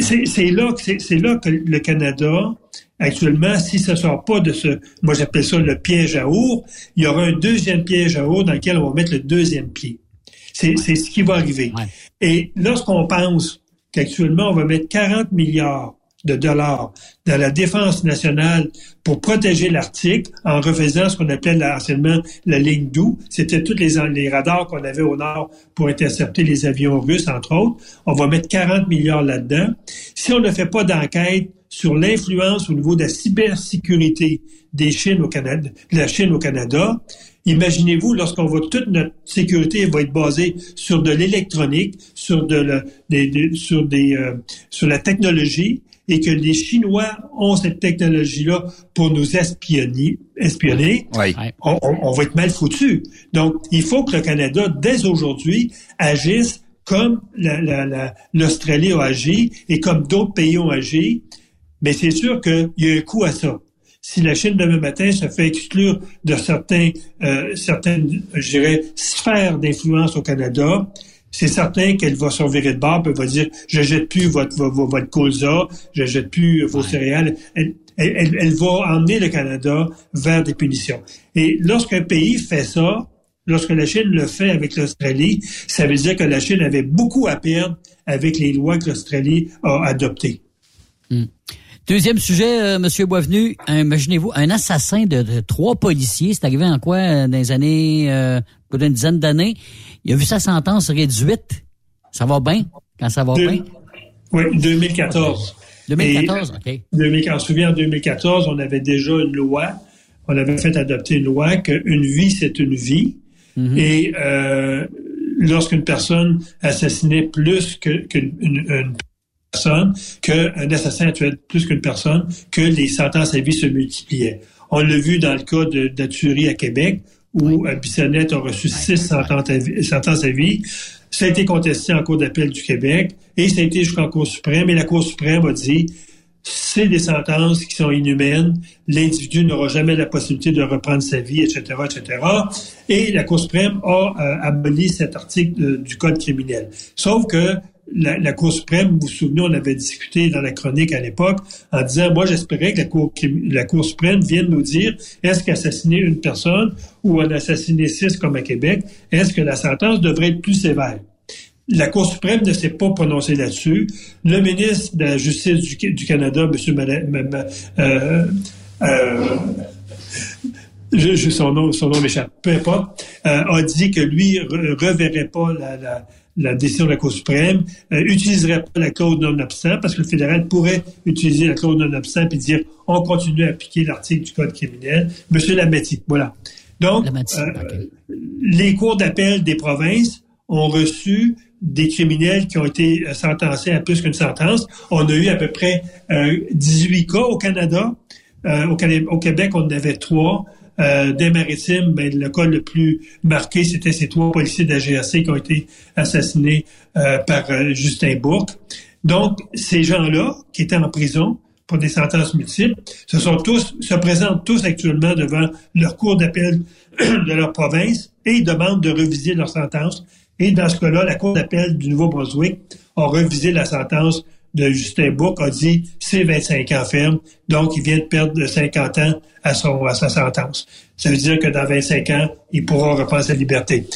C'est là, que le Canada, actuellement, si ça sort pas de ce, moi j'appelle ça le piège à ours, il y aura un deuxième piège à ours dans lequel on va mettre le deuxième pied. C'est ce qui va arriver. Et lorsqu'on pense qu'actuellement on va mettre 40 milliards de dollars dans la défense nationale pour protéger l'Arctique en refaisant ce qu'on appelait anciennement la ligne d'où. C'était tous les, les radars qu'on avait au nord pour intercepter les avions russes, entre autres. On va mettre 40 milliards là-dedans. Si on ne fait pas d'enquête sur l'influence au niveau de la cybersécurité des Chines au Canada, de la Chine au Canada, Imaginez-vous, lorsqu'on voit toute notre sécurité va être basée sur de l'électronique, sur de, sur des, euh, sur la technologie, et que les Chinois ont cette technologie-là pour nous espionner, espionner, on, va être mal foutu. Donc, il faut que le Canada, dès aujourd'hui, agisse comme l'Australie a agi et comme d'autres pays ont agi. Mais c'est sûr qu'il y a un coût à ça. Si la Chine demain matin se fait exclure de certains, euh, certaines, je dirais, sphères d'influence au Canada, c'est certain qu'elle va se virer de bord, et va dire, je jette plus votre, votre, votre colza, je jette plus vos céréales. Elle, elle, elle, va emmener le Canada vers des punitions. Et lorsqu'un pays fait ça, lorsque la Chine le fait avec l'Australie, ça veut dire que la Chine avait beaucoup à perdre avec les lois que l'Australie a adoptées. Hmm. Deuxième sujet, euh, Monsieur Boisvenu, imaginez-vous, un assassin de, trois policiers, c'est arrivé en quoi euh, dans les années, euh, une dizaine d'années, il a vu sa sentence réduite. Ça va bien? Quand ça va bien? Oui, 2014. 2014, OK. 2014, on se souvient, en 2014, on avait déjà une loi, on avait fait adopter une loi qu'une vie, c'est une vie. Mm-hmm. Et euh, lorsqu'une personne assassinait plus qu'une personne, qu'un assassin a tué plus qu'une personne, que les sentences à vie se multipliaient. On l'a vu dans le cas de, de la tuerie à Québec, où oui. Bissonnette a reçu six sentences à vie. Sentences à vie. Ça a été contesté en Cour d'appel du Québec et ça a été jusqu'en Cour suprême. Et la Cour suprême a dit c'est des sentences qui sont inhumaines. L'individu n'aura jamais la possibilité de reprendre sa vie, etc., etc. Et la Cour suprême a euh, aboli cet article euh, du Code criminel. Sauf que la, Cour suprême, vous vous souvenez, on avait discuté dans la chronique à l'époque en disant, moi j'espérais que la Cour, suprême vienne nous dire, est-ce qu'assassiner une personne ou en assassiner six comme à Québec, est-ce que la sentence devrait être plus sévère? La Cour suprême ne s'est pas prononcée là-dessus. Le ministre de la Justice du, Canada, M. Euh, euh, je, son nom, son nom m'échappe, euh, a dit que lui re, reverrait pas la, la, décision de la Cour suprême, euh, utiliserait pas la clause non-obstant, parce que le fédéral pourrait utiliser la clause non-obstant et dire on continue à appliquer l'article du Code criminel. Monsieur Lametti, voilà. Donc, Lametti, euh, okay. les cours d'appel des provinces ont reçu des criminels qui ont été sentencés à plus qu'une sentence. On a eu à peu près euh, 18 cas au Canada. Euh, au, au, Québec, on en avait trois. Euh, des maritimes, ben, le cas le plus marqué, c'était ces trois policiers de qui ont été assassinés euh, par euh, Justin Bourque. Donc, ces gens-là, qui étaient en prison pour des sentences multiples, se sont tous, se présentent tous actuellement devant leur cour d'appel de leur province et ils demandent de reviser leur sentence. Et dans ce cas-là, la cour d'appel du Nouveau-Brunswick a revisé la sentence de Justin Bourque a dit c'est 25 ans ferme, donc il vient de perdre 50 ans à, son, à sa sentence. Ça veut dire que dans 25 ans, il pourra reprendre sa liberté.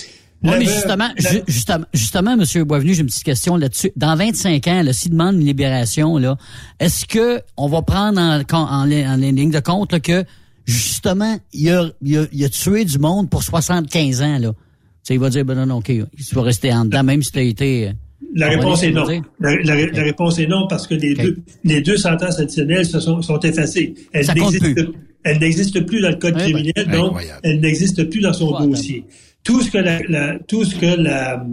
Oui, mais justement, justement, justement, M. Boisvenu, j'ai une petite question là-dessus. Dans 25 ans, s'il demande une libération, là, est-ce que on va prendre en, en, en, en ligne de compte là, que justement, il a, il, a, il a tué du monde pour 75 ans, là? T'sais, il va dire, ben non, non, OK, il va rester en dedans, même si tu as été... La réponse est non. La, la, okay. la, réponse est non parce que les, okay. deux, les deux sentences additionnelles se sont, sont effacées. Elles n'existent plus. Elles n'existent plus dans le code ouais, criminel, ben, donc elles n'existent plus dans son dossier. Tout ce que la, la, tout ce que la,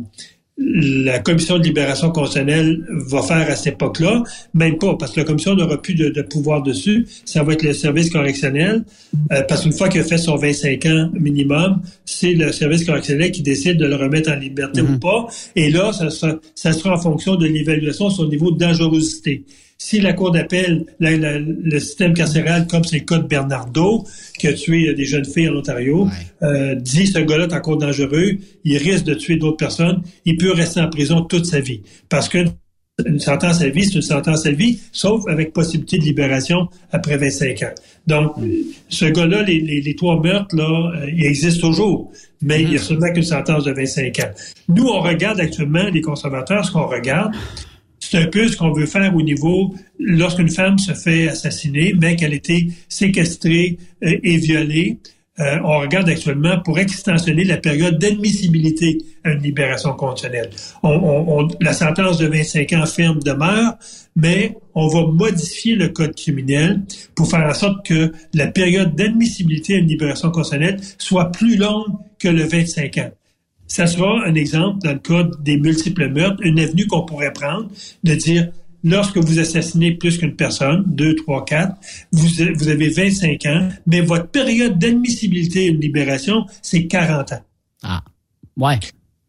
la commission de libération constitutionnelle va faire à cette époque-là, même pas, parce que la commission n'aura plus de, de, pouvoir dessus. Ça va être le service correctionnel, euh, parce qu'une fois qu'il a fait son 25 ans minimum, c'est le service correctionnel qui décide de le remettre en liberté ou pas. Et là, ça sera, ça sera en fonction de l'évaluation de son niveau de dangerosité si la Cour d'appel, le système carcéral, comme c'est le cas de Bernardo, qui a tué des jeunes filles en Ontario, ouais. euh, dit ce gars-là est encore dangereux, il risque de tuer d'autres personnes, il peut rester en prison toute sa vie. Parce que une sentence à vie, c'est une sentence à vie, sauf avec possibilité de libération après 25 ans. Donc, ce gars-là, les, les, les, trois meurtres, là, euh, il existe toujours, mais mm il y a seulement qu'une sentence de 25 ans. Nous, on regarde actuellement, les conservateurs, ce qu'on regarde, c'est un peu ce qu'on veut faire au niveau, lorsqu'une femme se fait assassiner, mais qu'elle a été séquestrée euh, et violée, euh, on regarde actuellement pour extensionner la période d'admissibilité à une libération conditionnelle. On, on, on, la sentence de 25 ans ferme demeure, mais on va modifier le code criminel pour faire en sorte que la période d'admissibilité à une libération conditionnelle soit plus longue que le 25 ans ça sera un exemple dans le cas des multiples meurtres, une avenue qu'on pourrait prendre de dire lorsque vous assassinez plus qu'une personne, deux, trois, quatre, vous, vous avez 25 ans, mais votre période d'admissibilité à une libération, c'est 40 ans. Ah, ouais.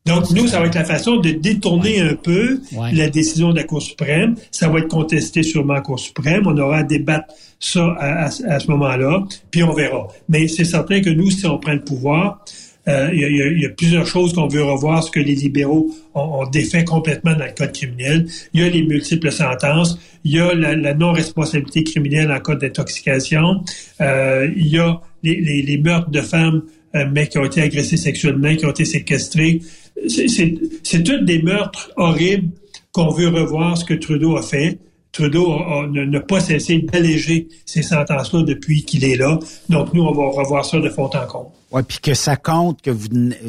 Donc, nous, ça va être la façon de détourner ouais. un peu ouais. la décision de la Cour suprême. Ça va être contesté sûrement à la Cour suprême. On aura à débattre ça à, à, à ce moment-là, puis on verra. Mais c'est certain que nous, si on prend le pouvoir, euh, il, y a, plusieurs choses qu'on veut revoir, ce que les libéraux ont, défait complètement dans le code criminel. Il y a les multiples sentences, il y a la, non-responsabilité criminelle en cas d'intoxication, euh, il y a les, meurtres de femmes, euh, mais qui ont été agressées sexuellement, qui ont été séquestrées. C'est tous des meurtres horribles qu'on veut revoir ce que Trudeau a fait. Trudeau n'a pas cessé d'alléger ces sentences-là depuis qu'il est là. Donc, nous, on va revoir ça de fond en comble. Oui, puis que ça compte que vous,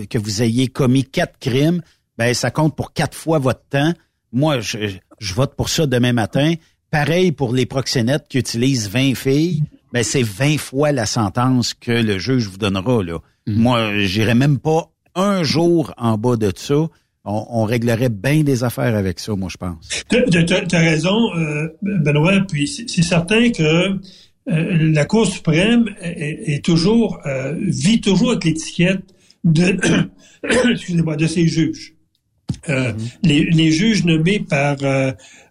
que vous ayez commis quatre crimes, ben ça compte pour quatre fois votre temps. Moi, je, je vote pour ça demain matin. Pareil pour les proxénètes qui utilisent 20 filles, ben c'est 20 fois la sentence que le juge vous donnera. Là. Mm. Moi, j'irai même pas un jour en bas de ça on, réglerait bien des affaires avec ça, moi, je pense. Tu as raison, euh, Benoît. Puis c'est certain que euh, la Cour suprême est, toujours euh, vit toujours avec l'étiquette de excusez-moi de ses juges. Mm-hmm. les, les, juges nommés par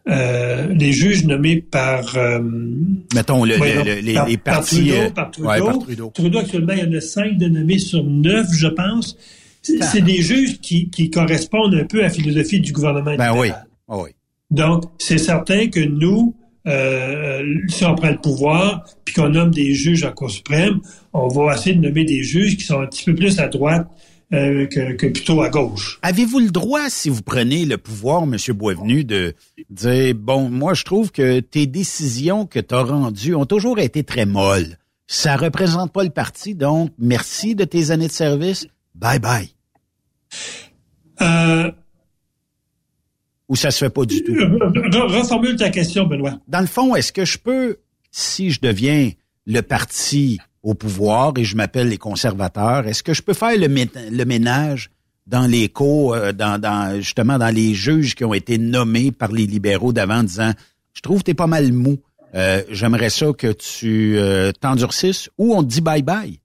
les juges nommés par mettons le, les, partis par Trudeau, Trudeau. actuellement il y en a cinq de nommés sur neuf je pense c'est des juges qui, qui, correspondent un peu à la philosophie du gouvernement. Ben oui. Ah oui. Donc, c'est certain que nous, euh, si on prend le pouvoir, puis qu'on nomme des juges en Cour suprême, on va essayer de nommer des juges qui sont un petit peu plus à droite euh, que, que, plutôt à gauche. Avez-vous le droit, si vous prenez le pouvoir, M. Boisvenu, de dire, bon, moi, je trouve que tes décisions que tu as rendues ont toujours été très molles. Ça représente pas le parti, donc merci de tes années de service. Bye bye. Euh, Ou ça se fait pas du tout? Reformule ta question, Benoît. Dans le fond, est-ce que je peux, si je deviens le parti au pouvoir et je m'appelle les conservateurs, est-ce que je peux faire le, ménage dans les cours, euh, dans, justement dans les juges qui ont été nommés par les libéraux d'avant, disant, je trouve que tu es pas mal mou. Euh, j'aimerais ça que tu t'endurcisses ou on te dit bye bye?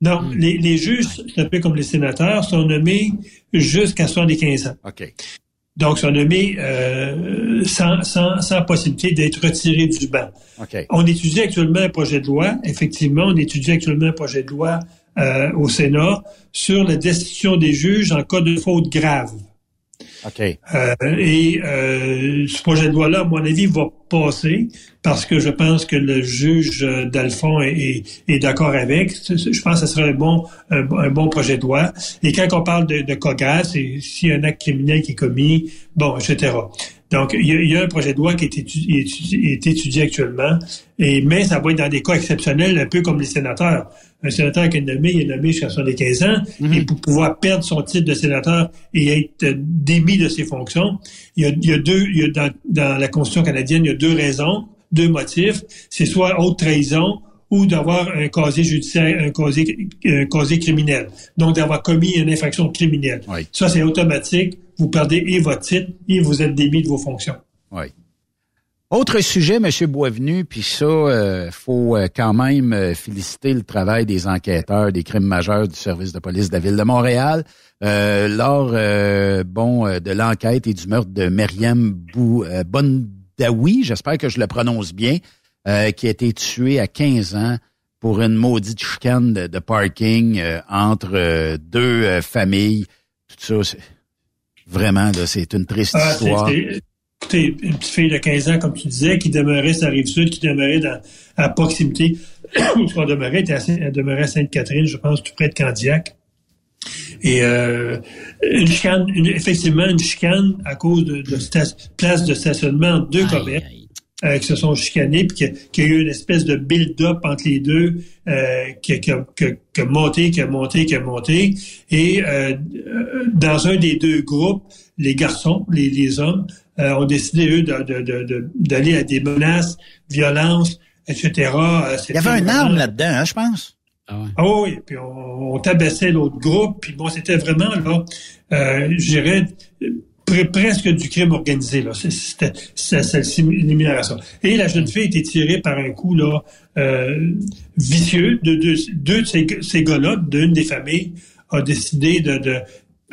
Non, hmm. les, les, juges, c'est un peu comme les sénateurs, sont nommés jusqu'à 75 ans. OK. Donc, sont nommés euh, sans, sans, sans, possibilité d'être retirés du banc. Okay. On étudie actuellement un projet de loi. Effectivement, on étudie actuellement un projet de loi euh, au Sénat sur la destitution des juges en cas de faute grave. Euh, et euh, ce projet de loi-là, à mon avis, va passer parce que je pense que le juge euh, d'Alphon est, d'accord avec. Je pense que ce serait un bon, un, bon projet de loi. Et quand on parle de, de graves, c'est s'il y a un acte criminel qui est commis, bon, etc. Donc, il y, a, un projet de loi qui est étudié, est étudié actuellement, et, mais ça va être dans des cas exceptionnels, un peu comme les sénateurs. Un sénateur qui est nommé, il est nommé jusqu'à 75 ans, mhm. et pour pouvoir perdre son titre de sénateur et être démis de ses fonctions, il y a, il y a deux, il y a dans, dans la Constitution canadienne, il y a deux raisons, deux motifs. C'est soit haute trahison ou d'avoir un casier judiciaire, un casier, un casier criminel. Donc, d'avoir commis une infraction criminelle. Ça, c'est automatique. Vous perdez et votre titre et vous êtes démis de vos fonctions. Oui. Autre sujet, M. Boisvenu, puis ça, euh, faut euh, quand même euh, féliciter le travail des enquêteurs des crimes majeurs du service de police de la Ville de Montréal. Euh, lors bon de l'enquête et du meurtre de Myriam Bou, Bondaoui, j'espère que je le prononce bien, euh, qui a été tué à 15 ans pour une maudite chicane de, parking euh, entre euh, deux familles. Tout ça, vraiment, c'est une triste ah, histoire. Écoutez, une petite fille de 15 ans, comme tu disais, qui demeurait sur la rive sud, qui demeurait dans, à proximité, où ce demeurait, elle demeurait à Sainte-Catherine, je pense, tout près de Candiac. Et une chicane, effectivement, une chicane à cause de, de place de stationnement de deux commerces euh, qui se sont chicanés, puis qu'il y a eu une espèce de build-up entre les deux euh, qui, qui, a, qui, a monté, qui a monté, qui a monté. Et euh, dans un des deux groupes, les garçons, les, les hommes, euh, ont décidé, eux, d'aller de, de, à des menaces, violences, etc. Il y avait un arme là-dedans, hein, je pense. Ah, ouais. ah oui, puis on, on tabassait l'autre groupe, puis bon, c'était vraiment, là, euh, je dirais, presque du crime organisé. Là. C'était, ça. Et la jeune fille a été tirée par un coup là, euh, vicieux de, de, deux de ces, ces gars-là, d'une des familles, a décidé de, de...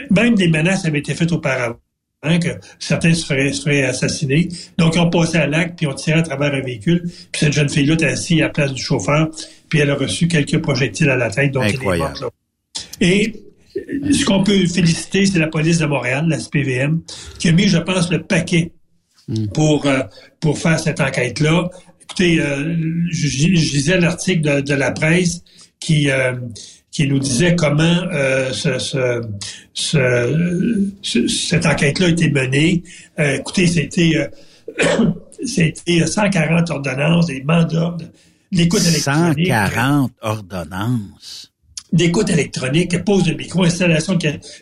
Même des menaces avaient été faites auparavant. Hein, que certains se feraient, se feraient, assassiner. Donc, ils ont passé à l'acte, puis ils ont tiré à travers un véhicule. Puis cette jeune fille-là était assise à la place du chauffeur, puis elle a reçu quelques projectiles à la tête. Donc, Incroyable. Et ce qu'on peut féliciter, c'est la police de Montréal, la SPVM, qui a mis, je pense, le paquet hmm. pour, euh, pour faire cette enquête-là. Écoutez, euh, je, je, lisais l'article de, de, la presse qui, euh, qui nous disait comment ce, ce, ce, cette enquête-là a été menée. écoutez, c'était c'était 140 ordonnances, des mandats, l'écoute électronique. 140 ordonnances d'écoute électronique, pose de micro, installation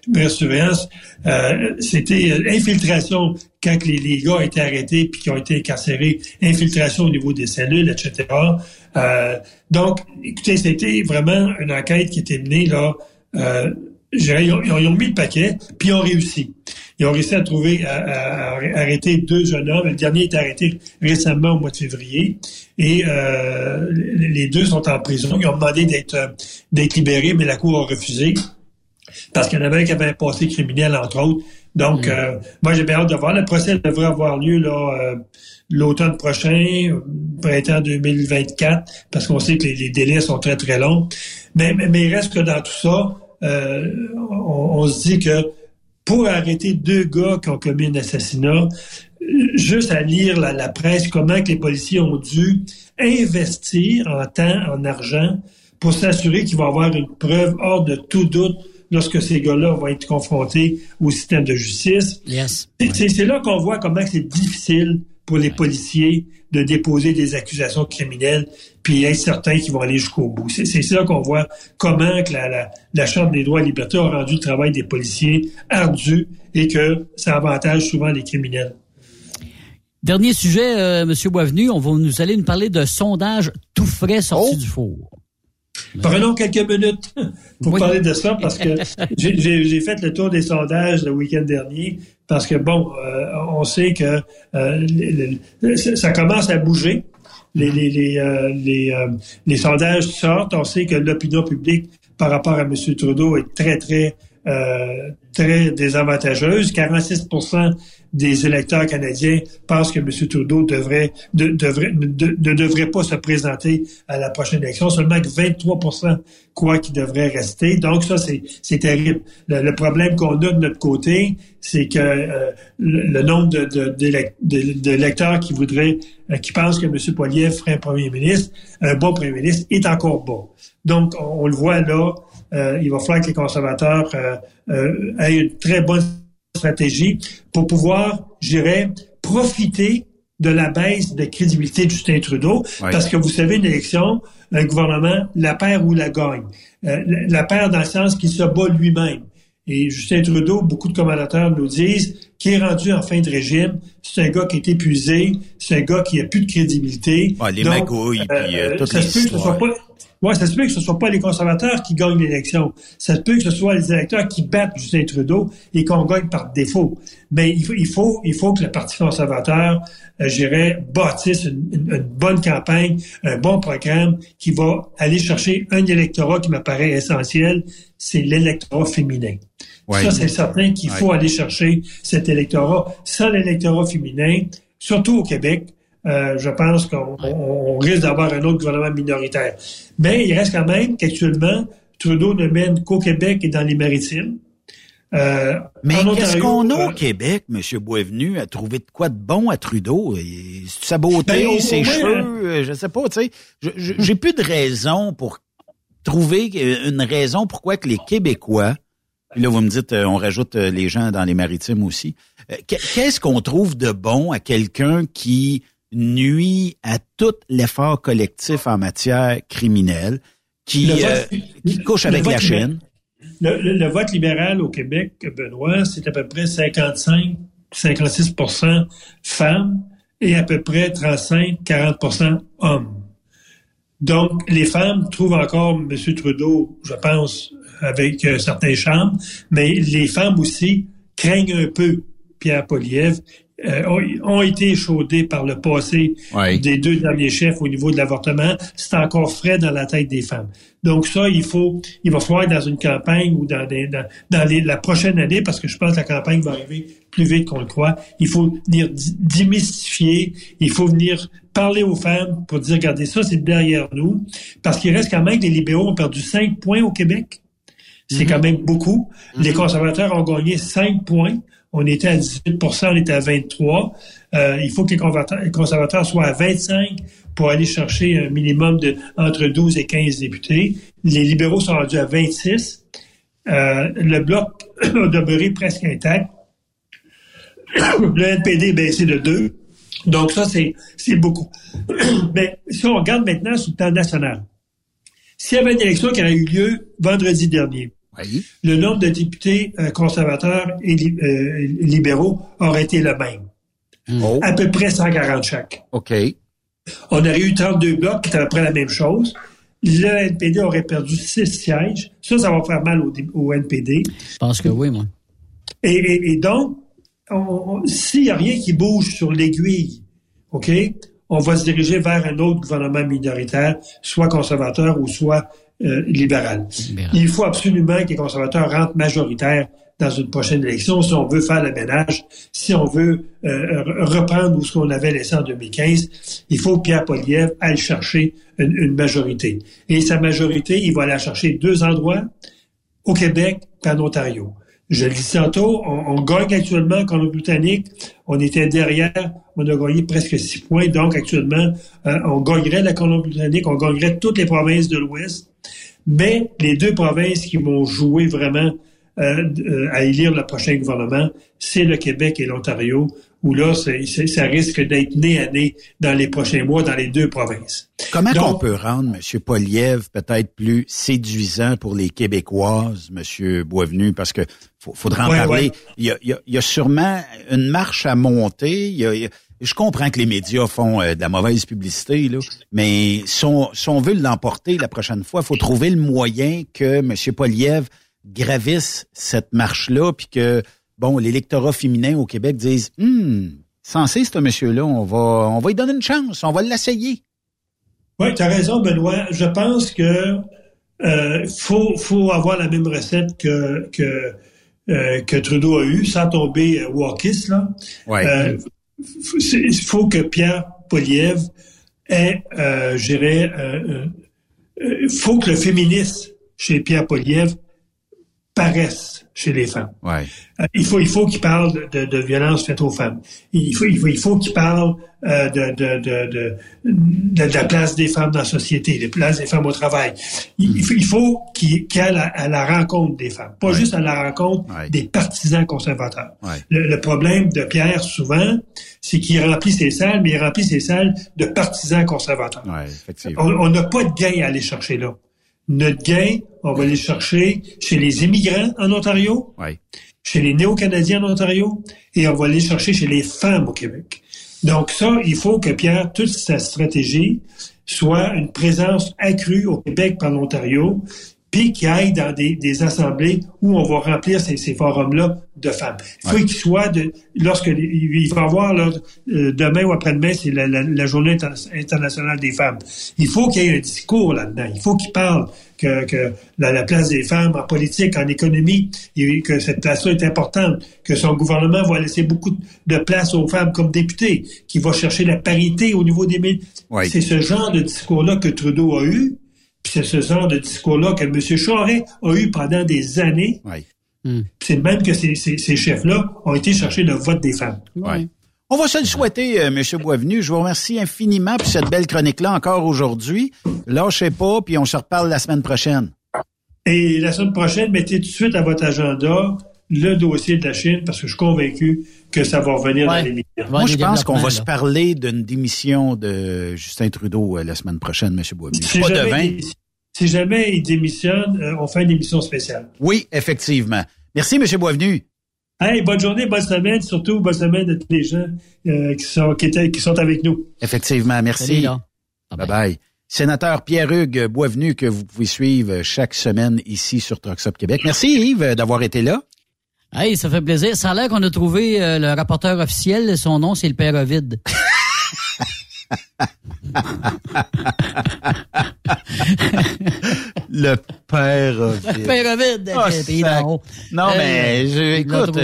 de surveillance, euh, c'était euh, infiltration quand les, gars ont été arrêtés puis qui ont été incarcérés, infiltration au niveau des cellules, etc. Euh, donc, écoutez, c'était vraiment une enquête qui était menée là dirais, ils, ont, ils ont mis le paquet, puis ils ont réussi. Ils ont réussi à trouver, à, à- à arrêter deux jeunes hommes. Le dernier est arrêté récemment au mois de février. Et euh, les deux sont en prison. Ils ont demandé d'être euh, d'être libérés, mais la Cour a refusé. Parce qu'il y en avait un qui avait un passé criminel, entre autres. Donc, euh, moi, j'ai bien hâte de voir. Le procès devrait avoir lieu là euh, l'automne prochain, printemps 2024, parce qu'on sait que les, les délais sont très, très longs. Mais, mais, mais il reste que dans tout ça, euh, on, on se dit que pour arrêter deux gars qui ont commis un assassinat, euh, juste à lire la, la presse, comment que les policiers ont dû investir en temps, en argent, pour s'assurer qu'il va y avoir une preuve hors de tout doute lorsque ces gars-là vont être confrontés au système de justice. Yes. C'est là qu'on voit comment c'est difficile pour les policiers de déposer des accusations criminelles puis être certain qu'ils vont aller jusqu'au bout. C'est c'est là qu'on voit comment que la, la, la Chambre des droits et libertés a rendu le travail des policiers ardu et que ça avantage souvent les criminels. Dernier sujet, euh, Monsieur Boisvenu, on va nous allez nous parler de sondage tout frais Oh! sorti du four. Prenons quelques minutes pour Oui. parler de ça parce que j'ai- j'ai j'ai fait le tour des sondages le week-end dernier parce que bon, euh, on sait que euh, le- le- ça commence à bouger. Les, les, les, euh, les, euh, les sondages sortent. On sait que l'opinion publique par rapport à M. Trudeau est très, très, euh, très désavantageuse. 46 des électeurs canadiens pensent que M. Trudeau devrait, de- devrait, ne de- ne devrait pas se présenter à la prochaine élection. Seulement que 23% croient qu'il devrait rester. Donc ça, c'est terrible. Le, problème qu'on a de notre côté, c'est que euh, le, nombre de, de, d'élec- de- de lecteurs qui voudraient, euh, qui pensent que M. Poilievre ferait un premier ministre, un bon premier ministre, est encore bas. Donc, on, le voit là, euh, il va falloir que les conservateurs aient une très bonne stratégie pour pouvoir, je dirais, profiter de la baisse de crédibilité de Justin Trudeau, parce que vous savez, une élection, un gouvernement, la perd ou la gagne. Euh, la, la perd dans le sens qu'il se bat lui-même. Et Justin Trudeau, beaucoup de commentateurs nous disent qu'il est rendu en fin de régime. C'est un gars qui est épuisé, c'est un gars qui a plus de crédibilité. Les Donc, magouilles, puis, euh, ça les se peut que ce soit histoires. pas Ouais, ça se peut que ce soit pas les conservateurs qui gagnent l'élection. Ça se peut que ce soit les électeurs qui battent Justin Trudeau et qu'on gagne par défaut. Mais il faut, il faut, il faut que le Parti conservateur, euh, je dirais, bâtisse une, une- une bonne campagne, un bon programme qui va aller chercher un électorat qui m'apparaît essentiel, c'est l'électorat féminin. Ouais. Ça, c'est certain qu'il faut aller chercher cet électorat. Sans l'électorat féminin, surtout au Québec, euh, je pense qu'on on- on risque d'avoir un autre gouvernement minoritaire. Mais il reste quand même qu'actuellement, Trudeau ne mène qu'au Québec et dans les maritimes. Euh, Mais qu'est-ce qu'on a euh, au Québec, M. Boisvenu, à trouver de quoi de bon à Trudeau? Et Sa beauté, Ben, ses cheveux, euh, je sais pas, tu sais. J'ai plus de raison pour trouver euh, une raison pourquoi que les Québécois, puis là vous me dites, euh, on rajoute euh, les gens dans les maritimes aussi, Euh, qu'est- qu'est-ce qu'on trouve de bon à quelqu'un qui nuit à tout l'effort collectif en matière criminelle, qui, euh, qui couche avec la Chine? Le, le- le vote libéral au Québec, Benoît, c'est à peu près 55-56% femmes et à peu près 35-40% hommes. Donc, les femmes trouvent encore M. Trudeau, je pense, avec euh, certains charmes, mais les femmes aussi craignent un peu Pierre Poliev, euh, ont, été échaudées par le passé Ouais. des deux derniers chefs au niveau de l'avortement. C'est encore frais dans la tête des femmes. Donc ça, il faut, il va falloir dans une campagne ou dans, des- dans, dans les- la prochaine année, parce que je pense que la campagne va arriver plus vite qu'on le croit. Il faut venir démystifier, il faut venir parler aux femmes pour dire, regardez ça, c'est derrière nous, parce qu'il reste quand même que les libéraux ont perdu 5 points au Québec. C'est quand même beaucoup. Les conservateurs ont gagné 5 points. On était à 18% on était à 23. Euh, il faut que les conservateurs, soient à 25 pour aller chercher un minimum de entre 12 et 15 députés. Les libéraux sont rendus à 26. Euh, le bloc a demeuré presque intact. le NPD est baissé de 2. Donc ça, c'est beaucoup. Mais si on regarde maintenant sur le temps national, s'il y avait une élection qui aurait eu lieu vendredi dernier, le nombre de députés euh, conservateurs et li- euh, libéraux aurait été le même. À peu près 140 chaque. OK. On aurait eu 32 blocs qui étaient à peu près la même chose. le NPD aurait perdu six sièges. Ça, ça va faire mal au, au NPD. Je pense que oui, moi. Et, et, et donc, s'il n'y a rien qui bouge sur l'aiguille, OK, on va se diriger vers un autre gouvernement minoritaire, soit conservateur ou soit euh, libéral. Il faut absolument que les conservateurs rentrent majoritaires dans une prochaine élection si on veut faire le ménage, si on veut euh, reprendre où ce qu'on avait laissé en 2015. Il faut que Pierre Poliev aille chercher une, une, majorité. Et sa majorité, il va la chercher deux endroits, au Québec et en Ontario. Je le dis tantôt, on, on gagne actuellement en Colombie-Britannique. On était derrière, on a gagné presque six points. Donc, actuellement, euh, on gagnerait la Colombie-Britannique, on gagnerait toutes les provinces de l'Ouest. Mais les deux provinces qui vont jouer vraiment euh, euh, à élire le prochain gouvernement, c'est le Québec et l'Ontario, où là, c'est, ça risque d'être nez à nez dans les prochains mois dans les deux provinces. Comment on peut rendre M. Poliev peut-être plus séduisant pour les Québécoises, M. Boisvenu, parce que faudra en parler. Il, y a, il, y a, sûrement une marche à monter. Il y a, je comprends que les médias font euh, de la mauvaise publicité, là, mais si on, si on veut l'emporter la prochaine fois, il faut trouver le moyen que M. Poliev gravisse cette marche-là, puis que bon, l'électorat féminin au Québec dise Hum, censé ce monsieur-là, on va, on va lui donner une chance, on va l'essayer. Oui, tu as raison, Benoît. Je pense que euh, faut, faut avoir la même recette que, que, euh, que Trudeau a eu, sans tomber euh, Walkis, là. Ouais. Euh, il faut que Pierre Poliev ait, euh, je dirais, euh, faut que le féminisme chez Pierre Poliev paraisse chez les femmes. Ouais. Euh, il faut il faut qu'il parle de, de, violence faite aux femmes. Il faut il faut, il faut qu'il parle euh, de, de, de, de, la place des femmes dans la société, des places des femmes au travail. Il, faut, il faut qu'il aille à, la rencontre des femmes, pas juste à la rencontre des partisans conservateurs. Le, le, problème de Pierre souvent, c'est qu'il remplit ses salles, mais il remplit ses salles de partisans conservateurs. on n'a pas de gain à aller chercher là. Notre gain, on va aller chercher chez les immigrants en Ontario, chez les néo-canadiens en Ontario, et on va aller chercher chez les femmes au Québec. Donc ça, il faut que Pierre, toute sa stratégie, soit une présence accrue au Québec par l'Ontario, puis qu'il aille dans des, des, assemblées où on va remplir ces, ces forums-là de femmes. Il faut qu'il soit de lorsque il va avoir là, euh, demain ou après-demain, c'est la, la, la, journée internationale des femmes. Il faut qu'il y ait un discours là-dedans. Il faut qu'il parle que, que la, la, place des femmes en politique, en économie, et que cette place-là est importante, que son gouvernement va laisser beaucoup de place aux femmes comme députées, qu'il va chercher la parité au niveau des médias. C'est ce genre de discours-là que Trudeau a eu puis c'est ce genre de discours-là que M. Charest a eu pendant des années. Hmm. C'est même que ces, ces, ces chefs-là ont été chercher le vote des femmes. Ouais. On va se le souhaiter, euh, M. Boisvenu. Je vous remercie infiniment pour cette belle chronique-là encore aujourd'hui. Lâchez pas, puis on se reparle la semaine prochaine. Et la semaine prochaine, mettez tout de suite à votre agenda le dossier de la Chine parce que je suis convaincu que ça va revenir dans les médias. Moi, je pense qu'on va se parler d'une démission de Justin Trudeau euh, la semaine prochaine, M. Boisvenu. Si, jamais, si jamais il démissionne, euh, on fait une émission spéciale. Oui, effectivement. Merci, M. Boisvenu. Hey, bonne journée, bonne semaine, surtout bonne semaine de tous les gens euh, qui, sont, qui, étaient, qui sont avec nous. Effectivement, merci. bye bye. Sénateur Pierre-Hugues Boisvenu, que vous pouvez suivre chaque semaine ici sur Truckstop Québec. Merci Yves d'avoir été là. Hey, ça fait plaisir. Ça a l'air qu'on a trouvé euh, le rapporteur officiel. Son nom, c'est le père Ovid. le père Ovid. Le père Ovid. Oh, non, mais je, écoute,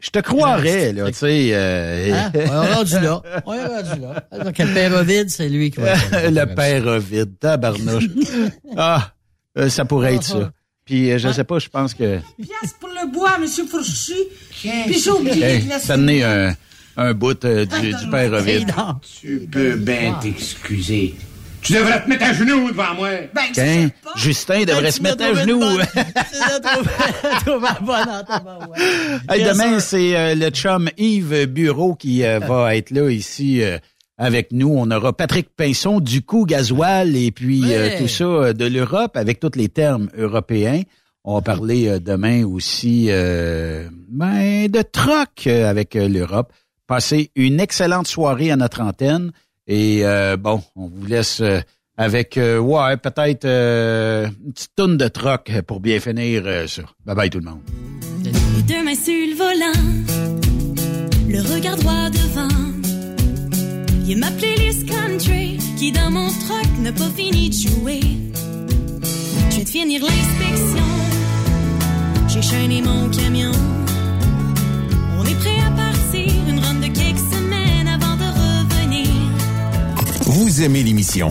je te croirais, là, tu sais. Euh... Hein? On est rendu là. On est rendu là. Donc, le père Ovid, c'est lui qui va... le père Ovid, tabarnouche. ah, euh, ça pourrait être ça. Puis euh, je sais pas, je pense que. Le bois, Monsieur Fourchu. Puis j'ai oublié de laisser. un, un bout euh, du, du père Ovid. Tu peux bien t'excuser. Tu devrais te mettre à genoux devant moi. Ben, Justin devrait ben, se mettre à genoux. hey, demain, c'est euh, le chum Yves Bureau qui euh, va être là ici euh, avec nous. On aura Patrick Pinson du coup gasoil et puis euh, tout ça euh, de l'Europe avec tous les termes européens. On va parler euh, demain aussi ben, de troc avec l'Europe. Passez une excellente soirée à notre antenne et bon, on vous laisse avec, euh, ouais, peut-être euh, une petite tonne de troc pour bien finir euh, ça. Bye bye tout le monde. Deux mains sur le volant, le regard droit devant. Il y a ma playlist country qui dans mon truck n'a pas fini de jouer. Je vais finir l'inspection, j'ai chaîné mon camion. On est prêt à partir, une ronde de quelques semaines avant de revenir. Vous aimez l'émission?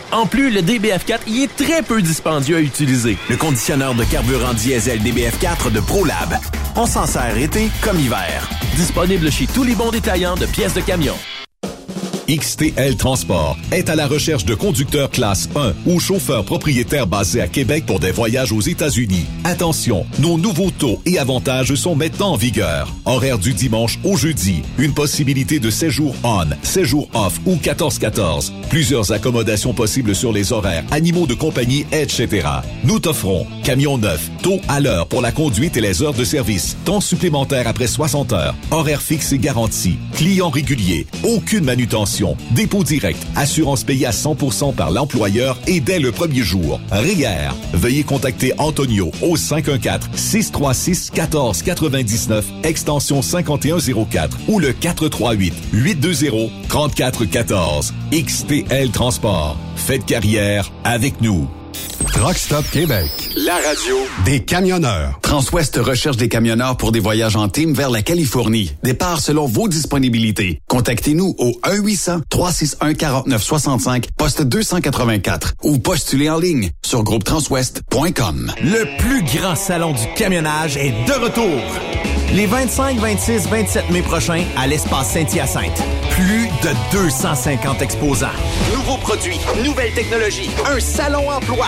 En plus, le DBF4 y est très peu dispendieux à utiliser. Le conditionneur de carburant diesel DBF4 de ProLab. On s'en sert été comme hiver. Disponible chez tous les bons détaillants de pièces de camion. XTL Transport est à la recherche de conducteurs classe 1 ou chauffeurs propriétaires basés à Québec pour des voyages aux États-Unis. Attention, nos nouveaux taux et avantages sont maintenant en vigueur. Horaire du dimanche au jeudi. Une possibilité de séjour on, séjour off ou 14-14. Plusieurs accommodations possibles sur les horaires, animaux de compagnie, etc. Nous t'offrons camion neuf, taux à l'heure pour la conduite et les heures de service, temps supplémentaire après 60 heures, horaire fixe et garanti, client régulier, aucune manutention, dépôt direct, assurance payée à 100% par l'employeur et dès le premier jour. RIER. Veuillez contacter Antonio au 514-636-1499, extension 5104 ou le 438-820-3414. XTL Transport. Faites carrière avec nous. Truck Stop Québec. La radio des camionneurs. Transwest recherche des camionneurs pour des voyages en team vers la Californie. Départ selon vos disponibilités. Contactez-nous au 1-800-361-4965, poste 284 ou postulez en ligne sur groupetranswest.com. Le plus grand salon du camionnage est de retour. Les 25, 26, 27 mai prochains à l'espace Saint-Hyacinthe. Plus de 250 exposants. Nouveaux produits, nouvelles technologies, un salon emploi,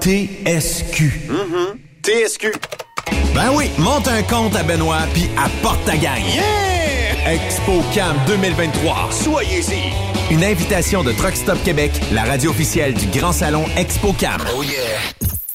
TSQ. Mm-hmm. TSQ. Ben oui, monte un compte à Benoît puis apporte ta gagne. Yeah! ExpoCam 2023. Soyez-y. Une invitation de Truck Stop Québec, la radio officielle du Grand Salon ExpoCam. Oh yeah.